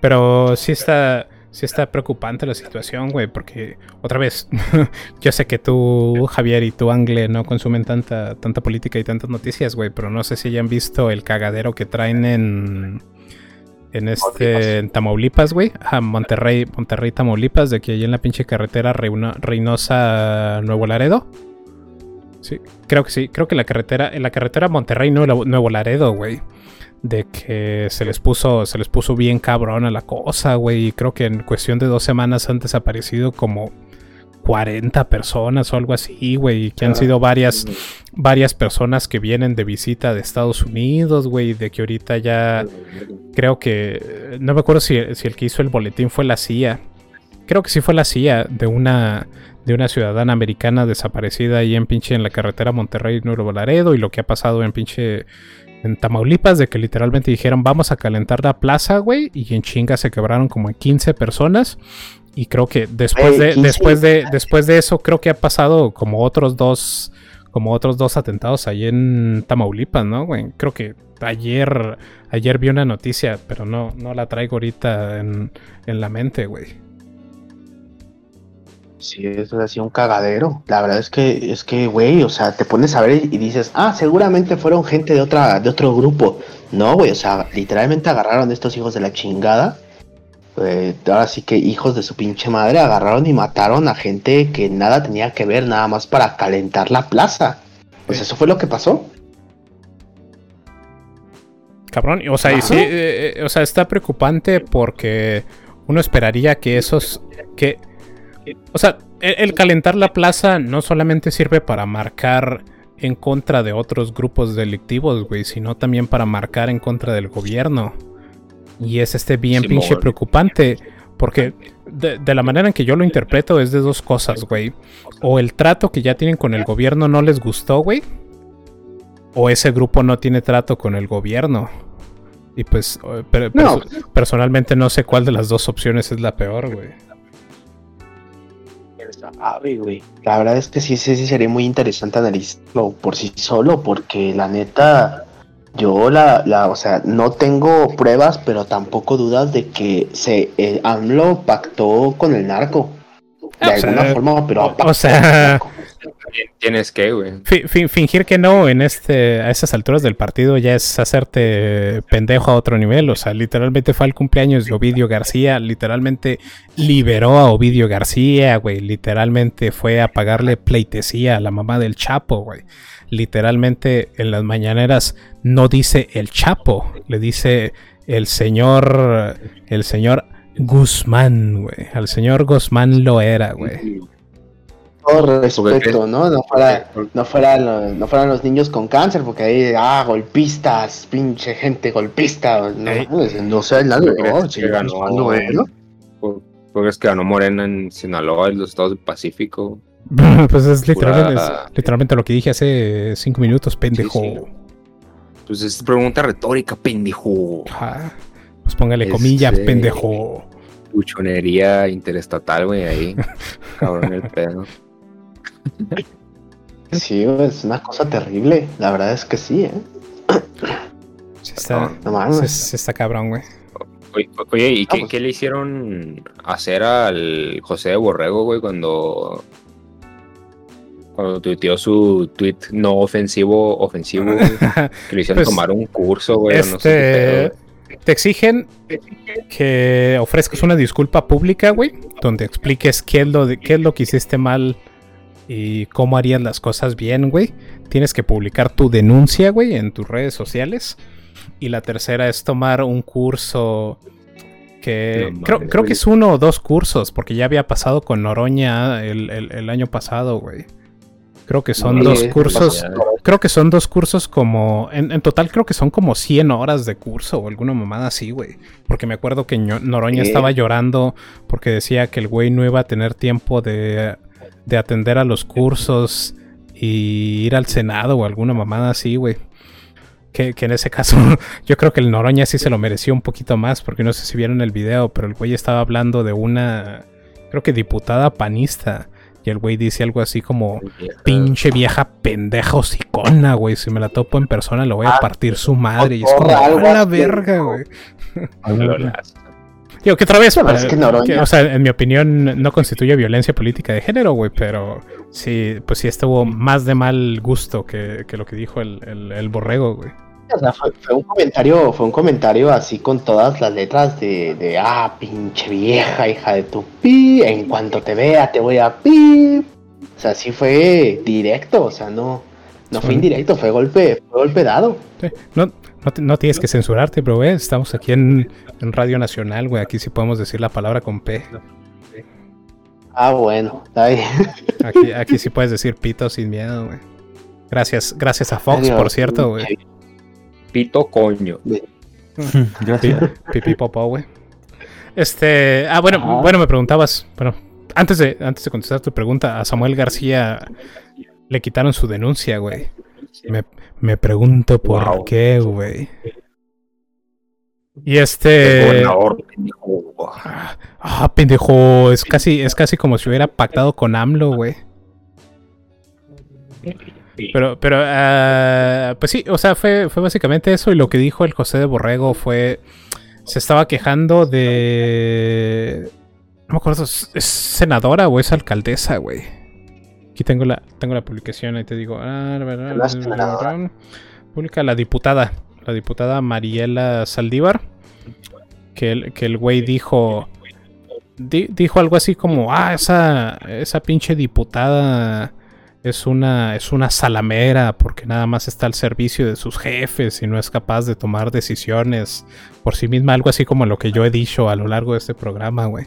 Pero sí está, sí está preocupante la situación, güey, porque otra vez, yo sé que tú, Javier, y tú, Angle, no consumen tanta, tanta política y tantas noticias, güey, pero no sé si hayan visto el cagadero que traen en, en este, en Tamaulipas, güey, a Monterrey, Monterrey, Tamaulipas, de que ahí en la pinche carretera Reino- Reynosa, Nuevo Laredo. Sí, creo que sí, creo que la carretera, en la carretera Monterrey, Nuevo, Nuevo Laredo, güey de que se les puso se les puso bien cabrón a la cosa, güey. Y creo que en cuestión de dos semanas han desaparecido como 40 personas o algo así, güey. y Que han sido varias, varias personas que vienen de visita de Estados Unidos, güey. De que ahorita ya creo que. No me acuerdo si, si el que hizo el boletín fue la CIA. Creo que sí fue la CIA de una. De una ciudadana americana desaparecida ahí en pinche en la carretera Monterrey Nuevo Laredo y lo que ha pasado en pinche en Tamaulipas de que literalmente dijeron vamos a calentar la plaza, güey, y en chinga se quebraron como 15 personas. Y creo que después de 15. después de después de eso creo que ha pasado como otros dos como otros dos atentados ahí en Tamaulipas, ¿no, güey? Creo que ayer ayer vi una noticia, pero no no la traigo ahorita en, en la mente, güey. Sí, eso ha sido un cagadero. La verdad es que, es que, güey, o sea, te pones a ver y dices, ah, seguramente fueron gente de otra, de otro grupo. No, güey, o sea, literalmente agarraron a estos hijos de la chingada. Eh, ahora sí que hijos de su pinche madre agarraron y mataron a gente que nada tenía que ver, nada más para calentar la plaza. Pues eso fue lo que pasó. Cabrón, o sea, y sí, eh, eh, o sea, está preocupante porque uno esperaría que esos que o sea, el, el calentar la plaza no solamente sirve para marcar en contra de otros grupos delictivos, güey, sino también para marcar en contra del gobierno. Y es este bien Simón. pinche preocupante. Porque de, de la manera en que yo lo interpreto es de dos cosas, güey. O el trato que ya tienen con el gobierno no les gustó, güey. O ese grupo no tiene trato con el gobierno. Y pues, eh, per- No. perso- personalmente no sé cuál de las dos opciones es la peor, güey. Sabe, güey. La verdad es que sí, sí, sí sería muy interesante analizarlo por sí solo, porque la neta, yo la, la, o sea, no tengo pruebas, pero tampoco dudas de que se eh, AMLO pactó con el narco. De Ah, sea, alguna forma, pero o- o sea, con el narco. Tienes que, güey. Fi- fi- fingir que no en este a esas alturas del partido ya es hacerte pendejo a otro nivel. O sea, literalmente fue al cumpleaños de Ovidio García, literalmente liberó a Ovidio García, güey. Literalmente fue a pagarle pleitesía a la mamá del Chapo, güey. Literalmente en las mañaneras no dice el Chapo, le dice el señor, el señor Guzmán, güey. Al señor Guzmán lo era, güey. Todo respeto, ¿no? No fuera, no fueran los, no fueran los niños con cáncer, porque ahí, ah, golpistas, pinche gente golpista. No, mames, no sé nada, ¿Tú crees no, sí, ganó, no, tú crees que ganó Morena en Sinaloa y los estados del Pacífico? pues es literalmente, es literalmente lo que dije hace cinco minutos, pendejo. Sí, sí. Pues es pregunta retórica, pendejo. Ajá. Pues póngale Este- comillas, pendejo. Buchonería interestatal, güey, ahí. Cabrón el pedo. Sí, güey, es una cosa terrible. La verdad es que sí, ¿eh? Sí está, No sí está cabrón, güey. Oye, ¿y qué, pues. qué le hicieron hacer al José de Borrego, güey, cuando. Cuando tuiteó su tweet no ofensivo, ofensivo, güey, que le hicieron Pues, tomar un curso, güey, o no sé qué Este. Te exigen que ofrezcas una disculpa pública, güey, donde expliques qué es lo de, qué es lo que hiciste mal y cómo harías las cosas bien, güey. Tienes que publicar tu denuncia, güey, en tus redes sociales. Y la tercera es tomar un curso que No creo, creo que es uno o dos cursos, porque ya había pasado con Noroña el, el- el año pasado, güey. Creo que son dos cursos. Creo que son dos cursos como. En, en total, creo que son como 100 horas de curso o alguna mamada así, güey. Porque me acuerdo que Noroña estaba llorando porque decía que el güey no iba a tener tiempo de, de atender a los cursos y ir al Senado o alguna mamada así, güey. Que, que en ese caso, yo creo que el Noroña sí se lo mereció un poquito más, porque no sé si vieron el video, pero el güey estaba hablando de una, creo que diputada panista. Y el güey dice algo así como, pinche vieja pendeja hocicona, güey. Si me la topo en persona, le voy a Ah, partir su madre. Y es como, a la verga, güey. Digo, que otra vez, Pero es que que, o sea, en mi opinión, no constituye violencia política de género, güey. Pero sí, pues sí estuvo más de mal gusto que, que lo que dijo el, el- el borrego, güey. O sea, fue, fue un comentario, fue un comentario así con todas las letras de, de ah, pinche vieja, hija de tu pi, en cuanto te vea te voy a pi. O sea, sí fue directo, o sea, no, no fue indirecto, fue golpe, fue golpe dado. Sí, No, no, te- no tienes que censurarte, bro, güey. Estamos aquí en, en Radio Nacional, güey. Aquí sí podemos decir la palabra con P. Ah, bueno, está bien. Aquí, aquí sí puedes decir pito sin miedo, güey. Gracias, gracias a Fox, por cierto, güey. Pito coño. Gracias. Pipí popó, güey. Este, ah, bueno, bueno, me preguntabas, bueno, antes de, antes de contestar tu pregunta, a Samuel García le quitaron su denuncia, güey. Me, me pregunto por Wow. qué, güey. Y este. Pendejo. Ah, ah, pendejo, es casi, es casi como si hubiera pactado con AMLO, güey. Pero, pero, ah, pues sí, o sea, fue, fue básicamente eso. Y lo que dijo el José de Borrego fue. Se estaba quejando de. No me acuerdo, ¿es es senadora o es alcaldesa, güey? Aquí tengo la, tengo la publicación, ahí te digo. ah. Publica la diputada, la diputada Mariela Saldívar. Que el, que el güey dijo. di- dijo algo así como: Ah, esa, esa pinche diputada es una, es una salamera porque nada más está al servicio de sus jefes y no es capaz de tomar decisiones por sí misma, algo así como lo que yo he dicho a lo largo de este programa, güey.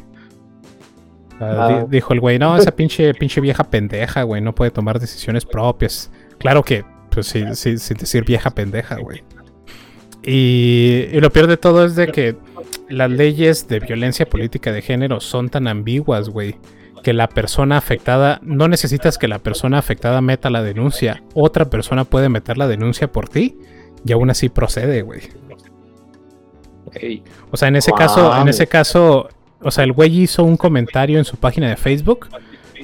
Ah, di- dijo el güey, no, esa pinche, pinche vieja pendeja, güey, no puede tomar decisiones propias. Claro que, pues sí, sí, sin decir vieja pendeja, güey. Y, y lo peor de todo es de que las leyes de violencia política de género son tan ambiguas, güey, que la persona afectada, no necesitas que la persona afectada meta la denuncia, otra persona puede meter la denuncia por ti y aún así procede, güey. Ey, O sea, en ese Wow. caso, en ese caso, o sea, el güey hizo un comentario en su página de Facebook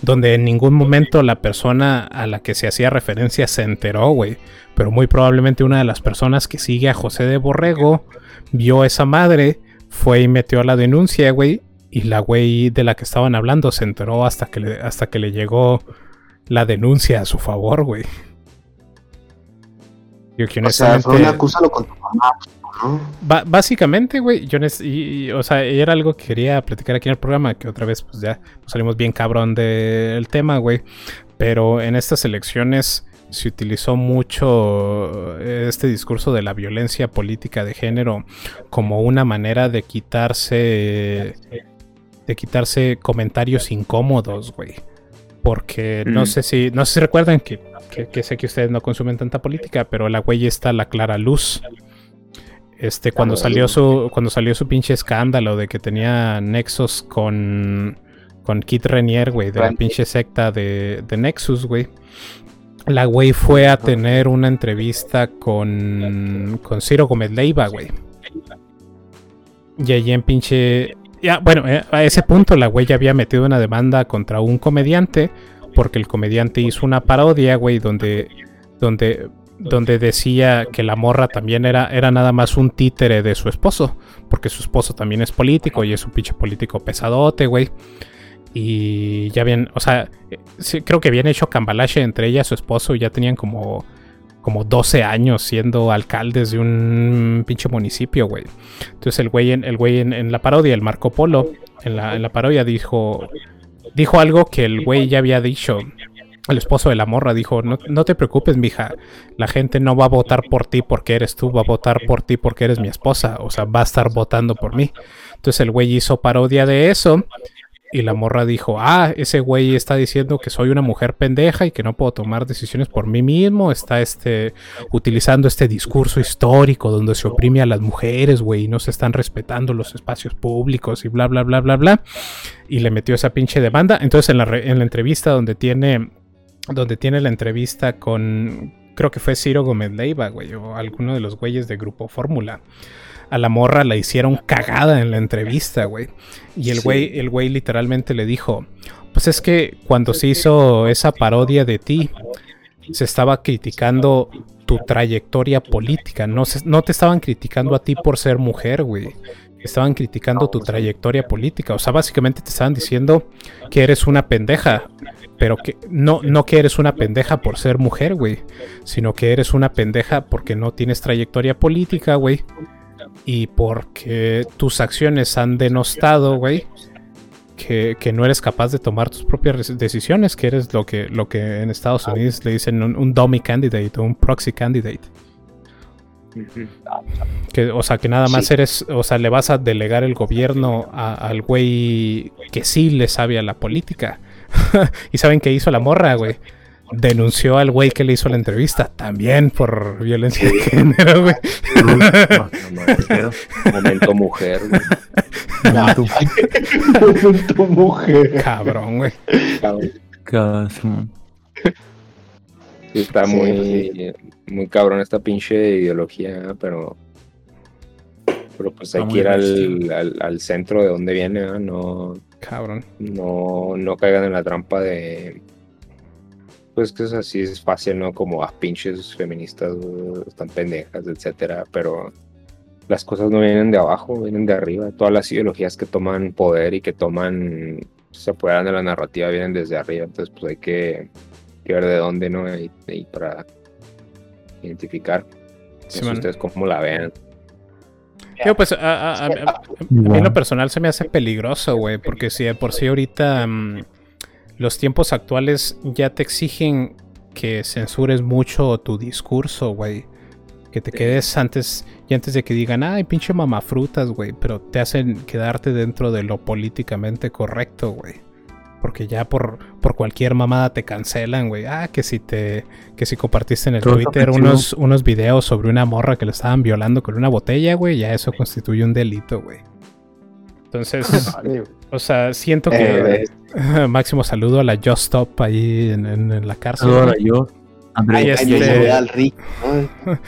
donde en ningún momento la persona a la que se hacía referencia se enteró, güey. Pero muy probablemente una de las personas que sigue a José de Borrego vio esa madre, fue y metió la denuncia, güey. Y la güey de la que estaban hablando se enteró hasta que le, hasta que le llegó la denuncia a su favor, güey. Yo que O sea, fue un acúsalo con tu mamá, básicamente, güey, yo y, y, o sea, era algo que quería platicar aquí en el programa, que otra vez, pues ya nos salimos bien cabrón del tema, güey. Pero en estas elecciones se utilizó mucho eh, este discurso de la violencia política de género como una manera de quitarse de quitarse comentarios incómodos, güey. Porque no Mm. sé si no sé si recuerdan que, que, que sé que ustedes no consumen tanta política, pero la güey está la Clara Luz. Este, cuando salió su, cuando salió su pinche escándalo de que tenía nexos con, con Kit Renier, güey, de la pinche secta de, de Nexus, güey. La güey fue a tener una entrevista con, con Ciro Gómez Leiva, güey. Y allí en pinche... Ya, bueno, eh, a ese punto la güey ya había metido una demanda contra un comediante porque el comediante hizo una parodia, güey, donde, donde, donde decía que la morra también era, era nada más un títere de su esposo, porque su esposo también es político y es un pinche político pesadote, güey. Y ya bien, o sea, creo que habían hecho cambalache entre ella y su esposo y ya tenían como, como 12 años siendo alcaldes de un pinche municipio, güey. Entonces el güey, en, el güey en, en la parodia, el Marco Polo, en la, en la parodia dijo, dijo algo que el güey ya había dicho. El esposo de la morra dijo, no, no te preocupes, mija, la gente no va a votar por ti porque eres tú, va a votar por ti porque eres mi esposa, o sea, va a estar votando por mí. Entonces el güey hizo parodia de eso y la morra dijo, ah, ese güey está diciendo que soy una mujer pendeja y que no puedo tomar decisiones por mí mismo, está este, utilizando este discurso histórico donde se oprime a las mujeres, güey, y no se están respetando los espacios públicos y bla, bla, bla, bla, bla. Y le metió esa pinche demanda. Entonces en la, en la entrevista donde tiene, donde tiene la entrevista con, creo que fue Ciro Gómez Leiva, güey, o alguno de los güeyes de Grupo Fórmula. A la morra la hicieron cagada en la entrevista, güey. Y el Sí. güey, el güey literalmente le dijo, pues es que cuando se hizo esa parodia de ti, se estaba criticando tu trayectoria política. No, se- no te estaban criticando a ti por ser mujer, güey. Estaban criticando tu trayectoria política. O sea, básicamente te estaban diciendo que eres una pendeja. Pero que no, no que eres una pendeja por ser mujer, güey. Sino que eres una pendeja porque no tienes trayectoria política, güey. Y porque tus acciones han denostado, güey. Que, que no eres capaz de tomar tus propias decisiones, que eres lo que, lo que en Estados Unidos le dicen un, un dummy candidate o un proxy candidate. Que, o sea, que nada más Sí. eres, o sea, le vas a delegar el gobierno a- al güey que sí le sabe a la política. y saben qué hizo la morra, güey. Denunció al güey que le hizo la entrevista, también por violencia de género, güey. No, Momento mujer, güey. tu mujer. Cabrón, güey. Semana. Sí, está Sí, muy, muy cabrón esta pinche ideología, pero. Pero pues hay que ir al, al, al centro de donde viene, ¿no? No, Cabrón. no, no caigan en la trampa de. Pues que es así, es fácil, ¿no? Como, ah, pinches feministas, están pendejas, etcétera, pero las cosas no vienen de abajo, vienen de arriba. Todas las ideologías que toman poder y que toman, se apoderan de la narrativa vienen desde arriba, entonces pues hay que, que ver de dónde, ¿no? Y, y para identificar. No sé Simón. ustedes cómo la vean. Yo, pues, a, a- a- a- a mí en lo personal se me hace peligroso, güey, porque si de por sí ahorita mm, los tiempos actuales ya te exigen que censures mucho tu discurso, güey. Que te quedes antes, y antes de que digan, ay, pinche mamafrutas, güey, pero te hacen quedarte dentro de lo políticamente correcto, güey. Porque ya por, por cualquier mamada te cancelan, güey. Ah, que si te, que si compartiste en el Todo Twitter unos, unos videos sobre una morra que le estaban violando con una botella, güey, ya eso constituye un delito, güey. Entonces, o sea, siento que Eh, máximo saludo a la Just Stop ahí en, en- en la cárcel. Ahora güey. yo, este- al rico, ¿no?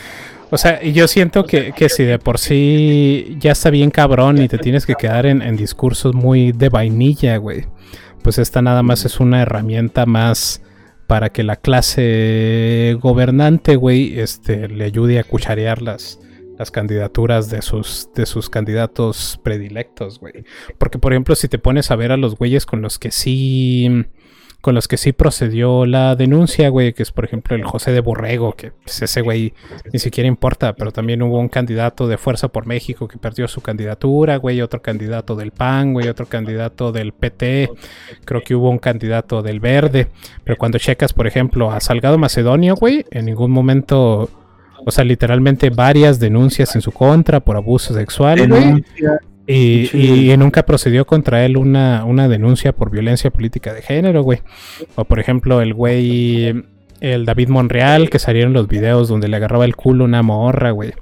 O sea, y yo siento que, que si de por sí ya está bien cabrón y te tienes que quedar en, en discursos muy de vainilla, güey. Pues esta nada más es una herramienta más para que la clase gobernante, güey, este, le ayude a cucharear las, las candidaturas de sus, de sus candidatos predilectos, güey. Porque, por ejemplo, si te pones a ver a los güeyes con los que sí con los que sí procedió la denuncia, güey, que es por ejemplo el José de Borrego, que pues, ese güey ni siquiera importa, pero también hubo un candidato de Fuerza por México que perdió su candidatura, güey, otro candidato del PAN, güey, otro candidato del PT, creo que hubo un candidato del Verde, pero cuando checas, por ejemplo, a Salgado Macedonio, güey, en ningún momento... O sea, literalmente varias denuncias en su contra por abuso sexual, güey. Y, y, nunca procedió contra él una, una denuncia por violencia política de género, güey. O por ejemplo, el güey, el David Monreal, que salieron los videos donde le agarraba el culo una morra, güey.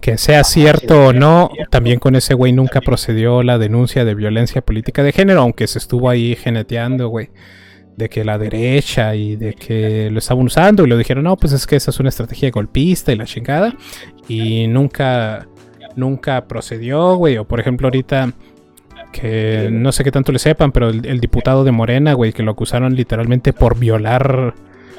Que sea cierto o no, también con ese güey nunca procedió la denuncia de violencia política de género, aunque se estuvo ahí geneteando, güey. De que la derecha y de que lo estaban usando y lo dijeron, no, pues es que esa es una estrategia golpista y la chingada. Y nunca nunca procedió, güey. O por ejemplo, ahorita que no sé qué tanto le sepan, pero el, diputado de Morena, güey, que lo acusaron literalmente por violar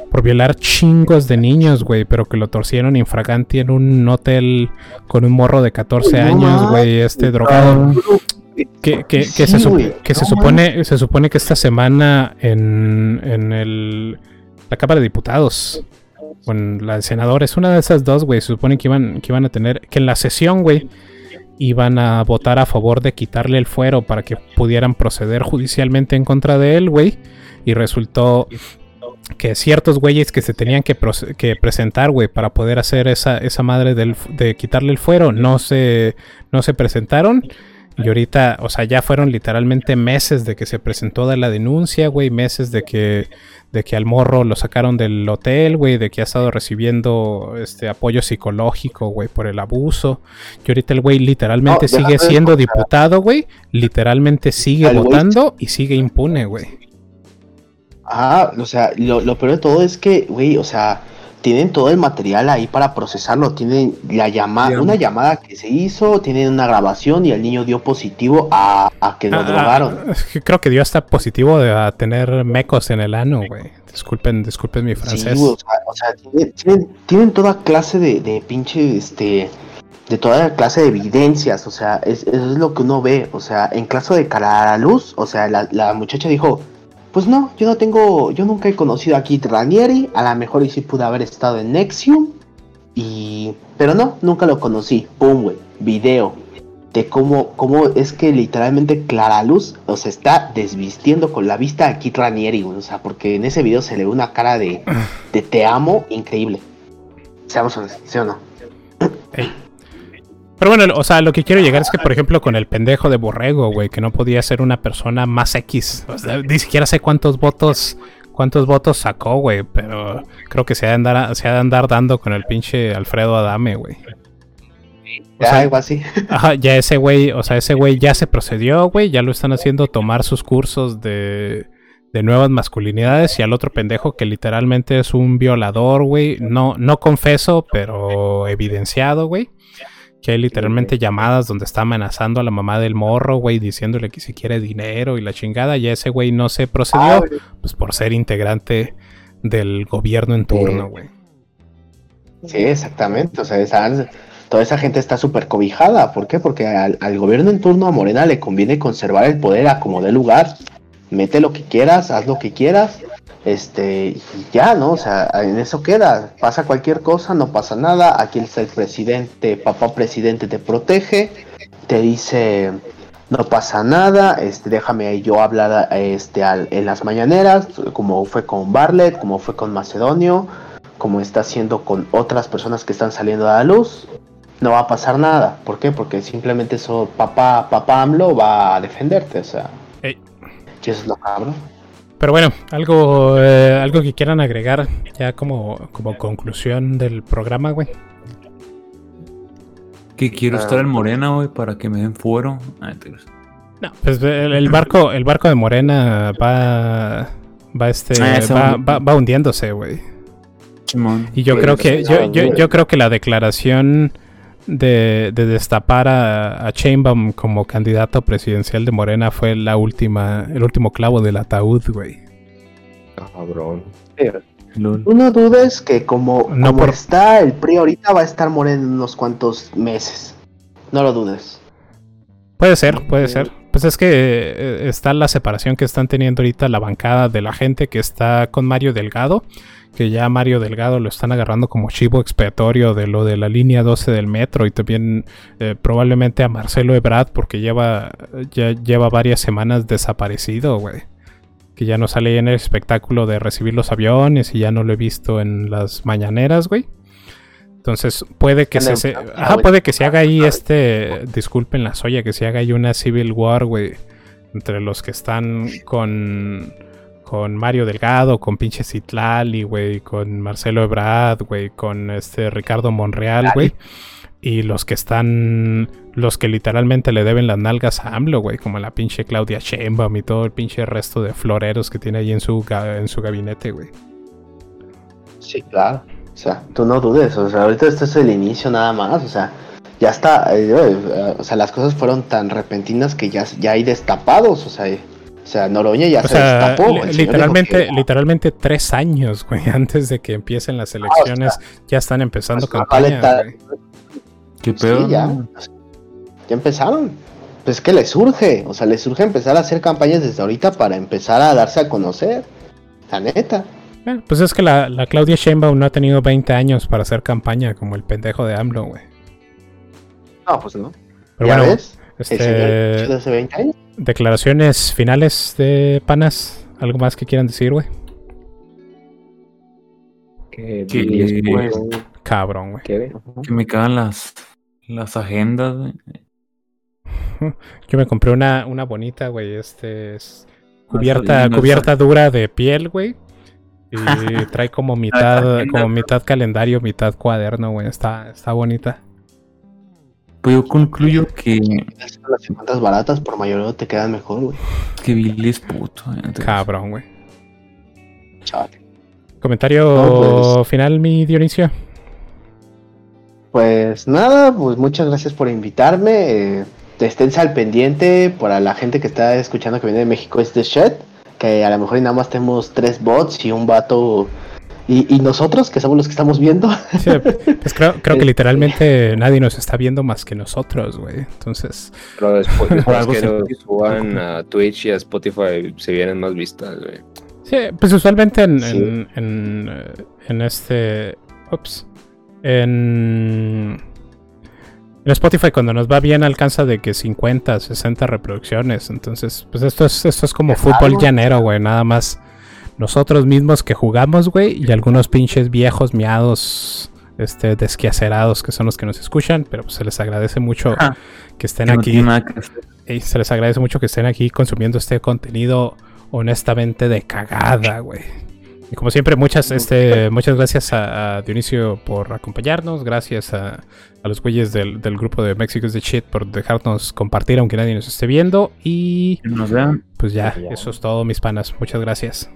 por violar chingos de niños, güey, pero que lo torcieron infraganti en un hotel con un morro de 14 años, güey, este drogado. Que, que, se, que se, supone se supone que esta semana en, en el, la Cámara de Diputados con la de senadores, una de esas dos, güey, se supone que iban, que iban a tener, que en la sesión, güey, iban a votar a favor de quitarle el fuero para que pudieran proceder judicialmente en contra de él, güey. Y resultó que ciertos güeyes que se tenían que, que presentar, güey, para poder hacer esa, esa madre del, de quitarle el fuero, no se, no se presentaron. Y ahorita, o sea, ya fueron literalmente meses de que se presentó de la denuncia, güey, meses de que de que al morro lo sacaron del hotel, güey, de que ha estado recibiendo este apoyo psicológico, güey, por el abuso. Y ahorita el güey literalmente sigue siendo diputado, güey, literalmente sigue votando y sigue impune, güey. Ah, o sea, lo, lo peor de todo es que, güey, o sea, tienen todo el material ahí para procesarlo. Tienen la llamada, una llamada que se hizo, tienen una grabación y el niño dio positivo a, que lo ah, drogaron. Creo que dio hasta positivo de a tener mecos en el ano, güey. Disculpen, disculpen mi francés. o sea, tienen, toda clase de, de pinche, este, de toda clase de evidencias, o sea, es, eso es lo que uno ve, o sea, en caso de cara a la luz, o sea, la, la muchacha dijo, pues no, yo no tengo, yo nunca he conocido a Kit Ranieri, a lo mejor y sí pude haber estado en Nexium, y, pero no, nunca lo conocí, pum, güey, video de cómo, cómo es que literalmente Clara Luz, se está desvistiendo con la vista a Kit Ranieri, o sea, porque en ese video se le ve una cara de, de te amo increíble. Seamos honestos, ¿sí o no? Pero bueno, o sea, lo que quiero llegar es que, por ejemplo, con el pendejo de Borrego, güey, que no podía ser una persona más X. O sea, ni siquiera sé cuántos votos cuántos votos sacó, güey, pero creo que se ha de andar, se ha de andar dando con el pinche Alfredo Adame, güey. ya, algo así. Ajá, ya ese güey, o sea, ese güey ya se procedió, güey, ya lo están haciendo tomar sus cursos de, de nuevas masculinidades y al otro pendejo que literalmente es un violador, güey, no, no confeso, pero evidenciado, güey que hay literalmente llamadas donde está amenazando a la mamá del morro, güey, diciéndole que si quiere dinero y la chingada. Y ese güey no se procedió, pues por ser integrante del gobierno en turno, güey. Sí, exactamente. O sea, toda esa gente está súper cobijada. ¿Por qué? Porque al, al, gobierno en turno a Morena le conviene conservar el poder a como dé lugar. Mete lo que quieras, haz lo que quieras este, y ya, ¿no? O sea, en eso queda. Pasa cualquier cosa, no pasa nada. Aquí está el presidente, papá presidente te protege, te dice, no pasa nada, este, déjame yo hablar este, en las mañaneras, como fue con Barlet, como fue con Macedonio, como está haciendo con otras personas que están saliendo a la luz. No va a pasar nada. ¿Por qué? Porque simplemente eso, papá, papá AMLO va a defenderte, o sea. Eso es lo cabrón. Pero bueno, algo, eh, algo que quieran agregar ya como, como conclusión del programa, güey. Que quiero estar en Morena, güey, para que me den fuero. Ah, no, pues el, barco, el barco de Morena va, va este, ah, va, va, hundiéndose, güey. Y yo creo que, yo, yo creo que la declaración de, de destapar a, a Chainbaum como candidato presidencial de Morena fue la última, el último clavo del ataúd, güey. Cabrón. Lol. Tú no dudes que como, No como por- está el PRI ahorita va a estar Morena en unos cuantos meses. No lo dudes. Puede ser, puede ser. Pues es que eh, está la separación que están teniendo ahorita la bancada de la gente que está con Mario Delgado, que ya Mario Delgado lo están agarrando como chivo expiatorio de lo de la línea 12 del metro y también eh, probablemente a Marcelo Ebrard porque lleva ya lleva varias semanas desaparecido, güey. Que ya no sale en el espectáculo de recibir los aviones y ya no lo he visto en las mañaneras, güey. Entonces puede que se, se- ajá, puede que se haga ahí este, disculpen la soya, que se haga ahí una civil war, güey, entre los que están con con Mario Delgado, con pinche Citlali, güey, con Marcelo Ebrard, güey, con este Ricardo Monreal, güey, y los que están los que literalmente le deben las nalgas a AMLO, güey, como la pinche Claudia Sheinbaum y todo el pinche resto de floreros que tiene ahí en su en su gabinete, güey. Sí, claro. O sea, tú no dudes. O sea, ahorita este es el inicio nada más. O sea, ya está. eh, eh, o sea, las cosas fueron tan repentinas que ya, ya hay destapados. O sea, eh, o sea Noroña ya O se sea, destapó. literalmente, que- literalmente tres años, güey, antes de que empiecen las elecciones, ya están empezando pues, campañas, vale, güey. ¿Qué Sí, pedo? ya. no? Ya empezaron. Pues es que les surge. O sea, les surge empezar a hacer campañas desde ahorita para empezar a darse a conocer. La neta. Pues es que la, la Claudia Sheinbaum no ha tenido 20 años para hacer campaña como el pendejo de AMLO, güey. No, pues no. Pero ¿Ya bueno, ves? El este, de hace 20 años. declaraciones finales de panas. ¿Algo más que quieran decir, güey? Que puto, Cabrón, güey. Que me cagan las, las agendas, güey. Yo me compré una, una bonita, güey. Este es cubierta, salinas. cubierta dura de piel, güey. Y trae como mitad, como mitad calendario, mitad cuaderno, güey. Está, está bonita. Pues yo concluyo que, Las encuentras baratas por mayoreo te quedan mejor, güey. que Billy es puto. güey, entonces- Cabrón, güey. Chaval. Comentario No, pues- final, mi Dionisio. Pues nada, pues muchas gracias por invitarme. Eh, esténse al pendiente para la gente que está escuchando que viene de México este shit. Que a lo mejor y nada más tenemos tres bots y un vato. Y, y nosotros, que somos los que estamos viendo. Sí, pues creo, creo que literalmente nadie nos está viendo más que nosotros, güey. Entonces, Pero después, después algo que se- lo suban a Twitch y a Spotify se vienen más vistas, güey. sí, pues usualmente en, Sí. en, en, eh, en este. Ups. En. En Spotify cuando nos va bien alcanza de que 50, 60 reproducciones. Entonces, pues esto es, esto es como fútbol llanero, güey. Nada más nosotros mismos que jugamos, güey. Y algunos pinches viejos miados, este, desquiacerados que son los que nos escuchan. Pero pues se les agradece mucho que estén aquí. Y se les agradece mucho que estén aquí consumiendo este contenido honestamente de cagada, güey. Y como siempre, muchas, este, muchas gracias a, a Dionisio por acompañarnos. Gracias a, a los güeyes del, del grupo de México de Shit por dejarnos compartir aunque nadie nos esté viendo. Y nos vean. pues Ya. eso es todo, mis panas. Muchas gracias.